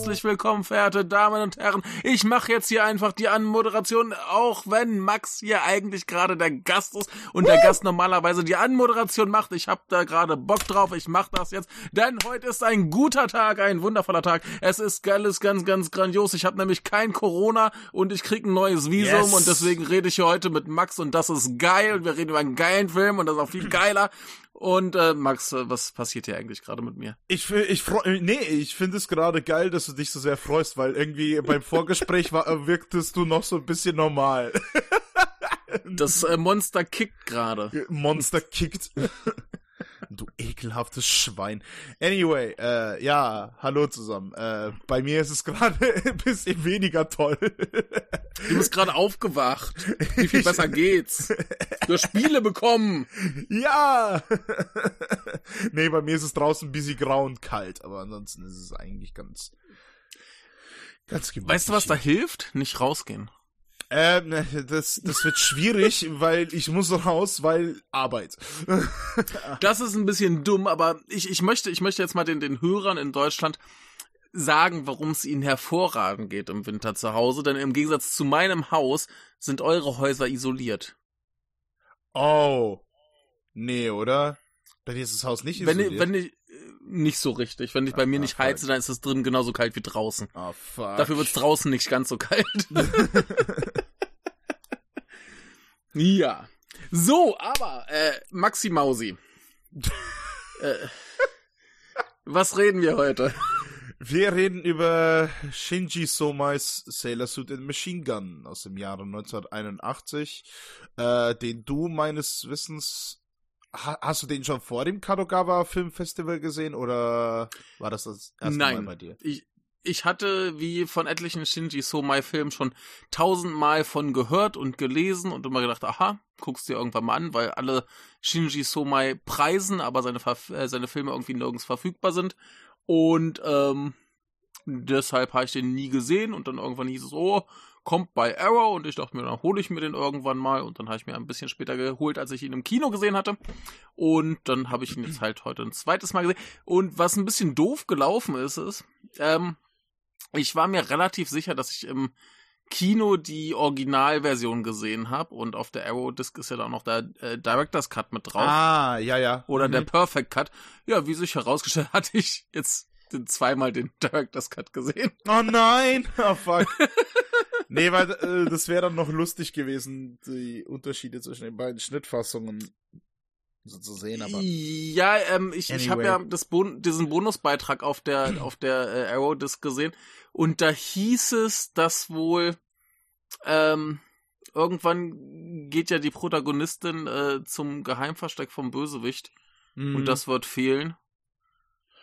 Herzlich willkommen, verehrte Damen und Herren. Ich mache jetzt hier einfach die Anmoderation, auch wenn Max hier eigentlich gerade der Gast ist und der Gast normalerweise die Anmoderation macht. Ich habe da gerade Bock drauf. Ich mache das jetzt, denn heute ist ein guter Tag, ein wundervoller Tag. Es ist geiles, ganz, ganz grandios. Ich habe nämlich kein Corona und ich krieg ein neues Visum yes. und deswegen rede ich hier heute mit Max und das ist geil. Und wir reden über einen geilen Film und das ist auch viel geiler. Und äh, Max, äh, was passiert hier eigentlich gerade mit mir? Ich ich freu, nee, ich finde es gerade geil, dass du dich so sehr freust, weil irgendwie beim Vorgespräch war, äh, wirktest du noch so ein bisschen normal. Das äh, Monster kickt gerade. Monster kickt. Du ekelhaftes Schwein. Anyway, äh, ja, hallo zusammen. Äh, bei mir ist es gerade ein bisschen weniger toll. Du bist gerade aufgewacht. Wie viel besser geht's? Du hast Spiele bekommen. Ja. nee, bei mir ist es draußen ein bisschen grau und kalt, aber ansonsten ist es eigentlich ganz, ganz gemütlich. Weißt du, was da hilft? Nicht rausgehen. Ähm, das, das wird schwierig, weil ich muss raus, weil Arbeit. das ist ein bisschen dumm, aber ich, ich möchte, ich möchte jetzt mal den, den Hörern in Deutschland sagen, warum es ihnen hervorragend geht im Winter zu Hause, denn im Gegensatz zu meinem Haus sind eure Häuser isoliert. Oh. Nee, oder? Bei dir ist das Haus nicht isoliert. Wenn, wenn ich, nicht so richtig. Wenn ich bei mir ah, nicht heize, dann ist es drin genauso kalt wie draußen. Oh, fuck. Dafür wird es draußen nicht ganz so kalt. ja. So, aber, äh, Maxi Mausi. äh, was reden wir heute? Wir reden über Shinji Somais Sailor Suit and Machine Gun aus dem Jahre 1981, äh, den du meines Wissens hast du den schon vor dem Kadogawa Filmfestival gesehen oder war das das erste Nein, Mal bei dir? Ich, ich hatte wie von etlichen Shinji Somai Filmen schon tausendmal von gehört und gelesen und immer gedacht, aha, guckst dir irgendwann mal an, weil alle Shinji Somai preisen, aber seine, äh, seine Filme irgendwie nirgends verfügbar sind. Und ähm, deshalb habe ich den nie gesehen und dann irgendwann hieß es, oh, kommt bei Arrow. Und ich dachte mir, dann hole ich mir den irgendwann mal. Und dann habe ich mir ein bisschen später geholt, als ich ihn im Kino gesehen hatte. Und dann habe ich ihn jetzt halt heute ein zweites Mal gesehen. Und was ein bisschen doof gelaufen ist, ist, ähm, ich war mir relativ sicher, dass ich im Kino die Originalversion gesehen habe und auf der Arrow Disc ist ja dann noch der äh, Director's Cut mit drauf. Ah, ja, ja. Oder mhm. der Perfect Cut. Ja, wie sich herausgestellt hatte ich jetzt den zweimal den Director's Cut gesehen. Oh nein! Oh fuck. nee, weil äh, das wäre dann noch lustig gewesen, die Unterschiede zwischen den beiden Schnittfassungen so zu sehen, aber. Ja, ähm, ich, anyway. ich habe ja das Bon diesen Bonusbeitrag auf der, auf der äh, Arrow Disc gesehen und da hieß es, dass wohl ähm, irgendwann geht ja die Protagonistin äh, zum Geheimversteck vom Bösewicht mhm. und das wird fehlen.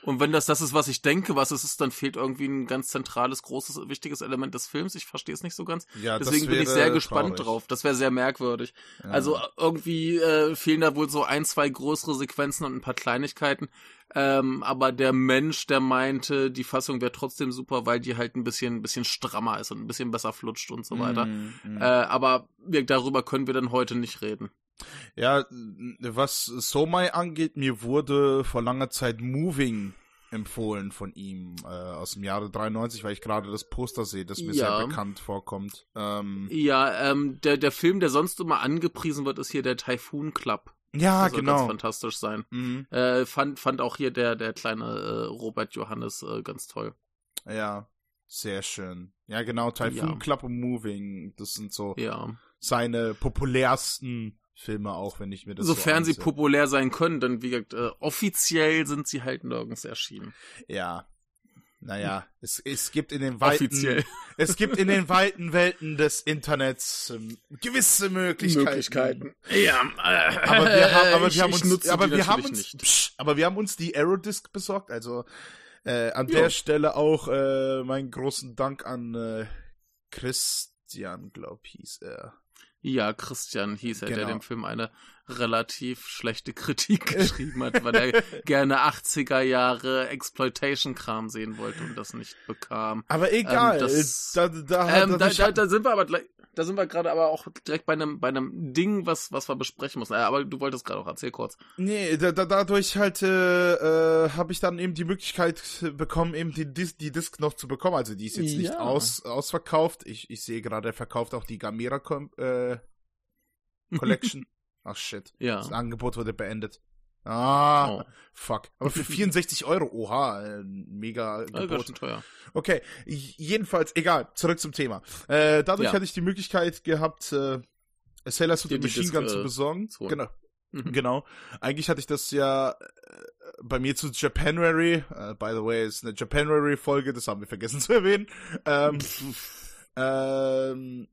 Und wenn das das ist, was ich denke, was es ist, dann fehlt irgendwie ein ganz zentrales, großes, wichtiges Element des Films. Ich verstehe es nicht so ganz. Ja, Deswegen bin ich sehr gespannt traurig. drauf. Das wäre sehr merkwürdig. Ja. Also irgendwie äh, fehlen da wohl so ein, zwei größere Sequenzen und ein paar Kleinigkeiten. Ähm, aber der Mensch, der meinte, die Fassung wäre trotzdem super, weil die halt ein bisschen, ein bisschen strammer ist und ein bisschen besser flutscht und so weiter. Mm, mm. Äh, aber wir, darüber können wir dann heute nicht reden. Ja, was Somai angeht, mir wurde vor langer Zeit Moving empfohlen von ihm äh, aus dem Jahre 93, weil ich gerade das Poster sehe, das mir ja. sehr bekannt vorkommt. Ähm, ja, ähm, der, der Film, der sonst immer angepriesen wird, ist hier der Typhoon Club. Ja, das soll genau. ganz fantastisch sein. Mhm. Äh, fand, fand auch hier der, der kleine äh, Robert Johannes äh, ganz toll. Ja, sehr schön. Ja, genau, Typhoon ja. Club und Moving, das sind so ja. seine populärsten Filme auch, wenn ich mir das Sofern so sie populär sein können, dann wie gesagt, äh, offiziell sind sie halt nirgends erschienen. Ja. Naja, es, es gibt in den weiten, offiziell. es gibt in den weiten Welten des Internets ähm, gewisse Möglichkeiten. Möglichkeiten. Ja, äh, aber wir haben, aber wir haben uns, aber wir haben uns, psch, aber wir haben uns die Aerodisc besorgt, also äh, an jo. der Stelle auch äh, meinen großen Dank an äh, Christian, glaub hieß er. Ja, Christian hieß er, genau. der dem Film eine relativ schlechte Kritik geschrieben hat, weil er gerne 80er Jahre Exploitation-Kram sehen wollte und das nicht bekam. Aber egal. Ähm, das, da, da, ähm, da, da, da, sind wir aber gleich. da sind wir gerade aber auch direkt bei einem, bei einem Ding, was, was wir besprechen müssen. Aber du wolltest gerade auch, erzähl kurz. Nee, da, da, dadurch halt äh, äh, habe ich dann eben die Möglichkeit bekommen, eben die, Dis die Disc noch zu bekommen. Also die ist jetzt ja. nicht aus, ausverkauft. Ich, ich sehe gerade, er verkauft auch die Gamera äh, Collection. Ach shit. Ja. Das Angebot wurde beendet. Ah, oh. fuck. Aber für 64 Euro, oha, äh, mega Gebot. teuer. Okay, jedenfalls, egal, zurück zum Thema. Äh, dadurch ja. hatte ich die Möglichkeit gehabt, äh, Sailor Suit Machine Gun zu äh, besorgen. Zu genau. Mhm. Genau. Eigentlich hatte ich das ja äh, bei mir zu Japanuary, uh, by the way, ist eine Japanuary-Folge, das haben wir vergessen zu erwähnen. Ähm, ähm,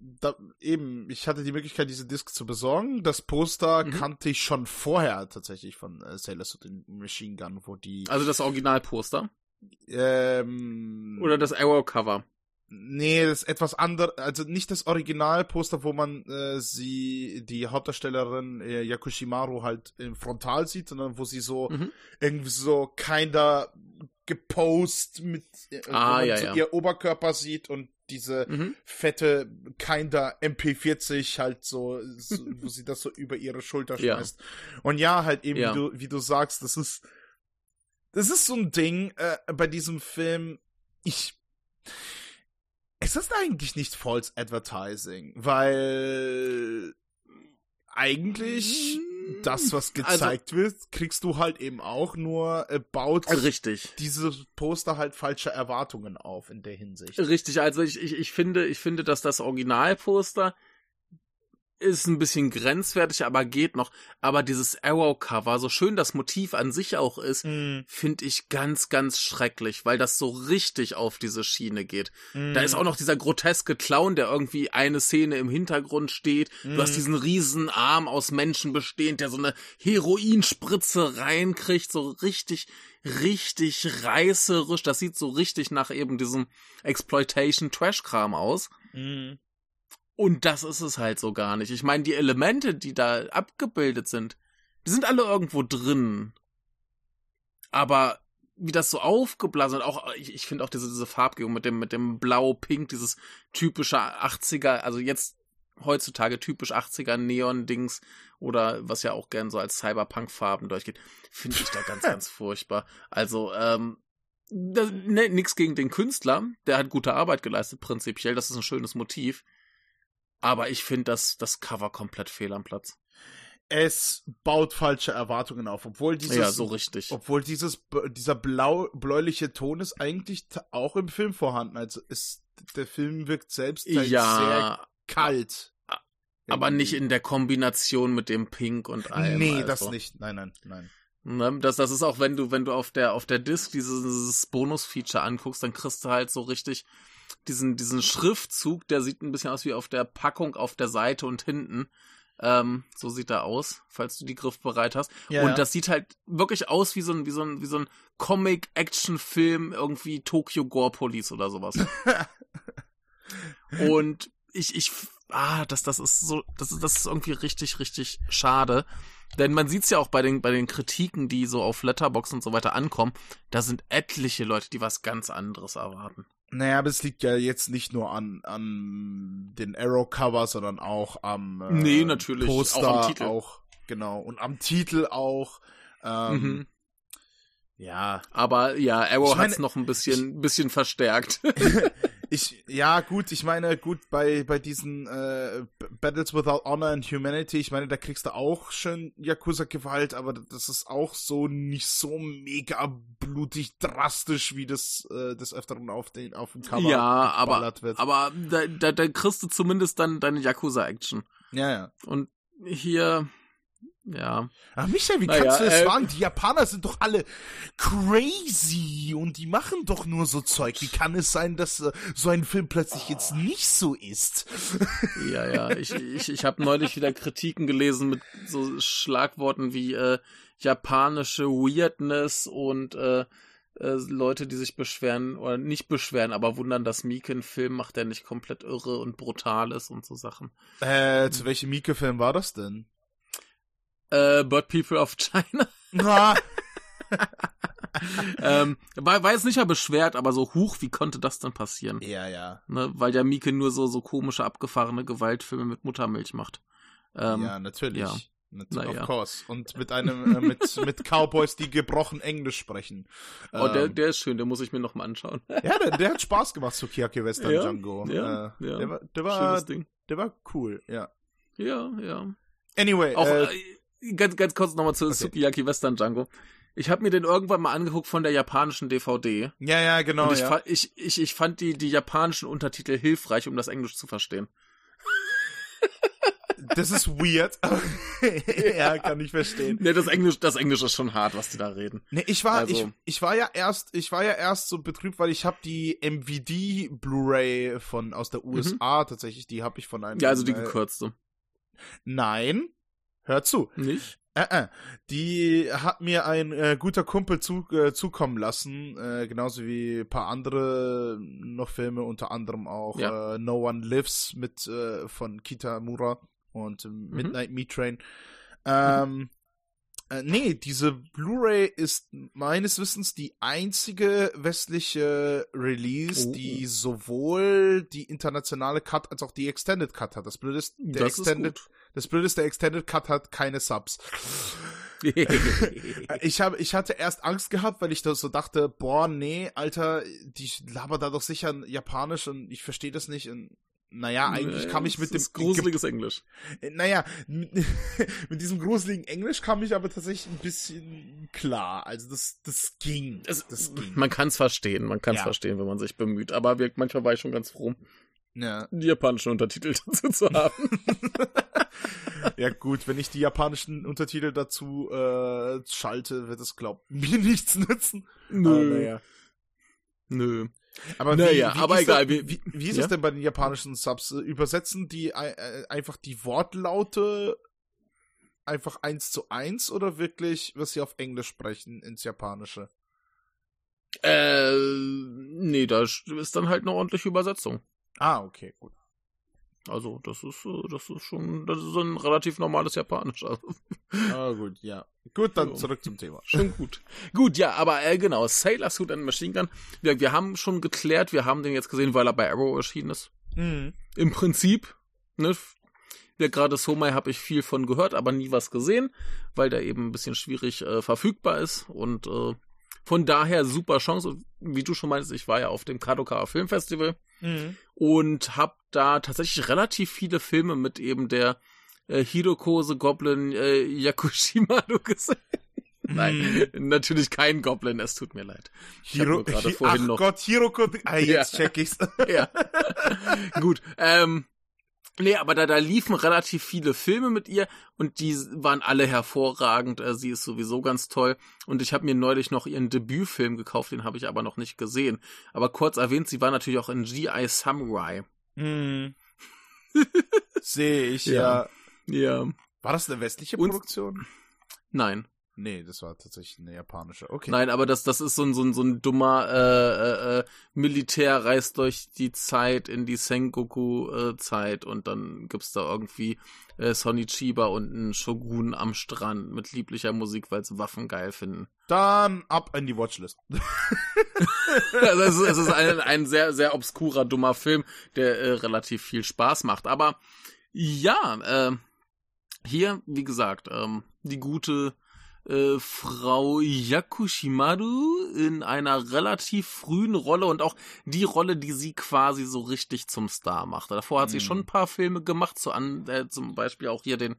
da, eben, ich hatte die Möglichkeit, diese Disc zu besorgen. Das Poster mhm. kannte ich schon vorher tatsächlich von äh, Sailor Suit in Machine Gun, wo die. Also das Originalposter? Ähm. Oder das Arrow-Cover? Nee, das ist etwas anderes, also nicht das Originalposter, wo man äh, sie, die Hauptdarstellerin äh, Yakushimaru halt im Frontal sieht, sondern wo sie so mhm. irgendwie so keiner gepost mit, äh, ah, ja, so ja. ihr Oberkörper sieht und diese mhm. fette Kinder MP40 halt so, so wo sie das so über ihre Schulter schmeißt. Ja. Und ja, halt eben, ja. Wie, du, wie du sagst, das ist, das ist so ein Ding äh, bei diesem Film. Ich, es ist eigentlich nicht False Advertising, weil eigentlich das, was also gezeigt also, wird, kriegst du halt eben auch nur baut richtig. diese Poster halt falsche Erwartungen auf in der Hinsicht. Richtig, also ich, ich, ich finde, ich finde, dass das Originalposter ist ein bisschen grenzwertig, aber geht noch. Aber dieses Arrow-Cover, so schön das Motiv an sich auch ist, mm. finde ich ganz, ganz schrecklich, weil das so richtig auf diese Schiene geht. Mm. Da ist auch noch dieser groteske Clown, der irgendwie eine Szene im Hintergrund steht. Mm. Du hast mhm. diesen riesen Arm aus Menschen bestehend, der so eine Heroinspritze reinkriegt, so richtig, richtig reißerisch. Das sieht so richtig nach eben diesem Exploitation-Trash-Kram aus. Mhm. Und das ist es halt so gar nicht. Ich meine, die Elemente, die da abgebildet sind, die sind alle irgendwo drin. Aber wie das so aufgeblasen auch ich, ich finde auch diese, diese Farbgebung mit dem mit dem blau-pink, dieses typische 80er, also jetzt heutzutage typisch 80er Neon-Dings oder was ja auch gern so als Cyberpunk-Farben durchgeht, finde ich da ganz, ganz furchtbar. Also, ähm, ne, nix gegen den Künstler, der hat gute Arbeit geleistet, prinzipiell, das ist ein schönes Motiv. Aber ich finde das, das Cover komplett fehl am Platz. Es baut falsche Erwartungen auf, obwohl dieses, ja, so richtig. obwohl dieses, dieser blau, bläuliche Ton ist eigentlich auch im Film vorhanden. Also ist, der Film wirkt selbst ja, sehr kalt. Aber nicht in der Kombination mit dem Pink und allem. Nee, also. das nicht. Nein, nein, nein. Ne, das, das ist auch, wenn du, wenn du auf der, auf der Disc dieses Bonus-Feature anguckst, dann kriegst du halt so richtig diesen, diesen Schriftzug, der sieht ein bisschen aus wie auf der Packung auf der Seite und hinten. Ähm, so sieht er aus, falls du die griffbereit hast. Ja, und das sieht halt wirklich aus wie so ein, wie so ein, wie so ein Comic-Action-Film, irgendwie Tokyo Gore Police oder sowas. und ich, ich, ah, das, das ist so, das ist, das ist irgendwie richtig, richtig schade. Denn man sieht's ja auch bei den, bei den Kritiken, die so auf Letterbox und so weiter ankommen, da sind etliche Leute, die was ganz anderes erwarten. Naja, aber es liegt ja jetzt nicht nur an, an den Arrow-Cover, sondern auch am äh, nee, natürlich. Poster, auch am Titel. Auch, genau, und am Titel auch. Ähm, mhm. Ja. Aber ja, Arrow ich meine, hat's noch ein bisschen, ich, bisschen verstärkt. ich, ja, gut, ich meine, gut, bei, bei diesen äh, Battles Without Honor and Humanity, ich meine, da kriegst du auch schon Yakuza-Gewalt, aber das ist auch so nicht so mega blutig drastisch, wie das äh, des Öfteren auf, den, auf dem Cover ja, aber, wird. aber da, da, da kriegst du zumindest dann deine Yakuza-Action. Ja, ja. Und hier, ja. Ach, Michael, wie naja, kannst du das äh, wagen? Die Japaner sind doch alle crazy und die machen doch nur so Zeug. Wie kann es sein, dass äh, so ein Film plötzlich jetzt nicht so ist? Ja, ja. Ich, ich, ich habe neulich wieder Kritiken gelesen mit so Schlagworten wie äh, japanische Weirdness und äh, äh, Leute, die sich beschweren oder nicht beschweren, aber wundern, dass Mieke einen Film macht, der nicht komplett irre und brutal ist und so Sachen. Äh, zu welchem Mieke-Film war das denn? Äh, Bird People of China. Ah. ähm, war, war jetzt nicht mal beschwert, aber so hoch, wie konnte das dann passieren? Ja, ja. Ne, weil ja Mieke nur so, so komische, abgefahrene Gewaltfilme mit Muttermilch macht. Ähm, ja, natürlich. Ja. Naja. Of course. Und mit einem, äh, mit, mit Cowboys, die gebrochen Englisch sprechen. Oh, ähm, der, der ist schön, der muss ich mir noch mal anschauen. ja, der, der hat Spaß gemacht, Sukiyaki Western ja, Django. Ja, äh, ja. Der war, der war, der war cool, ja. Ja, ja. Anyway. Auch, äh, äh ganz, ganz kurz nochmal zu okay. Sukiyaki Western Django. Ich habe mir den irgendwann mal angeguckt von der japanischen DVD. Ja, ja, genau. Und ich, ja. ich, ich, ich fand die, die japanischen Untertitel hilfreich, um das Englisch zu verstehen. Das ist weird. ja, kann ich verstehen. Nee, das Englisch, das Englisch ist schon hart, was die da reden. Nee, ich war, also. ich, ich war ja erst, ich war ja erst so betrübt, weil ich habe die MVD Blu-ray von aus der USA mhm. tatsächlich, die habe ich von einem. Ja, also die gekürzte. Nein, hör zu. Nicht? Äh, äh. Die hat mir ein äh, guter Kumpel zu, äh, zukommen lassen, äh, genauso wie ein paar andere noch Filme, unter anderem auch ja. äh, No One Lives mit von Kita Mura und äh, Midnight mhm. Meat Train. Ähm, mhm. Äh, nee, diese Blu-ray ist meines Wissens die einzige westliche Release, oh. die sowohl die internationale Cut als auch die Extended Cut hat. Das Blöde ist, der das Extended, ist das Blöde ist, der Extended Cut hat keine Subs. ich habe, ich hatte erst Angst gehabt, weil ich da so dachte, boah, nee, Alter, die labern da doch sicher Japanisch und ich verstehe das nicht und naja, eigentlich naja, kam ich mit dem gruseliges Englisch. Äh, naja, mit, mit, diesem gruseligen Englisch kam ich aber tatsächlich ein bisschen klar. Also das, das ging. Es, das ging. Man kann es verstehen, man kann es ja. verstehen, wenn man sich bemüht. Aber wir, manchmal war ich schon ganz froh, ja. die japanischen Untertitel dazu zu haben. ja gut, wenn ich die japanischen Untertitel dazu äh, schalte, wird es glaub mir nichts nützen. Nö. Aber, naja. Nö. Aber naja, wie, aber wie egal. Das, wie, wie, wie ist ja? es denn bei den japanischen Subs? Übersetzen die äh, einfach die Wortlaute einfach eins zu eins oder wirklich, was sie auf Englisch sprechen, ins Japanische? Äh, nee, da ist dann halt eine ordentliche Übersetzung. Ah, okay, gut. Also, das ist, äh, das ist schon, das ist ein relativ normales Japanisch. Also. Ah, gut, ja. Gut, dann zurück zum Thema. Schon gut. gut, ja, aber äh, genau, Sailor Suit and Machine Gun. Wir, wir haben schon geklärt, wir haben den jetzt gesehen, weil er bei Arrow erschienen ist. Mhm. Im Prinzip, ne, ja, gerade Somai habe ich viel von gehört, aber nie was gesehen, weil der eben ein bisschen schwierig äh, verfügbar ist und äh, von daher super Chance. Wie du schon meinst, ich war ja auf dem Kadokawa Filmfestival mhm. und habe da tatsächlich relativ viele Filme mit eben der äh, Hirokose Goblin äh, Yakushima gesehen. Nein, mm. natürlich kein Goblin, es tut mir leid. Hiro Hi vorhin Ach noch... Gott, Hiroko, ah, jetzt ja. check ich's. ja. Gut, ähm, Nee, aber da, da liefen relativ viele Filme mit ihr und die waren alle hervorragend. Äh, sie ist sowieso ganz toll. Und ich habe mir neulich noch ihren Debütfilm gekauft, den habe ich aber noch nicht gesehen. Aber kurz erwähnt, sie war natürlich auch in G.I. Samurai. Hm. Sehe ich, ja. ja. Ja. War das eine westliche Produktion? Nein. Nee, das war tatsächlich eine japanische. Okay. Nein, aber das, das ist so ein, so ein, so ein dummer äh, äh, äh Militär reist durch die Zeit in die Sengoku-Zeit äh, und dann gibt's da irgendwie äh, Sonny Chiba und einen Shogun am Strand mit lieblicher Musik, weil sie Waffen geil finden. Dann ab in die Watchlist. also es ist, es ist ein, ein sehr, sehr obskurer, dummer Film, der äh, relativ viel Spaß macht. Aber ja, äh, hier, wie gesagt, ähm, die gute äh, Frau Yakushimaru in einer relativ frühen Rolle und auch die Rolle, die sie quasi so richtig zum Star machte. Davor hat mhm. sie schon ein paar Filme gemacht, so an, äh, zum Beispiel auch hier den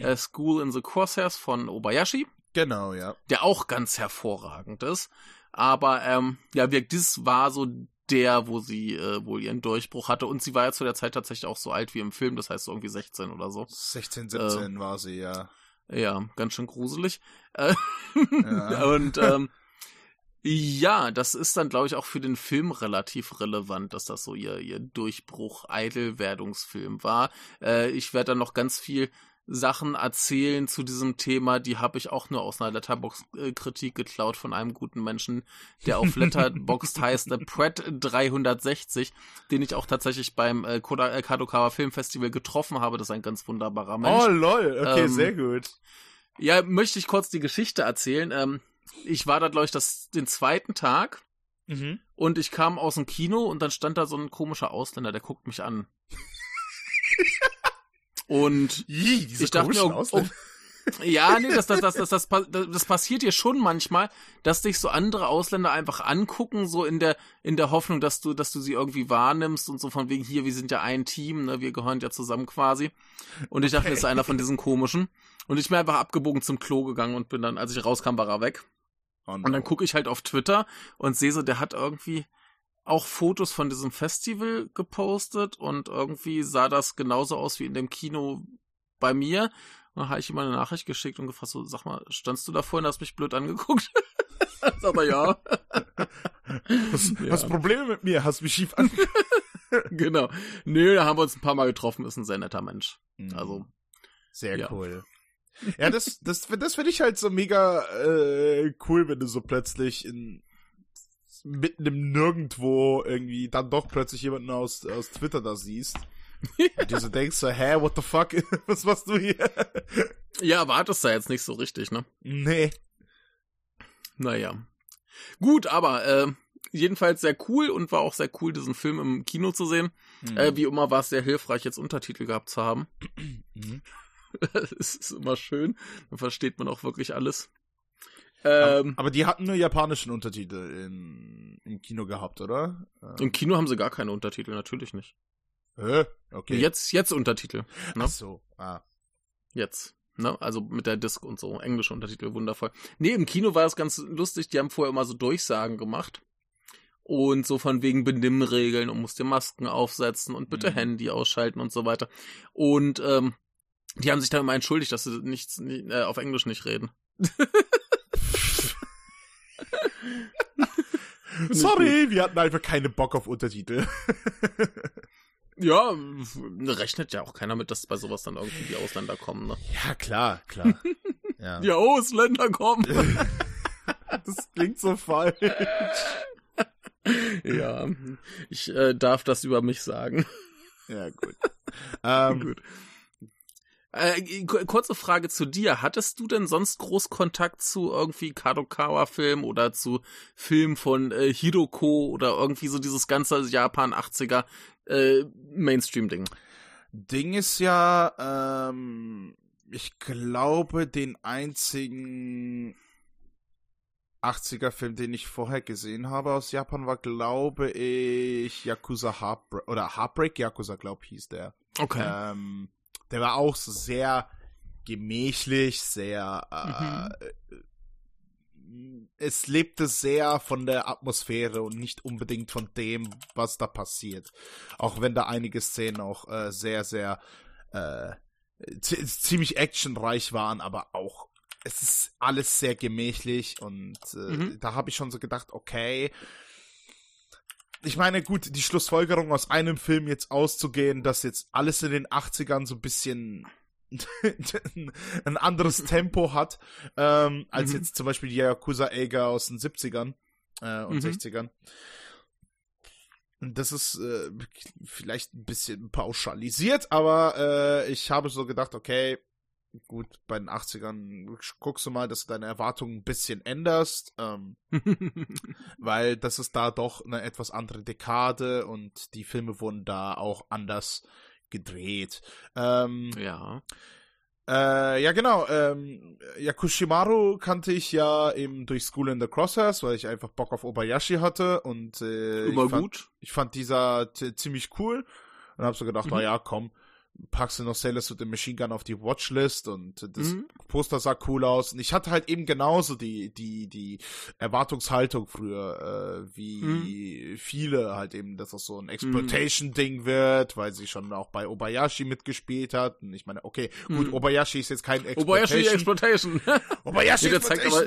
äh, School in the Crosshairs von Obayashi. Genau, ja. Der auch ganz hervorragend ist. Aber ähm, ja, das war so der, wo sie äh, wohl ihren Durchbruch hatte. Und sie war ja zu der Zeit tatsächlich auch so alt wie im Film, das heißt so irgendwie 16 oder so. 16, 17 äh, war sie, ja. Ja, ganz schön gruselig. Äh, ja. Und ähm, ja, das ist dann, glaube ich, auch für den Film relativ relevant, dass das so ihr, ihr Durchbruch-Eidelwerdungsfilm war. Äh, ich werde dann noch ganz viel Sachen erzählen zu diesem Thema, die habe ich auch nur aus einer Letterbox-Kritik geklaut von einem guten Menschen, der auf Letterboxd heißt The Pret 360, den ich auch tatsächlich beim äh, äh, Kadokawa Film Festival getroffen habe. Das ist ein ganz wunderbarer Mensch. Oh lol, okay, ähm, sehr gut. Ja, möchte ich kurz die Geschichte erzählen. Ähm, ich war da, glaube ich, das, den zweiten Tag mhm. und ich kam aus dem Kino und dann stand da so ein komischer Ausländer, der guckt mich an. und Ih, ich dachte mir, oh, oh, ja, nee, das, das, das, das, das, das passiert dir schon manchmal, dass dich so andere Ausländer einfach angucken, so in der, in der Hoffnung, dass du, dass du sie irgendwie wahrnimmst und so von wegen hier, wir sind ja ein Team, ne, wir gehören ja zusammen quasi. Und ich dachte, okay. das ist einer von diesen komischen. Und ich bin einfach abgebogen zum Klo gegangen und bin dann, als ich rauskam, war er weg. Oh no. Und dann gucke ich halt auf Twitter und sehe so, der hat irgendwie auch Fotos von diesem Festival gepostet und irgendwie sah das genauso aus wie in dem Kino bei mir. Dann habe ich ihm eine Nachricht geschickt und gefragt, so, sag mal, standst du da vorhin, hast mich blöd angeguckt? Aber ja. Hast, ja. hast Probleme mit mir, hast mich schief angeguckt. genau. Nö, da haben wir uns ein paar Mal getroffen, ist ein sehr netter Mensch. Mhm. Also. Sehr ja. cool. Ja, das, das, das finde ich halt so mega äh, cool, wenn du so plötzlich in mitten im Nirgendwo irgendwie dann doch plötzlich jemanden aus, aus Twitter da siehst. Und du so denkst so, hä, what the fuck? Was machst du hier? Ja, erwartest du jetzt nicht so richtig, ne? Nee. Naja. Gut, aber äh, jedenfalls sehr cool und war auch sehr cool, diesen Film im Kino zu sehen. Mhm. Äh, wie immer war es sehr hilfreich, jetzt Untertitel gehabt zu haben. Mhm. das ist immer schön. Dann versteht man auch wirklich alles. Ähm, aber, die hatten nur japanischen Untertitel in, im Kino gehabt, oder? Im Kino haben sie gar keine Untertitel, natürlich nicht. Hä? Okay. Jetzt, jetzt Untertitel. Ne? Ach so, ah. Jetzt. Ne? Also mit der Disc und so. Englische Untertitel, wundervoll. Nee, im Kino war das ganz lustig. Die haben vorher immer so Durchsagen gemacht. Und so von wegen Benimmregeln und musst dir Masken aufsetzen und bitte mhm. Handy ausschalten und so weiter. Und ähm, die haben sich dann immer entschuldigt, dass sie nichts äh, auf Englisch nicht reden. Sorry, wir hatten einfach keine Bock auf Untertitel. Ja, rechnet ja auch keiner mit, dass bei sowas dann irgendwie die Ausländer kommen, ne? Ja, klar, klar. Ja. Die Ausländer kommen. das klingt so falsch. ja, ich äh, darf das über mich sagen. Ja, gut. Ähm, gut. Äh, kurze Frage zu dir. Hattest du denn sonst groß Kontakt zu irgendwie Kadokawa-Filmen oder zu Filmen von äh, Hiroko oder irgendwie so dieses ganze Japan 80er äh, Mainstream-Ding? Ding ist ja, ähm, ich glaube, den einzigen 80er-Film, den ich vorher gesehen habe aus Japan, war, glaube ich, Yakuza Heartbreak, oder Heartbreak Yakuza, glaube ich, hieß der. Okay. Ähm, der war auch so sehr gemächlich, sehr, äh, mhm. es lebte sehr von der Atmosphäre und nicht unbedingt von dem, was da passiert. Auch wenn da einige Szenen auch äh, sehr, sehr äh, ziemlich actionreich waren, aber auch es ist alles sehr gemächlich und äh, mhm. da habe ich schon so gedacht, okay, ich meine, gut, die Schlussfolgerung aus einem Film jetzt auszugehen, dass jetzt alles in den 80ern so ein bisschen ein anderes Tempo hat, ähm, als mhm. jetzt zum Beispiel die Yakuza Eiga aus den 70ern äh, und mhm. 60ern. Das ist äh, vielleicht ein bisschen pauschalisiert, aber äh, ich habe so gedacht, okay, gut, bei den 80ern guckst du mal, dass du deine Erwartungen ein bisschen änderst, ähm, weil das ist da doch eine etwas andere Dekade und die Filme wurden da auch anders gedreht. Ähm, ja. Äh, ja, genau. Ähm, Yakushimaru kannte ich ja eben durch School in the Crosshairs, weil ich einfach Bock auf Obayashi hatte und äh, Immer ich, fand, gut. ich fand dieser ziemlich cool und hab so gedacht, mhm. na ja, komm, packst du noch Sailor Suit the Machine Gun auf die Watchlist und das mhm. Poster sah cool aus. Und ich hatte halt eben genauso die die die Erwartungshaltung früher äh, wie mhm. viele halt eben dass das so ein Exploitation Ding wird weil sie schon auch bei Obayashi mitgespielt hat. Und ich meine okay gut mhm. Obayashi ist jetzt kein Exploitation Obayashi Exploitation. Obayashi nee, zeigt aber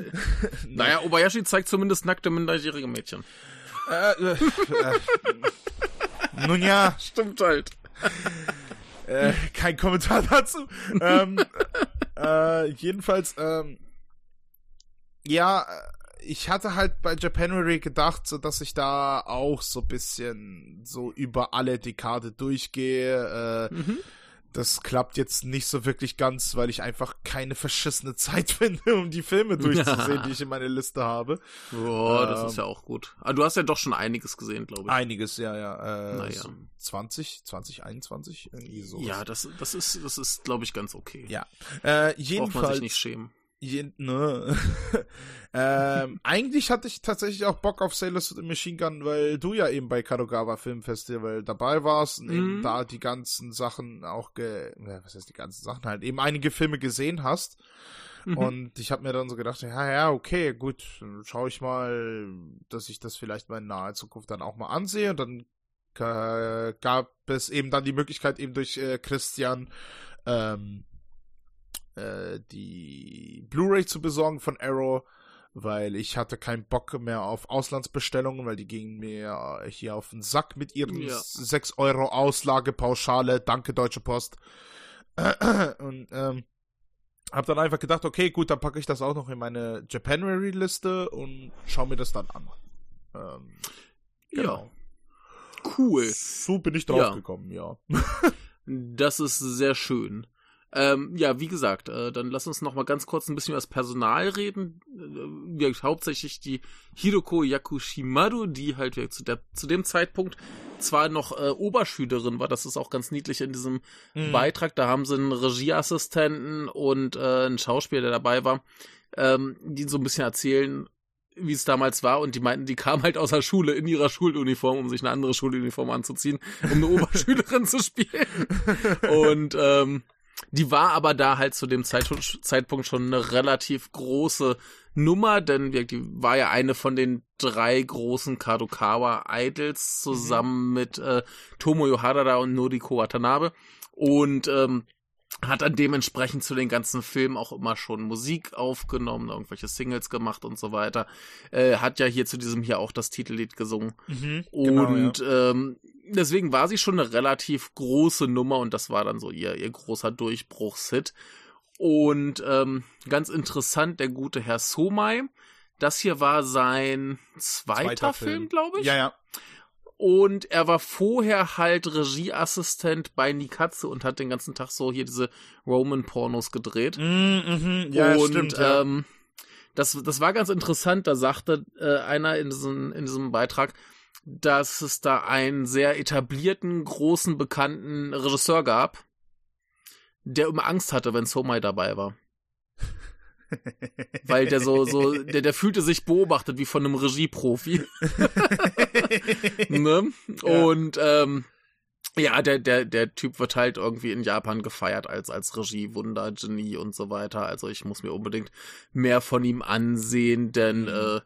naja Obayashi zeigt zumindest nackte minderjährige Mädchen. Äh, äh, äh, nun ja. Stimmt halt äh, kein Kommentar dazu. ähm, äh, jedenfalls, ähm, ja, ich hatte halt bei Japanuary gedacht, so dass ich da auch so bisschen so über alle Dekade durchgehe. Äh, mhm. Das klappt jetzt nicht so wirklich ganz, weil ich einfach keine verschissene Zeit finde, um die Filme durchzusehen, die ich in meiner Liste habe. Boah, ähm, das ist ja auch gut. Aber du hast ja doch schon einiges gesehen, glaube ich. Einiges, ja, ja. Äh, naja. 20, 2021, irgendwie so. Ja, das, das ist, das ist, glaube ich, ganz okay. Ja. Äh, jedenfalls. Braucht man sich nicht schämen. Je, ne. ähm, eigentlich hatte ich tatsächlich auch Bock auf Sailor Suit Machine Gun, weil du ja eben bei Kadogawa Film Festival dabei warst und mhm. eben da die ganzen Sachen auch ge was heißt die ganzen Sachen halt eben einige Filme gesehen hast. Mhm. Und ich habe mir dann so gedacht, ja, ja, okay, gut, schaue ich mal, dass ich das vielleicht mal in naher Zukunft dann auch mal ansehe. Und dann äh, gab es eben dann die Möglichkeit eben durch äh, Christian ähm, äh, die Blu-ray zu besorgen von Arrow, weil ich hatte keinen Bock mehr auf Auslandsbestellungen, weil die gingen mir hier auf den Sack mit ihren ja. 6 Euro Auslagepauschale. Danke, Deutsche Post. Und ähm, hab dann einfach gedacht, okay, gut, dann packe ich das auch noch in meine Japanuary-Liste und schau mir das dann an. Ähm, genau. Ja. Cool. So bin ich drauf ja. gekommen, ja. das ist sehr schön. Ähm, ja, wie gesagt, äh, dann lass uns noch mal ganz kurz ein bisschen über das Personal reden. Äh, wir, hauptsächlich die Hiroko Yakushimaru, die halt zu, der, zu dem Zeitpunkt zwar noch äh, Oberschülerin war, das ist auch ganz niedlich in diesem mhm. Beitrag, da haben sie einen Regieassistenten und äh, einen Schauspieler, der dabei war, ähm, die so ein bisschen erzählen, wie es damals war und die meinten, die kam halt aus der Schule in ihrer Schuluniform, um sich eine andere Schuluniform anzuziehen, um eine Oberschülerin zu spielen. Und ähm, die war aber da halt zu dem Zeitpunkt schon eine relativ große Nummer, denn die war ja eine von den drei großen Kadokawa Idols zusammen mhm. mit äh, Tomoyo Harada und Noriko Watanabe und ähm, hat dann dementsprechend zu den ganzen Filmen auch immer schon Musik aufgenommen, irgendwelche Singles gemacht und so weiter. Äh, hat ja hier zu diesem hier auch das Titellied gesungen. Mhm, genau, und ja. ähm, deswegen war sie schon eine relativ große Nummer und das war dann so ihr, ihr großer Durchbruchshit. Und ähm, ganz interessant, der gute Herr Somai. Das hier war sein zweiter, zweiter Film, Film glaube ich. Ja, ja. Und er war vorher halt Regieassistent bei Nikatsu und hat den ganzen Tag so hier diese Roman-Pornos gedreht. Mm, mm, ja, und, stimmt. Ja. Ähm, das, das war ganz interessant. Da sagte äh, einer in diesem, in diesem Beitrag, dass es da einen sehr etablierten, großen, bekannten Regisseur gab, der immer Angst hatte, wenn Somai dabei war. Weil der so, so, der, der fühlte sich beobachtet wie von einem Regieprofi. ne? Ja. Und ähm, ja, der, der, der Typ wird halt irgendwie in Japan gefeiert als, als Regiewunder, Genie und so weiter. Also ich muss mir unbedingt mehr von ihm ansehen, denn mhm. äh,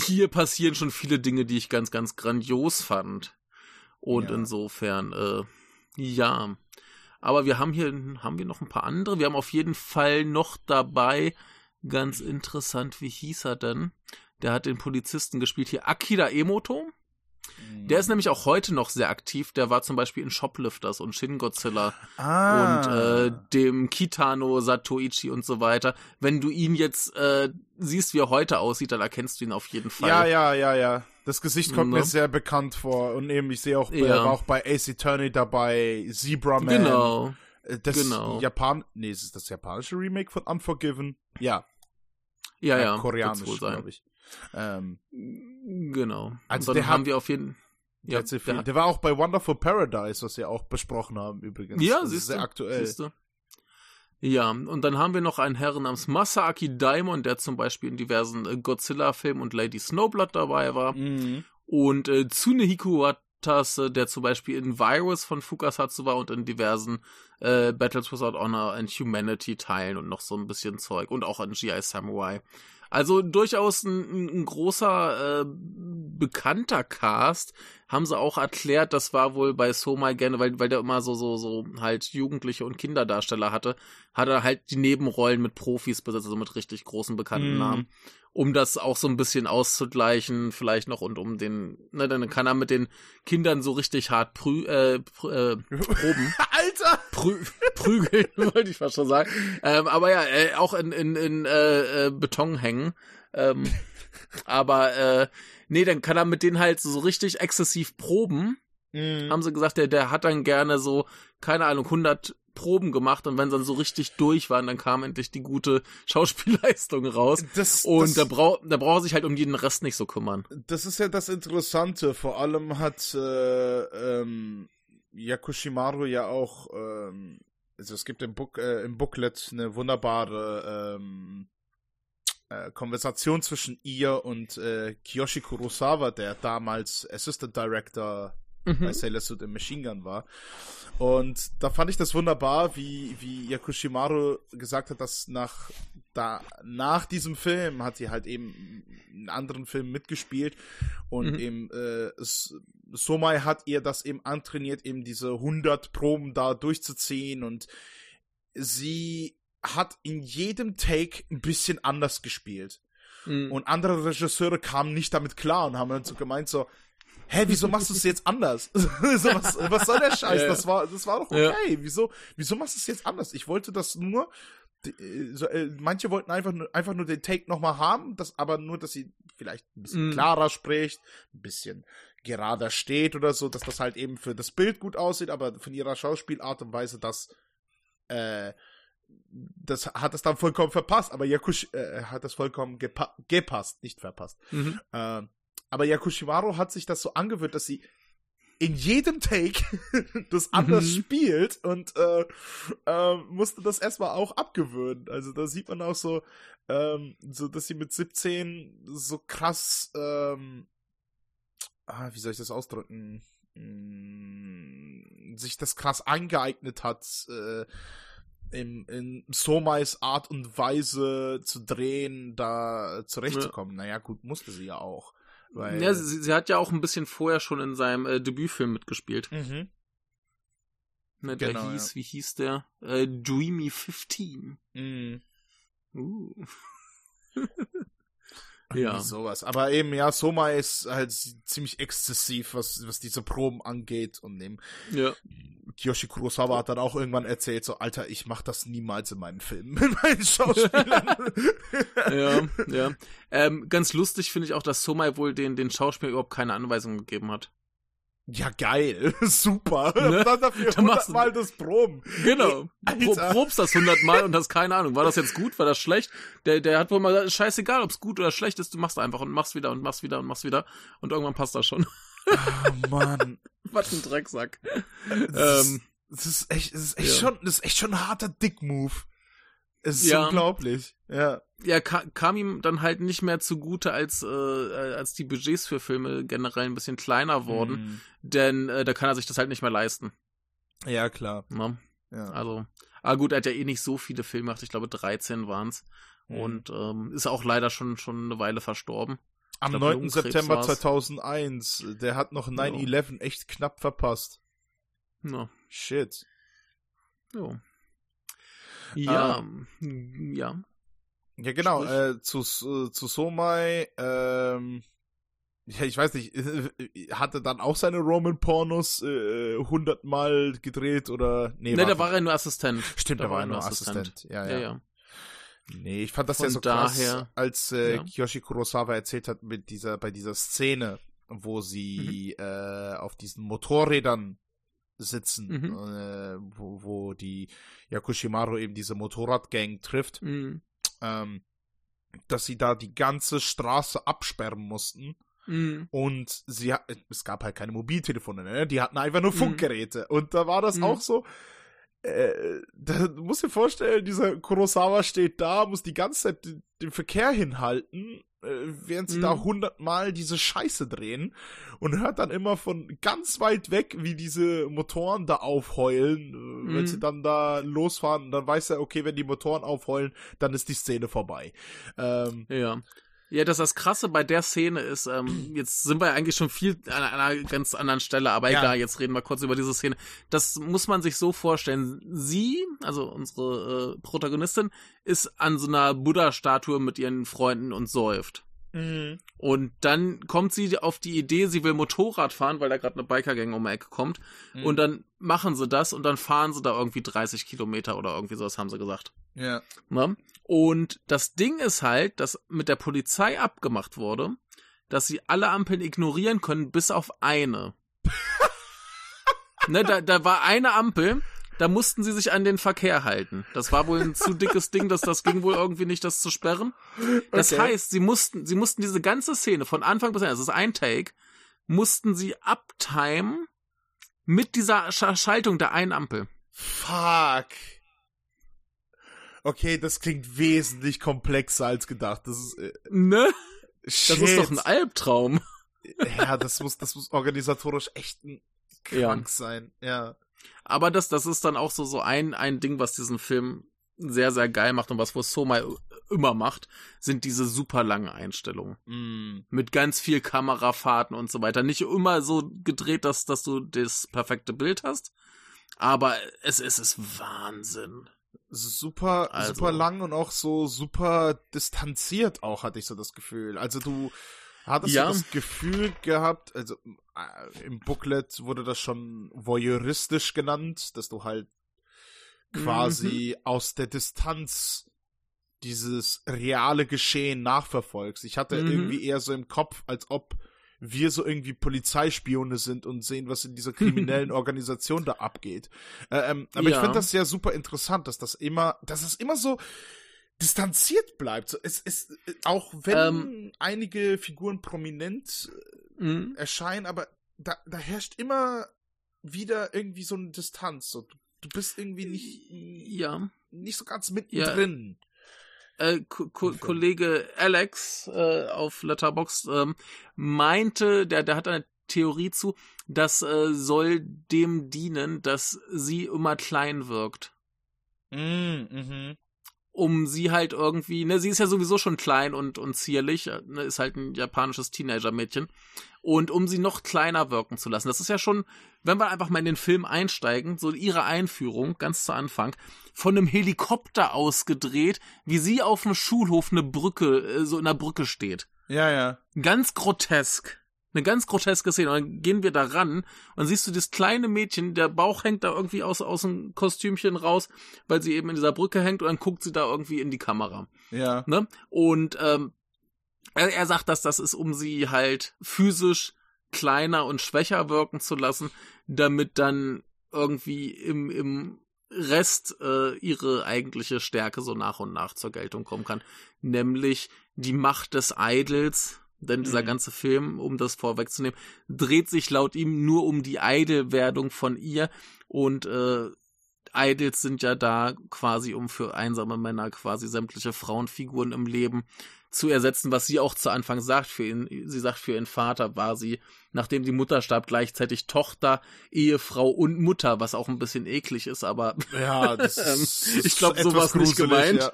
hier passieren schon viele Dinge, die ich ganz, ganz grandios fand. Und ja. insofern, äh, ja. Aber wir haben hier, haben wir noch ein paar andere. Wir haben auf jeden Fall noch dabei, ganz interessant, wie hieß er denn? Der hat den Polizisten gespielt hier, Akira Emoto. Der ist nämlich auch heute noch sehr aktiv. Der war zum Beispiel in Shoplifters und Shin Godzilla ah. und äh, dem Kitano, Satoichi und so weiter. Wenn du ihn jetzt äh, siehst, wie er heute aussieht, dann erkennst du ihn auf jeden Fall. Ja, ja, ja, ja. Das Gesicht kommt ne? mir sehr bekannt vor. Und eben, ich sehe auch, ja. er war auch bei Ace Attorney dabei, Zebra Man. Genau. Äh, das genau. Japan, nee, ist das japanische Remake von Unforgiven? Ja. Ja, ja. Koreanisch, glaube ich. Ähm, genau. Also dann haben wir auf jeden ja, der, der, der, war auch bei Wonderful Paradise, was wir auch besprochen haben übrigens. Ja, das siehst ist sehr aktuell. Siehste. Ja, und dann haben wir noch einen Herrn namens Masaaki Daimon, der zum Beispiel in diversen äh, Godzilla-Filmen und Lady Snowblood dabei war. Mhm. Und äh, Tsunehiko Watase, der zum Beispiel in Virus von Fukasatsu war und in diversen äh, Battles Without Honor and Humanity Teilen und noch so ein bisschen Zeug. Und auch in G.I. Samurai. Also durchaus ein, ein großer, äh, bekannter Cast. Haben sie auch erklärt, das war wohl bei Somai gerne, weil, weil der immer so, so, so halt Jugendliche und Kinderdarsteller hatte, hat er halt die Nebenrollen mit Profis besetzt, also mit richtig großen bekannten mm. Namen um das auch so ein bisschen auszugleichen, vielleicht noch und um den, ne, dann kann er mit den Kindern so richtig hart prü, äh, prü, äh, proben. Alter! Prü, prügeln, wollte ich fast schon sagen. Ähm, aber ja, äh, auch in, in, in äh, äh, Beton hängen. Ähm, aber äh, nee, dann kann er mit denen halt so richtig exzessiv proben mhm. haben sie gesagt, der, der hat dann gerne so, keine Ahnung, 100 Proben gemacht und wenn sie dann so richtig durch waren, dann kam endlich die gute Schauspielleistung raus. Das, und das, da braucht da braucht sich halt um jeden Rest nicht so kümmern. Das ist ja das Interessante. Vor allem hat äh, ähm, Yakushimaru ja auch, ähm, also es gibt im, Book, äh, im Booklet eine wunderbare ähm, äh, Konversation zwischen ihr und äh, Kiyoshi Kurosawa, der damals Assistant Director mhm. bei Sailor Suit im Machine Gun war. Und da fand ich das wunderbar, wie, wie Yakushimaru gesagt hat, dass nach, da, nach diesem Film hat sie halt eben einen anderen Film mitgespielt und mhm. eben äh, Somai hat ihr das eben antrainiert, eben diese 100 Proben da durchzuziehen und sie hat in jedem Take ein bisschen anders gespielt. Mhm. Und andere Regisseure kamen nicht damit klar und haben dann so gemeint so, hä, wieso machst du es jetzt anders? so, was, was soll der Scheiß? Das war, das war doch okay. Ja. Wieso, wieso machst du es jetzt anders? Ich wollte das nur, so, äh, manche wollten einfach nur, einfach nur den Take nochmal haben, das aber nur, dass sie vielleicht ein bisschen mm. klarer spricht, ein bisschen gerader steht oder so, dass das halt eben für das Bild gut aussieht, aber von ihrer Schauspielart und Weise, das, äh, das hat es dann vollkommen verpasst, aber Yakush äh, hat das vollkommen gepa gepasst, nicht verpasst. Mhm. Äh, aber Yakushimaru hat sich das so angewöhnt, dass sie in jedem Take das anders mhm. spielt und äh, äh, musste das erstmal auch abgewöhnen. Also da sieht man auch so, ähm, so dass sie mit 17 so krass, ähm, ah, wie soll ich das ausdrücken, hm, sich das krass eingeeignet hat, äh, in, in Somais Art und Weise zu drehen, da zurechtzukommen. Ja. Naja, gut, musste sie ja auch. Weil ja, sie, sie, hat ja auch ein bisschen vorher schon in seinem äh, Debütfilm mitgespielt. Mhm. Ne, der genau, hieß, ja. wie hieß der? Äh, Dreamy 15. Mhm. Uh. ja. Sowas. Aber eben, ja, Soma ist halt ziemlich exzessiv, was, was diese Proben angeht und eben. Ja. Kiyoshi Kurosawa hat dann auch irgendwann erzählt, so, Alter, ich mach das niemals in meinen Filmen, mit meinen Schauspielern. ja, ja. Ähm, ganz lustig finde ich auch, dass Somai wohl den, den Schauspieler überhaupt keine Anweisungen gegeben hat. Ja, geil. Super. Ne? dann dafür da machst Mal das Proben. Genau. Pro, probst das hundertmal und hast keine Ahnung. War das jetzt gut? War das schlecht? Der, der hat wohl mal gesagt, scheißegal, ob's gut oder schlecht ist, du machst einfach und machst wieder und machst wieder und machst wieder. Und irgendwann passt das schon. Oh, Mann. Was ein Drecksack. Das, ähm, das ist echt, das ist echt ja. schon, das ist echt schon ein harter Dick-Move. Es ist ja. unglaublich. Ja. Ja, kam, ihm dann halt nicht mehr zugute, als, äh, als die Budgets für Filme generell ein bisschen kleiner wurden. Mm. Denn äh, da kann er sich das halt nicht mehr leisten. Ja, klar. Na? Ja. Also, aber gut, er hat ja eh nicht so viele Filme gemacht. Ich glaube, 13 waren's. Mm. Und ähm, ist auch leider schon, schon eine Weile verstorben. Am glaub, 9. September war's. 2001. Der hat noch 9-11 ja. echt knapp verpasst. Ja. Shit. Ja. Ja, ähm, ja. Ja, genau, äh, zu, äh, zu Somai, ähm, ja, ich weiß nicht, hatte dann auch seine Roman-Pornos äh, hundertmal gedreht oder nee, nee da war er nur Assistent. Stimmt, da war er nur Assistent. Assistent. Ja, ja, ja, ja. Nee, ich fand das Von ja so daher, krass, als äh, ja. Kiyoshi Kurosawa erzählt hat mit dieser, bei dieser Szene, wo sie mhm. äh, auf diesen Motorrädern sitzen, mhm. äh, wo, wo die Yakushimaru eben diese Motorradgang trifft, mhm. ähm, dass sie da die ganze Straße absperren mussten. Mhm. Und sie es gab halt keine Mobiltelefone, ne? Die hatten einfach nur mhm. Funkgeräte. Und da war das mhm. auch so. Äh, da, du musst dir vorstellen, dieser Kurosawa steht da, muss die ganze Zeit den, den Verkehr hinhalten äh, während sie mhm. da hundertmal diese Scheiße drehen und hört dann immer von ganz weit weg, wie diese Motoren da aufheulen, mhm. wenn sie mhm. dann da losfahren, dann weiß er, okay, wenn die Motoren aufheulen, dann ist die Szene vorbei. Ähm, ja. Ja, dass das Krasse bei der Szene ist, ähm, jetzt sind wir eigentlich schon viel an einer ganz anderen Stelle, aber ja. egal, jetzt reden wir kurz über diese Szene. Das muss man sich so vorstellen. Sie, also unsere äh, Protagonistin, ist an so einer Buddha-Statue mit ihren Freunden und säuft. Mhm. Und dann kommt sie auf die Idee, sie will Motorrad fahren, weil da gerade eine Bikergang um die Ecke kommt. Mhm. Und dann machen sie das und dann fahren sie da irgendwie 30 Kilometer oder irgendwie sowas, haben sie gesagt. Ja. Na? Und das Ding ist halt, dass mit der Polizei abgemacht wurde, dass sie alle Ampeln ignorieren können, bis auf eine. ne, da, da war eine Ampel, da mussten sie sich an den Verkehr halten. Das war wohl ein zu dickes Ding, dass das ging wohl irgendwie nicht, das zu sperren. Das okay. heißt, sie mussten, sie mussten diese ganze Szene von Anfang bis Ende, das ist ein Take, mussten sie uptime mit dieser Sch Schaltung der einen Ampel. Fuck. Okay, das klingt wesentlich komplexer als gedacht. Das ist äh, ne? Shit. Das ist doch ein Albtraum. Ja, das muss das muss organisatorisch echt ein krank ja. sein. Ja. Aber das das ist dann auch so so ein ein Ding, was diesen Film sehr sehr geil macht und was Soma immer macht, sind diese super langen Einstellungen. Mm. Mit ganz viel Kamerafahrten und so weiter. Nicht immer so gedreht, dass, dass du das perfekte Bild hast. Aber es, es ist Wahnsinn. Super, also. super lang und auch so super distanziert auch, hatte ich so das Gefühl. Also du hattest ja. so das Gefühl gehabt, also äh, im Booklet wurde das schon voyeuristisch genannt, dass du halt quasi mhm. aus der Distanz dieses reale Geschehen nachverfolgst. Ich hatte mhm. irgendwie eher so im Kopf, als ob wir so irgendwie Polizeispione sind und sehen, was in dieser kriminellen Organisation da abgeht. Äh, ähm, aber ja. ich finde das ja super interessant, dass das immer, dass es immer so distanziert bleibt. Es ist auch wenn ähm, einige Figuren prominent äh, erscheinen, aber da, da herrscht immer wieder irgendwie so eine Distanz. So, du, du bist irgendwie nicht, ja. nicht so ganz mittendrin. Ja äh, Ko Ko Kollege Alex äh, auf Letterboxd ähm, meinte, der, der hat eine Theorie zu, das äh, soll dem dienen, dass sie immer klein wirkt. Mm, mhm um sie halt irgendwie, ne, sie ist ja sowieso schon klein und, und zierlich, äh, ne, ist halt ein japanisches Teenager-Mädchen. Und um sie noch kleiner wirken zu lassen. Das ist ja schon, wenn wir einfach mal in den Film einsteigen, so ihre Einführung, ganz zu Anfang, von einem Helikopter aus gedreht, wie sie auf dem Schulhof eine Brücke, äh, so in der Brücke steht. Ja, ja. Ganz grotesk. Eine ganz groteske Szene. Und dann gehen wir da ran und siehst du das kleine Mädchen, der Bauch hängt da irgendwie aus, aus dem Kostümchen raus, weil sie eben in dieser Brücke hängt und dann guckt sie da irgendwie in die Kamera. Ja. Ne? Und ähm, er, er sagt, dass das ist, um sie halt physisch kleiner und schwächer wirken zu lassen, damit dann irgendwie im, im Rest äh, ihre eigentliche Stärke so nach und nach zur Geltung kommen kann. Nämlich die Macht des Idols, denn dieser mhm. ganze Film, um das vorwegzunehmen, dreht sich laut ihm nur um die Idolwerdung von ihr und äh, Idols sind ja da quasi, um für einsame Männer quasi sämtliche Frauenfiguren im Leben zu ersetzen, was sie auch zu Anfang sagt. Für ihn, sie sagt, für ihren Vater war sie, nachdem die Mutter starb, gleichzeitig Tochter, Ehefrau und Mutter, was auch ein bisschen eklig ist, aber ja, ich glaube, sowas nicht gemeint. Ja.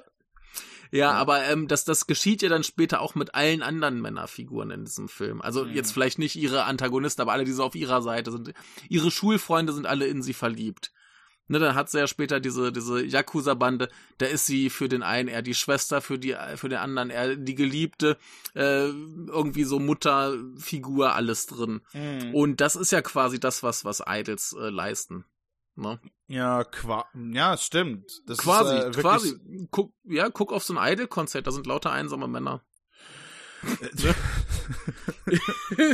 Ja, aber ähm, das, das geschieht ja dann später auch mit allen anderen Männerfiguren in diesem Film. Also mhm. jetzt vielleicht nicht ihre Antagonisten, aber alle, die so auf ihrer Seite sind. Ihre Schulfreunde sind alle in sie verliebt. Ne, dann hat sie ja später diese, diese Yakuza-Bande, da ist sie für den einen eher die Schwester, für die, für den anderen eher die Geliebte, äh, irgendwie so Mutterfigur, alles drin. Mhm. Und das ist ja quasi das, was, was Idols äh, leisten. Ne? Ja, qua ja, stimmt. Das quasi, ist, äh, quasi. Guck, ja, guck auf so ein Idol-Konzert, da sind lauter einsame Männer.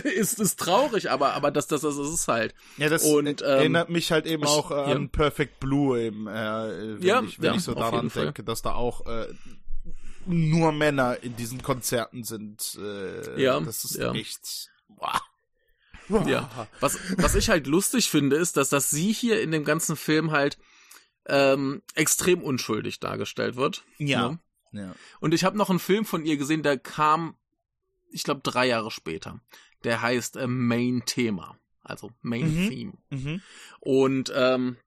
ist ist traurig, aber aber das das das ist halt. Ja, das und, ähm, erinnert mich halt eben auch äh, an Perfect Blue eben, äh, wenn, ja, ich, wenn ja, ich so daran denke, dass da auch äh, nur Männer in diesen Konzerten sind. Äh, ja, das ist ja. nichts. Boah. Ja. Was, was ich halt lustig finde, ist, dass das sie hier in dem ganzen Film halt ähm, extrem unschuldig dargestellt wird. Ja. Ne? ja. Und ich habe noch einen Film von ihr gesehen, der kam, ich glaube, drei Jahre später. Der heißt äh, Main Thema. Also Main mhm. Theme. Mhm. Und ähm,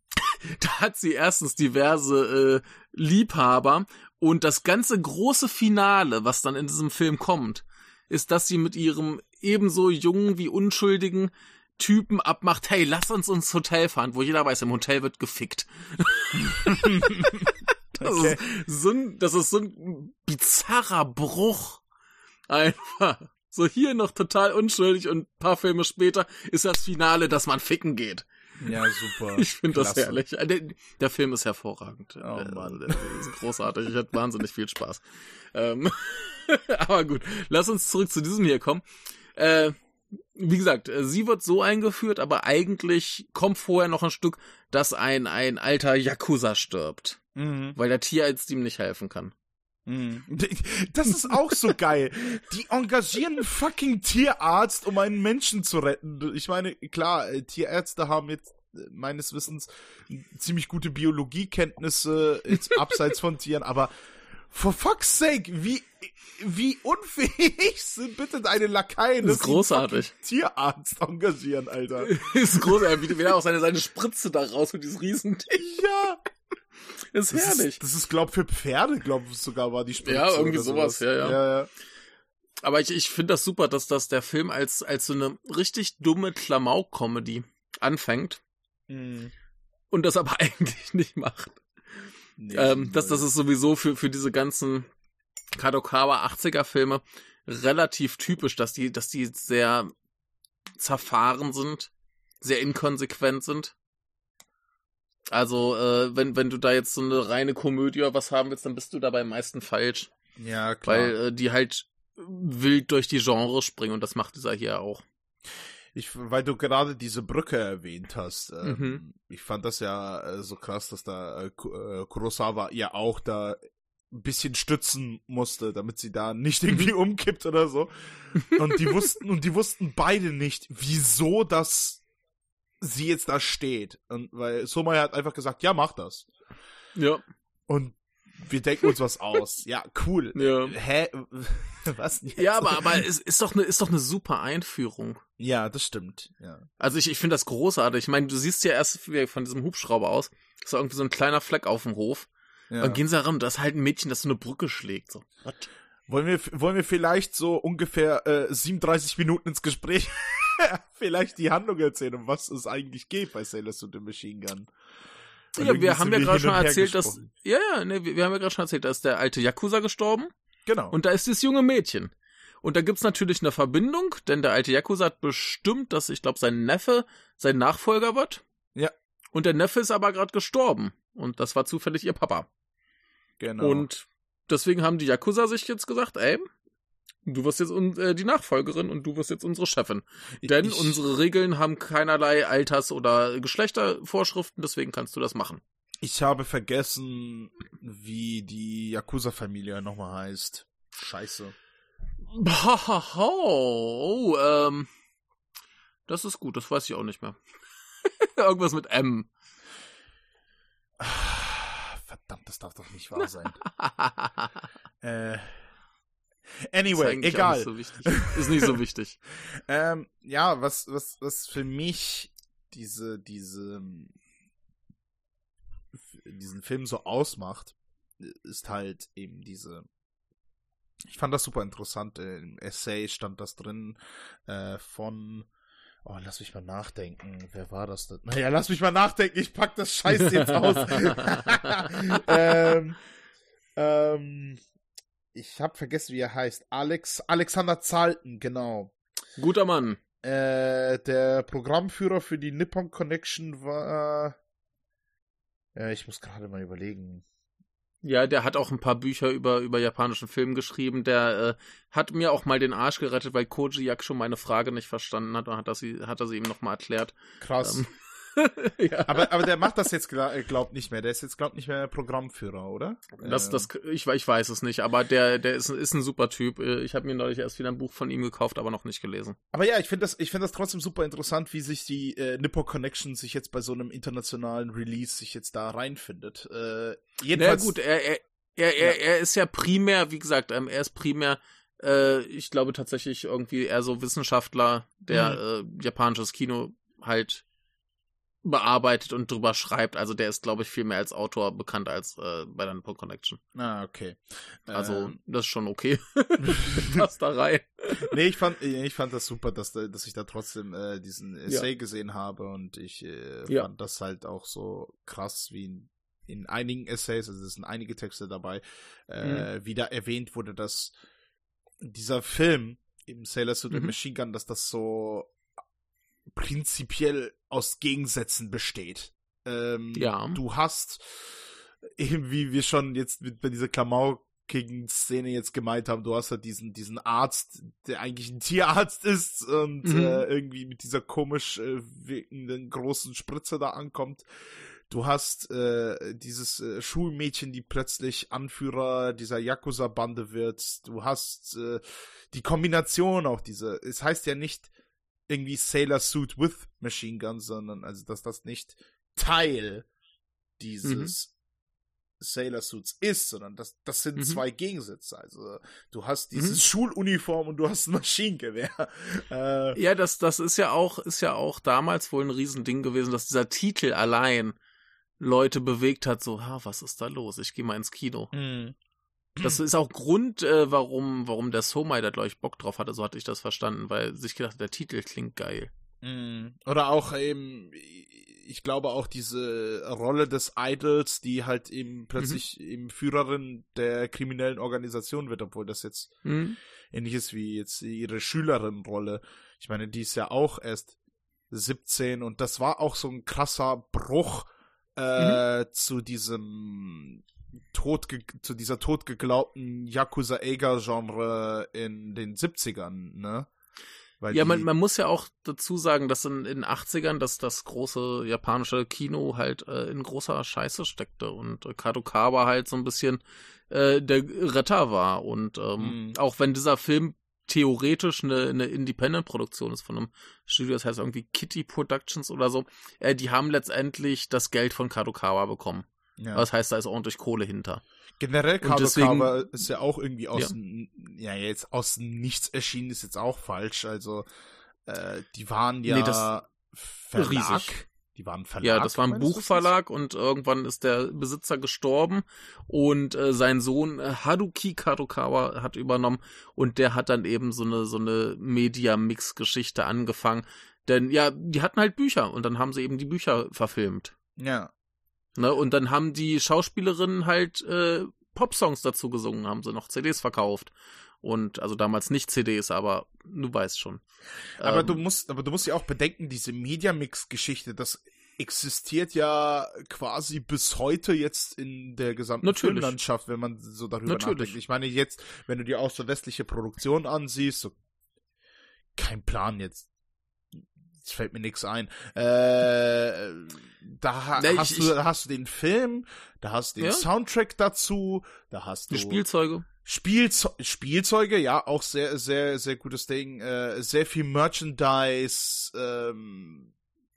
da hat sie erstens diverse äh, Liebhaber und das ganze große Finale, was dann in diesem Film kommt, ist, dass sie mit ihrem ebenso jungen wie unschuldigen Typen abmacht, hey, lass uns ins Hotel fahren, wo jeder weiß, im Hotel wird gefickt. das, okay. ist so ein, das ist so ein bizarrer Bruch. Einfach. So hier noch total unschuldig und paar Filme später ist das Finale, dass man ficken geht. Ja, super. Ich finde das herrlich. Der, der, Film ist hervorragend. Oh äh, Mann. Der ist großartig. Ich hatte wahnsinnig viel Spaß. Ähm, aber gut, lass uns zurück zu diesem hier kommen. Äh, wie gesagt, äh, sie wird so eingeführt, aber eigentlich kommt vorher noch ein Stück, dass ein, ein alter Yakuza stirbt. Mhm. Weil der Tierarzt ihm nicht helfen kann. Mhm. Das ist auch so geil. Die engagieren einen fucking Tierarzt, um einen Menschen zu retten. Ich meine, klar, äh, Tierärzte haben jetzt äh, meines Wissens ziemlich gute Biologiekenntnisse jetzt abseits von Tieren, aber for fuck's sake, wie wie unfähig sind bitte deine Lakaien, das ist großartig. Tierarzt engagieren, Alter. ist großartig, wie er auch seine, seine Spritze da raus mit diesem Riesending. Ja. Das ist das herrlich. Ist, das ist, glaub, für Pferde, glaub ich, sogar war die Spritze. Ja, irgendwie sowas, sowas. Ja, ja. ja, ja. Aber ich, ich finde das super, dass das der Film als, als so eine richtig dumme Klamauk-Comedy anfängt. Mhm. Und das aber eigentlich nicht macht. Nee, ähm, das, das ist sowieso für, für diese ganzen Kadokawa 80er Filme relativ typisch, dass die, dass die sehr zerfahren sind, sehr inkonsequent sind. Also, äh, wenn, wenn du da jetzt so eine reine Komödie oder was haben willst, dann bist du dabei meisten falsch. Ja, klar. Weil äh, die halt wild durch die Genre springen und das macht dieser hier auch. Ich, weil du gerade diese Brücke erwähnt hast, ähm, mhm. ich fand das ja äh, so krass, dass da äh, äh Kurosawa ja auch da ein bisschen stützen musste, damit sie da nicht irgendwie umkippt oder so. Und die wussten, und die wussten beide nicht, wieso das sie jetzt da steht. Und weil Somaya hat einfach gesagt, ja, mach das. Ja. Und wir denken uns was aus. Ja, cool. Ja. Hä? Was jetzt? Ja, aber, aber es ist doch eine, ist doch eine super Einführung. Ja, das stimmt. Ja. Also ich, ich finde das großartig. Ich meine, du siehst ja erst von diesem Hubschrauber aus. Ist irgendwie so ein kleiner Fleck auf dem Hof. Ja. Dann gehen sie herum, das ist halt ein Mädchen, das so eine Brücke schlägt. So. What? Wollen wir, wollen wir vielleicht so ungefähr äh, 37 Minuten ins Gespräch vielleicht die Handlung erzählen, um was es eigentlich geht bei Sailors und the Machine Gun? Ja, wir haben ja gerade schon erzählt, dass ja, ja, ne, wir, wir haben ja gerade schon erzählt, dass der alte Yakuza gestorben. Genau. Und da ist das junge Mädchen. Und da gibt's natürlich eine Verbindung, denn der alte Yakuza hat bestimmt, dass ich glaube, sein Neffe sein Nachfolger wird. Ja. Und der Neffe ist aber gerade gestorben. Und das war zufällig ihr Papa. Genau. Und deswegen haben die Yakuza sich jetzt gesagt, ey, du wirst jetzt äh, die Nachfolgerin und du wirst jetzt unsere Chefin. Denn ich, unsere Regeln haben keinerlei Alters- oder Geschlechtervorschriften, deswegen kannst du das machen. Ich habe vergessen, wie die Yakuza-Familie nochmal heißt. Scheiße. Oh, ähm, das ist gut, das weiß ich auch nicht mehr. Irgendwas mit M. Verdammt, das darf doch nicht wahr sein. äh, anyway, ist egal. Nicht so wichtig. ist nicht so wichtig. ähm, ja, was, was, was für mich diese, diese, diesen Film so ausmacht, ist halt eben diese. Ich fand das super interessant. Im Essay stand das drin äh, von Oh, lass mich mal nachdenken. Wer war das denn? Naja, lass mich mal nachdenken. Ich pack das Scheiß jetzt aus. ähm, ähm, ich hab vergessen, wie er heißt. Alex, Alexander Zalten, genau. Guter Mann. Äh, der Programmführer für die Nippon Connection war. Äh, ich muss gerade mal überlegen. Ja, der hat auch ein paar Bücher über, über japanischen Film geschrieben. Der äh, hat mir auch mal den Arsch gerettet, weil Koji Yakusho meine Frage nicht verstanden hat und hat, das, hat er sie ihm nochmal erklärt. Krass. Ähm, ja. aber, aber der macht das jetzt, glaubt nicht mehr. Der ist jetzt, glaubt nicht mehr Programmführer, oder? Das, das, ich, ich weiß es nicht, aber der, der ist, ist ein super Typ. Ich habe mir neulich erst wieder ein Buch von ihm gekauft, aber noch nicht gelesen. Aber ja, ich finde das, ich finde das trotzdem super interessant, wie sich die äh, Nippo Connection sich jetzt bei so einem internationalen Release sich jetzt da reinfindet. Äh, jedenfalls. Na gut, er, er, er, er, er ist ja primär, wie gesagt, ähm, er ist primär äh, ich glaube tatsächlich irgendwie eher so Wissenschaftler, der mhm. äh, japanisches Kino halt bearbeitet und drüber schreibt. Also der ist, glaube ich, viel mehr als Autor bekannt als äh, bei der Nippon Connection. Ah, okay. Also ähm. das ist schon okay. Passt da rein. nee, ich fand, ich fand das super, dass, dass ich da trotzdem äh, diesen Essay ja. gesehen habe und ich äh, ja. fand das halt auch so krass wie in, in einigen Essays, also es sind einige Texte dabei, äh, mhm. wieder erwähnt wurde, dass dieser Film im Sailor Suit mhm. Machine Gun, dass das so prinzipiell aus Gegensätzen besteht. Ähm, ja. Du hast, eben wie wir schon jetzt mit, bei dieser Klamauk Szene jetzt gemeint haben. Du hast halt diesen, diesen Arzt, der eigentlich ein Tierarzt ist und mhm. äh, irgendwie mit dieser komisch äh, wirkenden großen Spritze da ankommt. Du hast äh, dieses äh, Schulmädchen, die plötzlich Anführer dieser Yakuza-Bande wird. Du hast äh, die Kombination auch diese. Es heißt ja nicht irgendwie Sailor Suit with Machine Gun, sondern also dass das nicht Teil dieses mhm. Sailor Suits ist, sondern das, das sind mhm. zwei Gegensätze. Also du hast dieses mhm. Schuluniform und du hast ein Maschinengewehr. Äh, ja, das, das ist ja auch, ist ja auch damals wohl ein Riesending gewesen, dass dieser Titel allein Leute bewegt hat, so, ha, was ist da los? Ich gehe mal ins Kino. Mhm. Das ist auch Grund, äh, warum, warum der Somai da, glaube ich, Bock drauf hatte, so hatte ich das verstanden, weil sich gedacht, der Titel klingt geil. Mhm. Oder auch eben, ich glaube auch diese Rolle des Idols, die halt eben plötzlich mhm. eben Führerin der kriminellen Organisation wird, obwohl das jetzt mhm. ähnlich ist wie jetzt ihre Schülerin-Rolle. Ich meine, die ist ja auch erst 17 und das war auch so ein krasser Bruch äh, mhm. zu diesem tot zu dieser totgeglaubten Yakuza Eiga Genre in den 70ern, ne? Weil ja, man, man muss ja auch dazu sagen, dass in den 80ern dass das große japanische Kino halt äh, in großer Scheiße steckte und äh, Kadokawa halt so ein bisschen äh, der Retter war. Und ähm, mhm. auch wenn dieser Film theoretisch eine, eine Independent-Produktion ist von einem Studio, das heißt irgendwie Kitty Productions oder so, äh, die haben letztendlich das Geld von Kadokawa bekommen. Ja. Das heißt, da ist ordentlich Kohle hinter. Generell Kadokawa ist ja auch irgendwie aus, ja. ja, jetzt aus nichts erschienen, ist jetzt auch falsch. Also, äh, die waren ja nee, das Verlag. Riesig. Die waren Verlag. Ja, das war ein Buchverlag und irgendwann ist der Besitzer gestorben und äh, sein Sohn äh, Haruki Kadokawa hat übernommen und der hat dann eben so eine so eine Media Mix Geschichte angefangen, denn ja, die hatten halt Bücher und dann haben sie eben die Bücher verfilmt. Ja. Ne, und dann haben die Schauspielerinnen halt äh, Popsongs dazu gesungen, haben sie noch CDs verkauft. Und also damals nicht CDs, aber du weißt schon. Aber ähm, du musst, aber du musst ja auch bedenken, diese Mediamix-Geschichte, das existiert ja quasi bis heute jetzt in der gesamten natürlich. Filmlandschaft, wenn man so darüber natürlich. nachdenkt. Ich meine, jetzt, wenn du dir auch so westliche Produktion ansiehst, so kein Plan jetzt. Jetzt fällt mir nichts ein. Äh, da nee, hast ich, du, da hast du den Film, da hast du den ja? Soundtrack dazu, da hast du die Spielzeuge. Spielze Spielzeuge, ja, auch sehr, sehr, sehr gutes Ding. Äh, sehr viel Merchandise, ähm,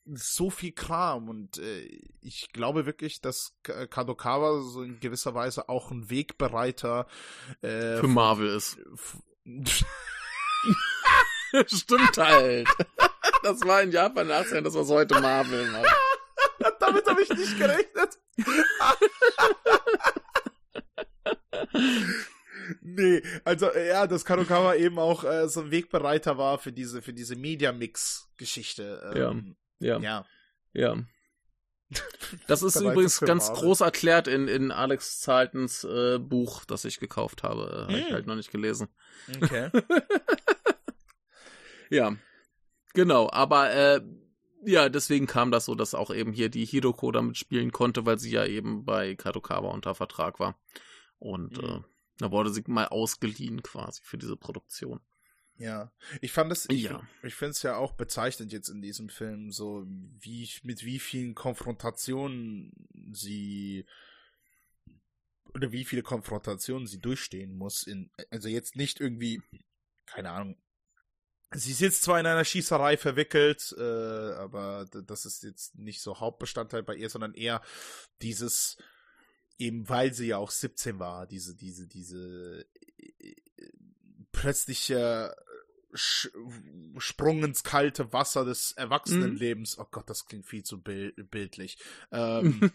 so viel Kram und äh, ich glaube wirklich, dass Kadokawa so in gewisser Weise auch ein Wegbereiter äh, für Marvel ist. Stimmt halt. Das war in Japan nachsehen, das was heute Marvel macht. Damit habe ich nicht gerechnet. nee, also ja, dass Kadokawa eben auch äh, so ein Wegbereiter war für diese für diese Media Mix Geschichte. Ähm, ja, ja, ja. Das ist übrigens ganz Marvel. groß erklärt in, in Alex Zaltens äh, Buch, das ich gekauft habe. Hm. Habe ich halt noch nicht gelesen. Okay. ja, genau. Aber äh, ja, deswegen kam das so, dass auch eben hier die Hiroko damit spielen konnte, weil sie ja eben bei Kadokawa unter Vertrag war. Und mhm. äh, da wurde sie mal ausgeliehen quasi für diese Produktion. Ja, ich fand es, ich, ja. ich finde es ja auch bezeichnend jetzt in diesem Film, so wie mit wie vielen Konfrontationen sie oder wie viele Konfrontationen sie durchstehen muss in, also jetzt nicht irgendwie, keine Ahnung, Sie ist jetzt zwar in einer Schießerei verwickelt, äh, aber das ist jetzt nicht so Hauptbestandteil bei ihr, sondern eher dieses, eben weil sie ja auch 17 war, diese, diese, diese äh, plötzliche Sch Sprung ins kalte Wasser des Erwachsenenlebens. Mhm. Oh Gott, das klingt viel zu bild bildlich. Ähm,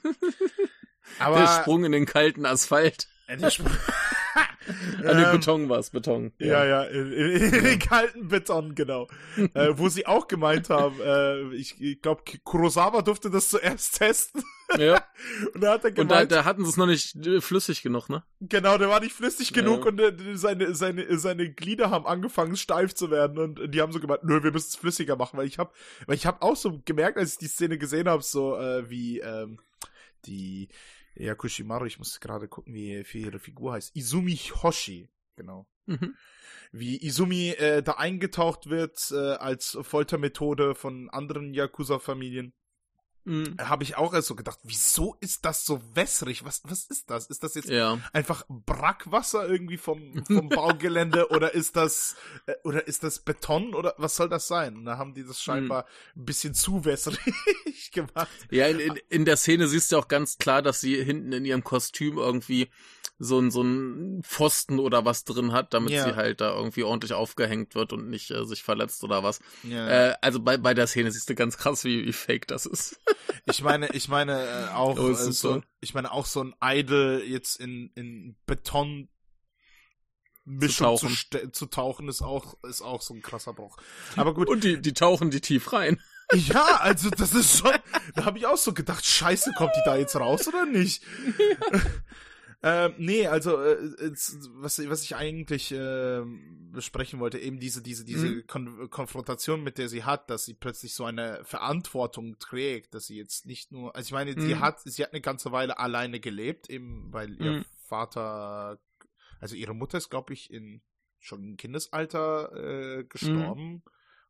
aber der Sprung in den kalten Asphalt. Äh, der Sprung An den ähm, Beton war es, Beton. Ja, ja, in, in, in ja. den kalten Beton, genau. äh, wo sie auch gemeint haben, äh, ich, ich glaube, Kurosawa durfte das zuerst testen. Ja. und da hat er gemeint. Und da, da hatten sie es noch nicht äh, flüssig genug, ne? Genau, der war nicht flüssig genug ja. und äh, seine, seine, seine Glieder haben angefangen steif zu werden und die haben so gemeint, nö, wir müssen es flüssiger machen, weil ich habe, weil ich habe auch so gemerkt, als ich die Szene gesehen habe, so äh, wie ähm, die Ja, Kushimaru, ich muss gerade gucken, wie, wie ihre Figur heißt. Izumi Hoshi, genau. Mhm. Wie Izumi äh, da eingetaucht wird äh, als Foltermethode von anderen Yakuza-Familien. Mhm. Habe ich auch erst so gedacht, wieso ist das so wässrig? Was, was ist das? Ist das jetzt ja. einfach Brackwasser irgendwie vom, vom Baugelände oder ist das, äh, oder ist das Beton oder was soll das sein? Und da haben die das mhm. scheinbar mhm. ein bisschen zu wässrig gemacht. Ja, in, in, in der Szene siehst du auch ganz klar, dass sie hinten in ihrem Kostüm irgendwie so ein, so ein Pfosten oder was drin hat, damit ja. sie halt da irgendwie ordentlich aufgehängt wird und nicht äh, sich verletzt oder was. Ja. Äh, also bei, bei der Szene siehst du ganz krass, wie, wie fake das ist. Ich meine, ich meine äh, auch oh, äh, so, ich meine auch so ein Idol jetzt in, in Beton Mischung zu tauchen. Zu, zu, tauchen ist auch ist auch so ein krasser Bruch. Aber gut. Und die die tauchen die tief rein. Ja, also das ist schon. Da habe ich auch so gedacht, Scheiße, kommt die da jetzt raus oder nicht? Ja. Ähm, nee, also äh, was, was ich eigentlich äh, besprechen wollte, eben diese, diese, diese mhm. Kon Konfrontation, mit der sie hat, dass sie plötzlich so eine Verantwortung trägt, dass sie jetzt nicht nur, also ich meine, mhm. sie hat, sie hat eine ganze Weile alleine gelebt, eben weil mhm. ihr Vater, also ihre Mutter ist, glaube ich, in schon im Kindesalter äh, gestorben mhm.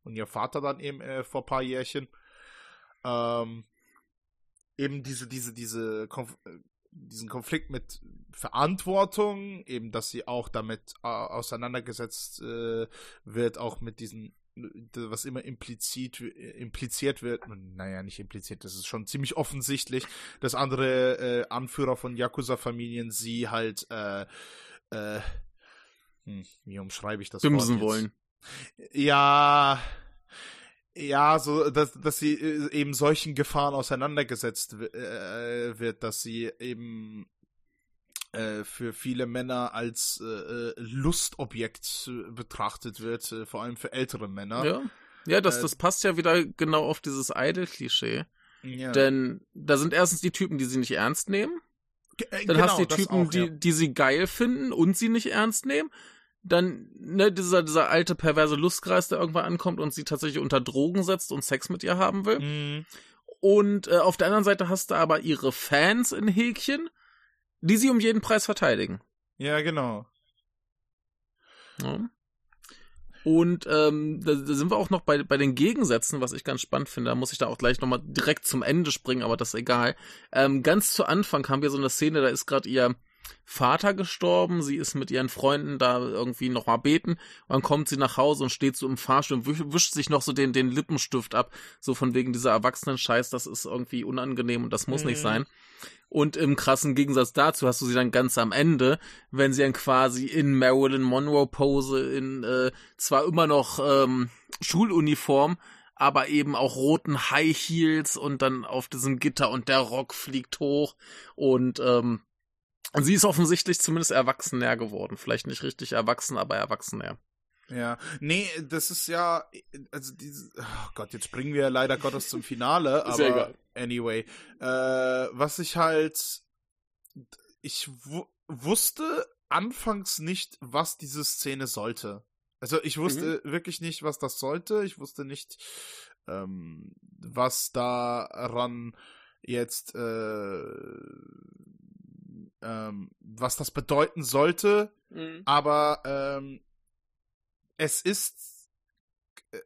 und ihr Vater dann eben äh, vor paar Jährchen. Ähm, eben diese, diese, diese Konf diesen Konflikt mit Verantwortung, eben, dass sie auch damit äh, auseinandergesetzt äh, wird, auch mit diesen, was immer implizit, impliziert wird, naja, nicht impliziert, das ist schon ziemlich offensichtlich, dass andere äh, Anführer von Yakuza-Familien sie halt, äh, äh, hm, wie umschreibe ich das? Bimsen wollen. Ja, ja, so, dass, dass sie äh, eben solchen Gefahren auseinandergesetzt äh, wird, dass sie eben äh, für viele Männer als äh, äh Lustobjekt betrachtet wird, äh, vor allem für ältere Männer. Ja, ja das, das passt ja wieder genau auf dieses Idol-Klischee. Ja. Denn da sind erstens die Typen, die sie nicht ernst nehmen. Dann genau, hast du die Typen, auch, ja. die, die sie geil finden und sie nicht ernst nehmen dann, ne, dieser, dieser alte perverse Lustkreis, der irgendwann ankommt und sie tatsächlich unter Drogen setzt und Sex mit ihr haben will. Mhm. Und äh, auf der anderen Seite hast du aber ihre Fans in Häkchen, die sie um jeden Preis verteidigen. Ja, genau. Ja. Und ähm, da, da sind wir auch noch bei, bei den Gegensätzen, was ich ganz spannend finde. Da muss ich da auch gleich nochmal direkt zum Ende springen, aber das ist egal. Ähm, ganz zu Anfang haben wir so eine Szene, da ist gerade ihr Vater gestorben, sie ist mit ihren Freunden da irgendwie nochmal beten und dann kommt sie nach Hause und steht so im Fahrstuhl und wischt sich noch so den, den Lippenstift ab, so von wegen dieser Erwachsenen-Scheiß, das ist irgendwie unangenehm und das muss mhm. nicht sein. Und im krassen Gegensatz dazu hast du sie dann ganz am Ende, wenn sie dann quasi in Marilyn Monroe Pose in äh, zwar immer noch ähm, Schuluniform, aber eben auch roten High Heels und dann auf diesem Gitter und der Rock fliegt hoch und ähm, und sie ist offensichtlich zumindest erwachsener geworden. Vielleicht nicht richtig erwachsen, aber erwachsener. Ja, nee, das ist ja, also diese, oh Gott, jetzt springen wir leider Gottes zum Finale, aber egal. anyway, äh, was ich halt, ich wusste anfangs nicht, was diese Szene sollte. Also ich wusste mhm. wirklich nicht, was das sollte. Ich wusste nicht, ähm, was daran jetzt äh, ähm, was das bedeuten sollte, mhm. aber ähm, es ist äh,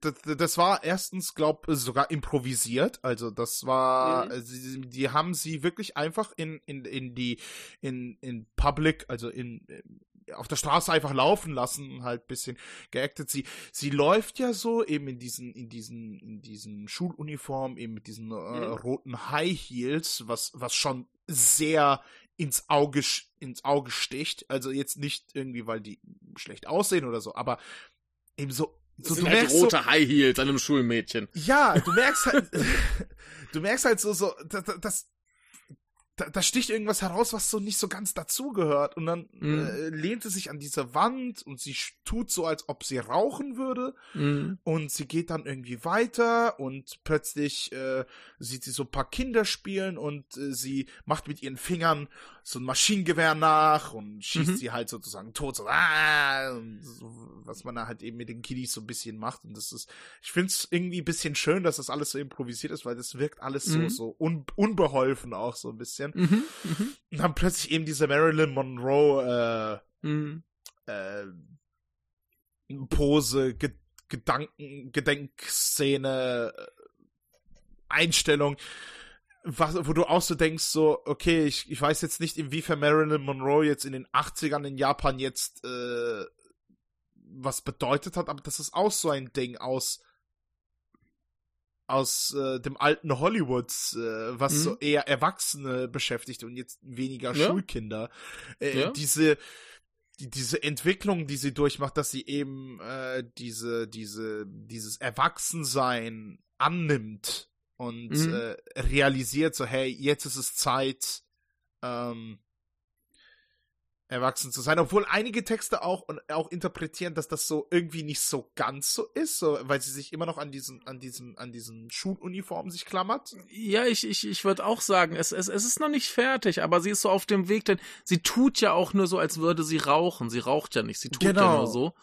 das, das war erstens, glaub, sogar improvisiert. Also das war, mhm. sie, die haben sie wirklich einfach in in in die in in Public, also in auf der Straße einfach laufen lassen, halt bisschen geactet. Sie, sie läuft ja so eben in diesen, in diesen, in diesen Schuluniform, eben mit diesen äh, mhm. roten High Heels, was, was schon sehr ins Auge, ins Auge sticht. Also jetzt nicht irgendwie, weil die schlecht aussehen oder so, aber eben so so, du halt merkst rote so, High Heels an einem Schulmädchen. Ja, du merkst halt, du merkst halt so, so, das, das, da, da sticht irgendwas heraus, was so nicht so ganz dazugehört. Und dann mhm. äh, lehnt sie sich an diese Wand und sie tut so, als ob sie rauchen würde. Mhm. Und sie geht dann irgendwie weiter und plötzlich äh, sieht sie so ein paar Kinder spielen und äh, sie macht mit ihren Fingern so ein Maschinengewehr nach und schießt mhm. sie halt sozusagen tot, so, ah, so, was man da halt eben mit den Kiddies so ein bisschen macht. Und das ist, ich finde es irgendwie ein bisschen schön, dass das alles so improvisiert ist, weil das wirkt alles mhm. so, so un, unbeholfen auch so ein bisschen. Mhm. mhm. Und dann plötzlich eben diese Marilyn Monroe, äh, mhm. äh, Pose, Ge Gedanken, Gedenkszene, äh, Einstellung was, wo du auch so denkst, so, okay, ich, ich weiß jetzt nicht, inwiefern Marilyn Monroe jetzt in den 80ern in Japan jetzt äh, was bedeutet hat, aber das ist auch so ein Ding aus aus äh, dem alten Hollywood, äh, was mhm. so eher Erwachsene beschäftigt und jetzt weniger ja. Schulkinder. Äh, ja. Diese die, diese Entwicklung, die sie durchmacht, dass sie eben äh, diese diese dieses Erwachsensein annimmt und mhm. äh, realisiert so, hey, jetzt ist es Zeit, ähm, erwachsen zu sein, obwohl einige Texte auch und auch interpretieren, dass das so irgendwie nicht so ganz so ist, so, weil sie sich immer noch an diesen an diesem an diesen Schuluniformen sich klammert. Ja, ich ich ich würde auch sagen, es, es es ist noch nicht fertig, aber sie ist so auf dem Weg, denn sie tut ja auch nur so, als würde sie rauchen. Sie raucht ja nicht, sie tut genau. ja nur so,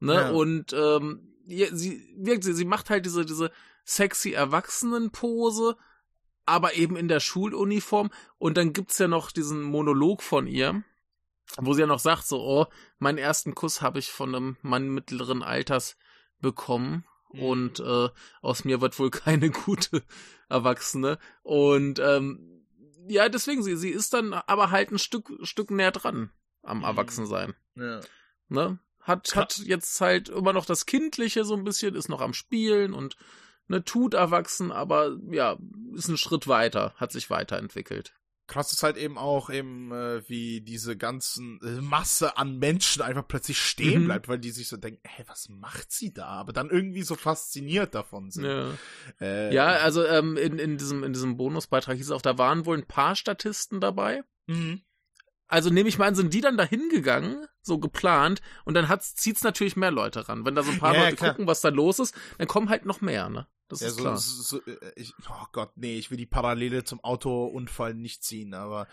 ne? Ja. Und ähm, sie wirkt sie sie macht halt diese diese sexy Erwachsenenpose, aber eben in der Schuluniform. Und dann gibt's ja noch diesen Monolog von ihr, wo sie ja noch sagt, so, oh, meinen ersten Kuss habe ich von einem Mann mittleren Alters bekommen. Mhm. Und äh, aus mir wird wohl keine gute Erwachsene. Und ähm, ja, deswegen, sie, sie ist dann aber halt ein Stück, Stück näher dran am mhm. Erwachsensein. Ja. Ne? Hat, hat jetzt halt immer noch das Kindliche so ein bisschen, ist noch am Spielen und ne, tut erwachsen, aber ja, ist ein Schritt weiter, hat sich weiterentwickelt. Krass ist halt eben auch eben, äh, wie diese ganzen äh, Masse an Menschen einfach plötzlich stehen mhm. bleibt, weil die sich so denken, hey, was macht sie da? Aber dann irgendwie so fasziniert davon sind. Ja, äh, ja also ähm, in, in, diesem, in diesem Bonusbeitrag hieß es auch, da waren wohl ein paar Statisten dabei. Mhm. Also nehme ich mal an, sind die dann da hingegangen, so geplant, und dann hat's, zieht's natürlich mehr Leute ran. Wenn da so ein paar ja, Leute klar. gucken, was da los ist, dann kommen halt noch mehr, ne? Das ja, ist so, klar. So, so, äh, ich, oh Gott, nee, ich will die Parallele zum Autounfall nicht ziehen, aber.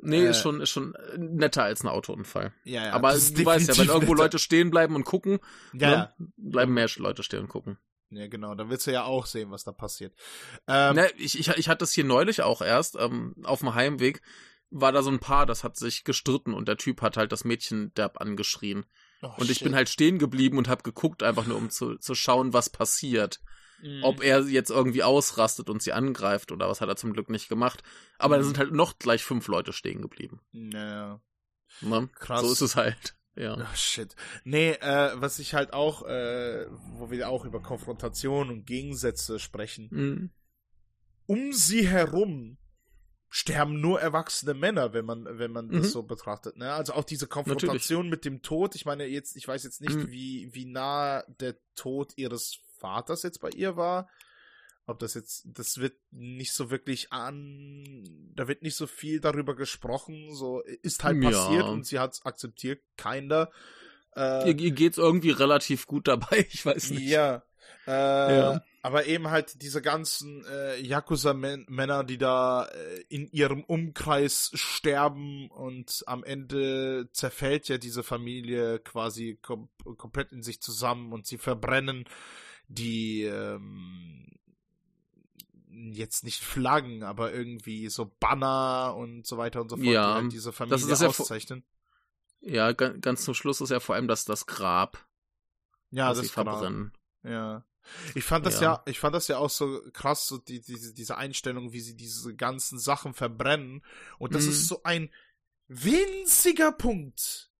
Nee, äh, ist schon, ist schon netter als ein Autounfall. Ja, ja. Aber du weißt ja, wenn irgendwo netter. Leute stehen bleiben und gucken, ja, ne, bleiben mehr Leute stehen und gucken. Ja, genau, dann willst du ja auch sehen, was da passiert. Ähm, ne, ich, ich, ich hatte das hier neulich auch erst, ähm, auf dem Heimweg war da so ein Paar, das hat sich gestritten und der Typ hat halt das Mädchen derb angeschrien. Oh, und ich shit. bin halt stehen geblieben und hab geguckt, einfach nur um zu, zu schauen, was passiert. Mhm. Ob er jetzt irgendwie ausrastet und sie angreift oder was hat er zum Glück nicht gemacht. Aber mhm. da sind halt noch gleich fünf Leute stehen geblieben. Naja. Ne? Krass. So ist es halt. Ja. Oh, shit. Nee, äh, was ich halt auch, äh, wo wir auch über Konfrontation und Gegensätze sprechen. Mhm. Um sie herum sterben nur erwachsene Männer, wenn man, wenn man mhm. das so betrachtet. Ne? Also auch diese Konfrontation Natürlich. mit dem Tod. Ich meine, jetzt, ich weiß jetzt nicht, mhm. wie, wie nah der Tod ihres Vaters jetzt bei ihr war. Ob das jetzt, das wird nicht so wirklich an, da wird nicht so viel darüber gesprochen, so ist halt ja. passiert und sie hat es akzeptiert, keiner. Äh, ihr, ihr geht's irgendwie relativ gut dabei, ich weiß nicht. Ja, äh, ja. Aber eben halt diese ganzen äh, Yakuza-Männer, die da äh, in ihrem Umkreis sterben und am Ende zerfällt ja diese Familie quasi kom komplett in sich zusammen und sie verbrennen die ähm, jetzt nicht Flaggen, aber irgendwie so Banner und so weiter und so fort, ja, die halt diese Familie das ist auszeichnen. Ja, ja, ganz zum Schluss ist ja vor allem das, das Grab. Ja, das sie verbrennen. Ja. Ich fand das ja. ja. ich fand das ja auch so krass, so die, diese, diese Einstellung, wie sie diese ganzen Sachen verbrennen. Und das mhm. ist so ein winziger Punkt.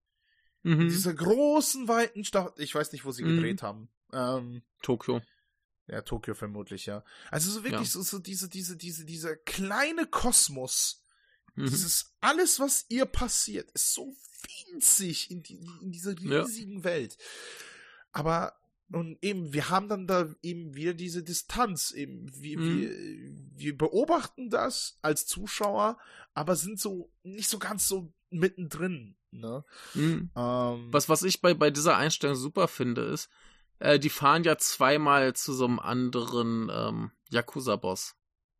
Mhm. In dieser großen, weiten Stadt. Ich weiß nicht, wo sie mhm. gedreht haben. Ähm, Tokio. Ja, Tokio vermutlich, ja. Also so wirklich ja. so, so diese, diese, diese, dieser kleine Kosmos. Mhm. Dieses alles, was ihr passiert, ist so winzig in, die, in dieser riesigen ja. Welt. Aber und eben, wir haben dann da eben wieder diese Distanz. Eben, wir, mhm. wir, wir beobachten das als Zuschauer, aber sind so nicht so ganz so mittendrin. Ne? Mhm. Ähm, was, was ich bei, bei dieser Einstellung super finde, ist, äh, die fahren ja zweimal zu so einem anderen ähm, Yakuza-Boss.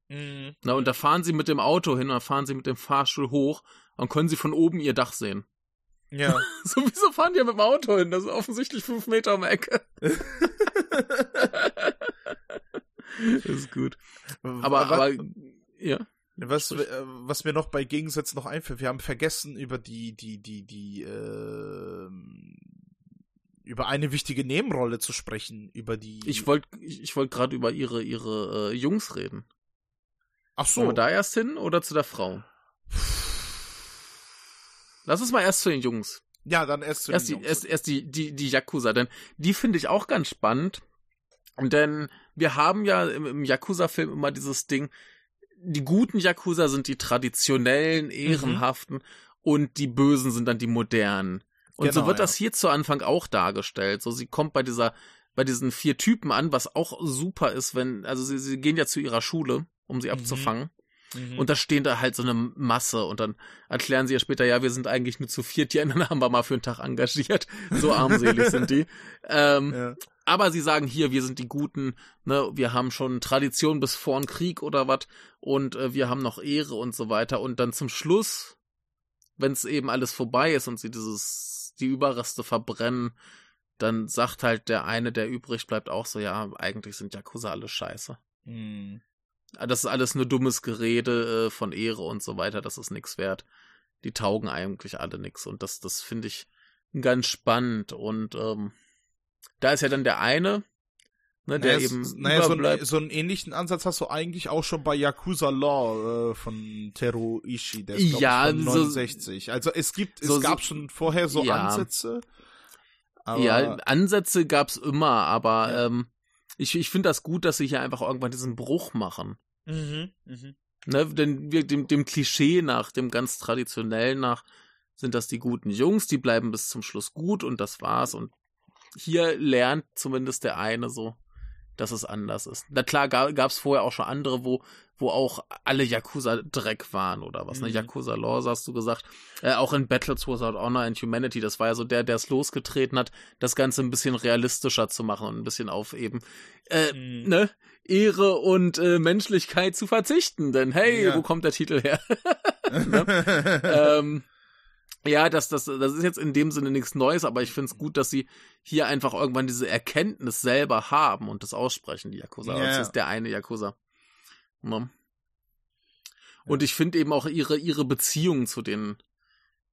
Mhm. Na, und da fahren sie mit dem Auto hin, und dann fahren sie mit dem Fahrstuhl hoch dann können sie von oben ihr Dach sehen. Ja. so, wieso fahren die ja mit dem Auto hin? Das ist offensichtlich fünf Meter um die Ecke. das ist gut. Aber, aber, aber ja. Was, äh, was mir noch bei Gegensätzen noch einfällt, wir haben vergessen über die, die, die, die, äh, über eine wichtige Nebenrolle zu sprechen, über die. Ich wollte, ich, wollte gerade über ihre, ihre äh, Jungs reden. Ach so. Wollen wir da erst hin oder zu der Frau? Lass uns mal erst zu den Jungs. Ja, dann erst zu erst den die, Jungs. Erst, erst die, die, die Yakuza, denn die finde ich auch ganz spannend. Denn wir haben ja im, im Yakuza-Film immer dieses Ding, die guten Yakuza sind die traditionellen, mhm. ehrenhaften mhm. und die bösen sind dann die modernen. Und genau, so wird ja. das hier zu Anfang auch dargestellt. So, sie kommt bei dieser, bei diesen vier Typen an, was auch super ist, wenn, also sie, sie gehen ja zu ihrer Schule, um sie mhm. abzufangen. Mhm. Und da stehen da halt so eine Masse und dann erklären sie ja später, ja, wir sind eigentlich nur zu viert, die anderen haben wir mal für einen Tag engagiert. So armselig sind die. Ähm, ja. Aber sie sagen hier, wir sind die Guten, ne, wir haben schon Tradition bis vor den Krieg oder was und äh, wir haben noch Ehre und so weiter. Und dann zum Schluss, wenn es eben alles vorbei ist und sie dieses, die Überreste verbrennen, dann sagt halt der eine, der übrig bleibt, auch so, ja, eigentlich sind Yakuza alle scheiße. Mhm. Das ist alles nur dummes Gerede äh, von Ehre und so weiter, das ist nichts wert. Die taugen eigentlich alle nix und das, das finde ich ganz spannend und ähm, da ist ja dann der eine, ne, der naja, eben naja, so, ein, so einen ähnlichen Ansatz hast du eigentlich auch schon bei Yakuza Law äh, von Teru Ishii, der ist ja, ich, von 69. So, also es gibt, so, es gab schon vorher so ja. Ansätze. Aber ja, Ansätze gab's immer, aber ja. ähm, ich, ich finde das gut, dass sie hier einfach irgendwann diesen Bruch machen. Mhm, mh. Ne, denn wir, dem, dem Klischee nach, dem ganz traditionellen nach, sind das die guten Jungs, die bleiben bis zum Schluss gut und das war's. Und hier lernt zumindest der eine so, dass es anders ist. Na klar, gab es vorher auch schon andere, wo, wo auch alle Yakuza Dreck waren oder was, ne? mhm. ne? Yakuza Laws hast du gesagt. Äh, auch in Battles Without Honor and Humanity, das war ja so der, der es losgetreten hat, das Ganze ein bisschen realistischer zu machen und ein bisschen auf eben, äh, mhm. ne? Ehre und äh, Menschlichkeit zu verzichten, denn hey, ja. wo kommt der Titel her? ne? ähm, ja, das, das, das ist jetzt in dem Sinne nichts Neues, aber ich finde es gut, dass sie hier einfach irgendwann diese Erkenntnis selber haben und das aussprechen, die Yakuza. Yeah. Das ist der eine Yakuza. Ne? Und ich finde eben auch ihre, ihre Beziehung zu den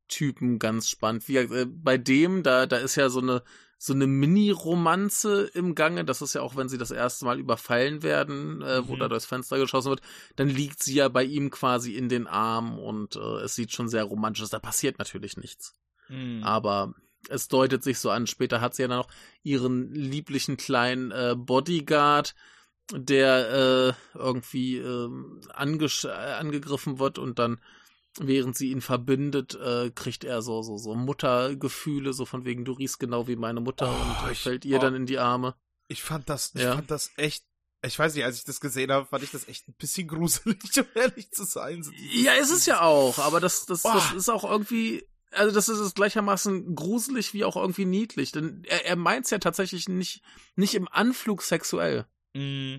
Typen ganz spannend. Wie, äh, bei dem, da, da ist ja so eine, so eine Mini-Romanze im Gange. Das ist ja auch, wenn sie das erste Mal überfallen werden, äh, wo mhm. da durchs Fenster geschossen wird, dann liegt sie ja bei ihm quasi in den Armen und äh, es sieht schon sehr romantisch aus. Da passiert natürlich nichts. Mhm. Aber es deutet sich so an. Später hat sie ja dann noch ihren lieblichen kleinen äh, Bodyguard, der äh, irgendwie äh, angegriffen wird und dann während sie ihn verbindet, äh, kriegt er so, so, so Muttergefühle, so von wegen, du riechst genau wie meine Mutter oh, und ich, fällt ihr oh, dann in die Arme. Ich fand das, ich ja. fand das echt, ich weiß nicht, als ich das gesehen habe, fand ich das echt ein bisschen gruselig, um ehrlich zu sein. ja, ist es ja auch, aber das, das, oh. das ist auch irgendwie, also das ist es gleichermaßen gruselig wie auch irgendwie niedlich, denn er, er meint es ja tatsächlich nicht, nicht im Anflug sexuell. Mm.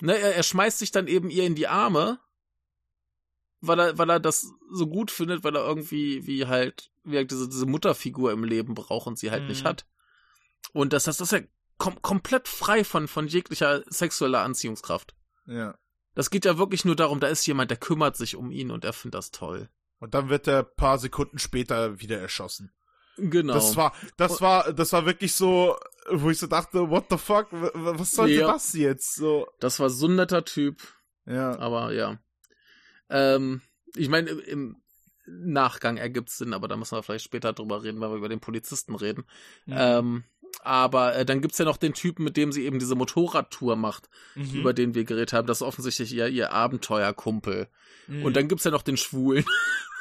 Ne, er, er schmeißt sich dann eben ihr in die Arme weil er, weil er das so gut findet, weil er irgendwie wie halt, wie halt diese, diese Mutterfigur im Leben braucht und sie halt mhm. nicht hat. Und das, das ist ja kom komplett frei von, von jeglicher sexueller Anziehungskraft. Ja. Das geht ja wirklich nur darum, da ist jemand, der kümmert sich um ihn und er findet das toll. Und dann wird er paar Sekunden später wieder erschossen. Genau. Das war, das war, das war wirklich so, wo ich so dachte, what the fuck, was sollte ja. das jetzt? So. Das war so ein netter Typ. Ja. Aber ja. Ähm, ich meine, im Nachgang ergibt es Sinn, aber da müssen wir vielleicht später drüber reden, wenn wir über den Polizisten reden. Mhm. Ähm, aber äh, dann gibt's ja noch den Typen, mit dem sie eben diese Motorradtour macht, mhm. über den wir geredet haben. Das ist offensichtlich ihr, ihr Abenteuerkumpel. Mhm. Und dann gibt's ja noch den Schwulen.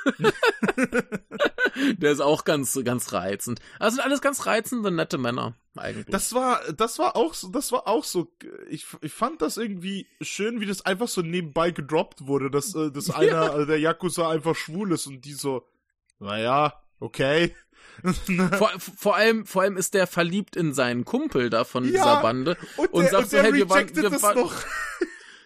der ist auch ganz, ganz reizend. Also sind alles ganz reizende, nette Männer, eigentlich. Das war, das war auch so, das war auch so, ich, ich fand das irgendwie schön, wie das einfach so nebenbei gedroppt wurde, dass, äh, dass einer, ja. Also der Yakuza einfach schwul ist und die so, naja, okay. vor, vor allem, vor allem ist der verliebt in seinen Kumpel da von ja, dieser Bande und, und der, sagt und so, hey, wir waren, wir waren,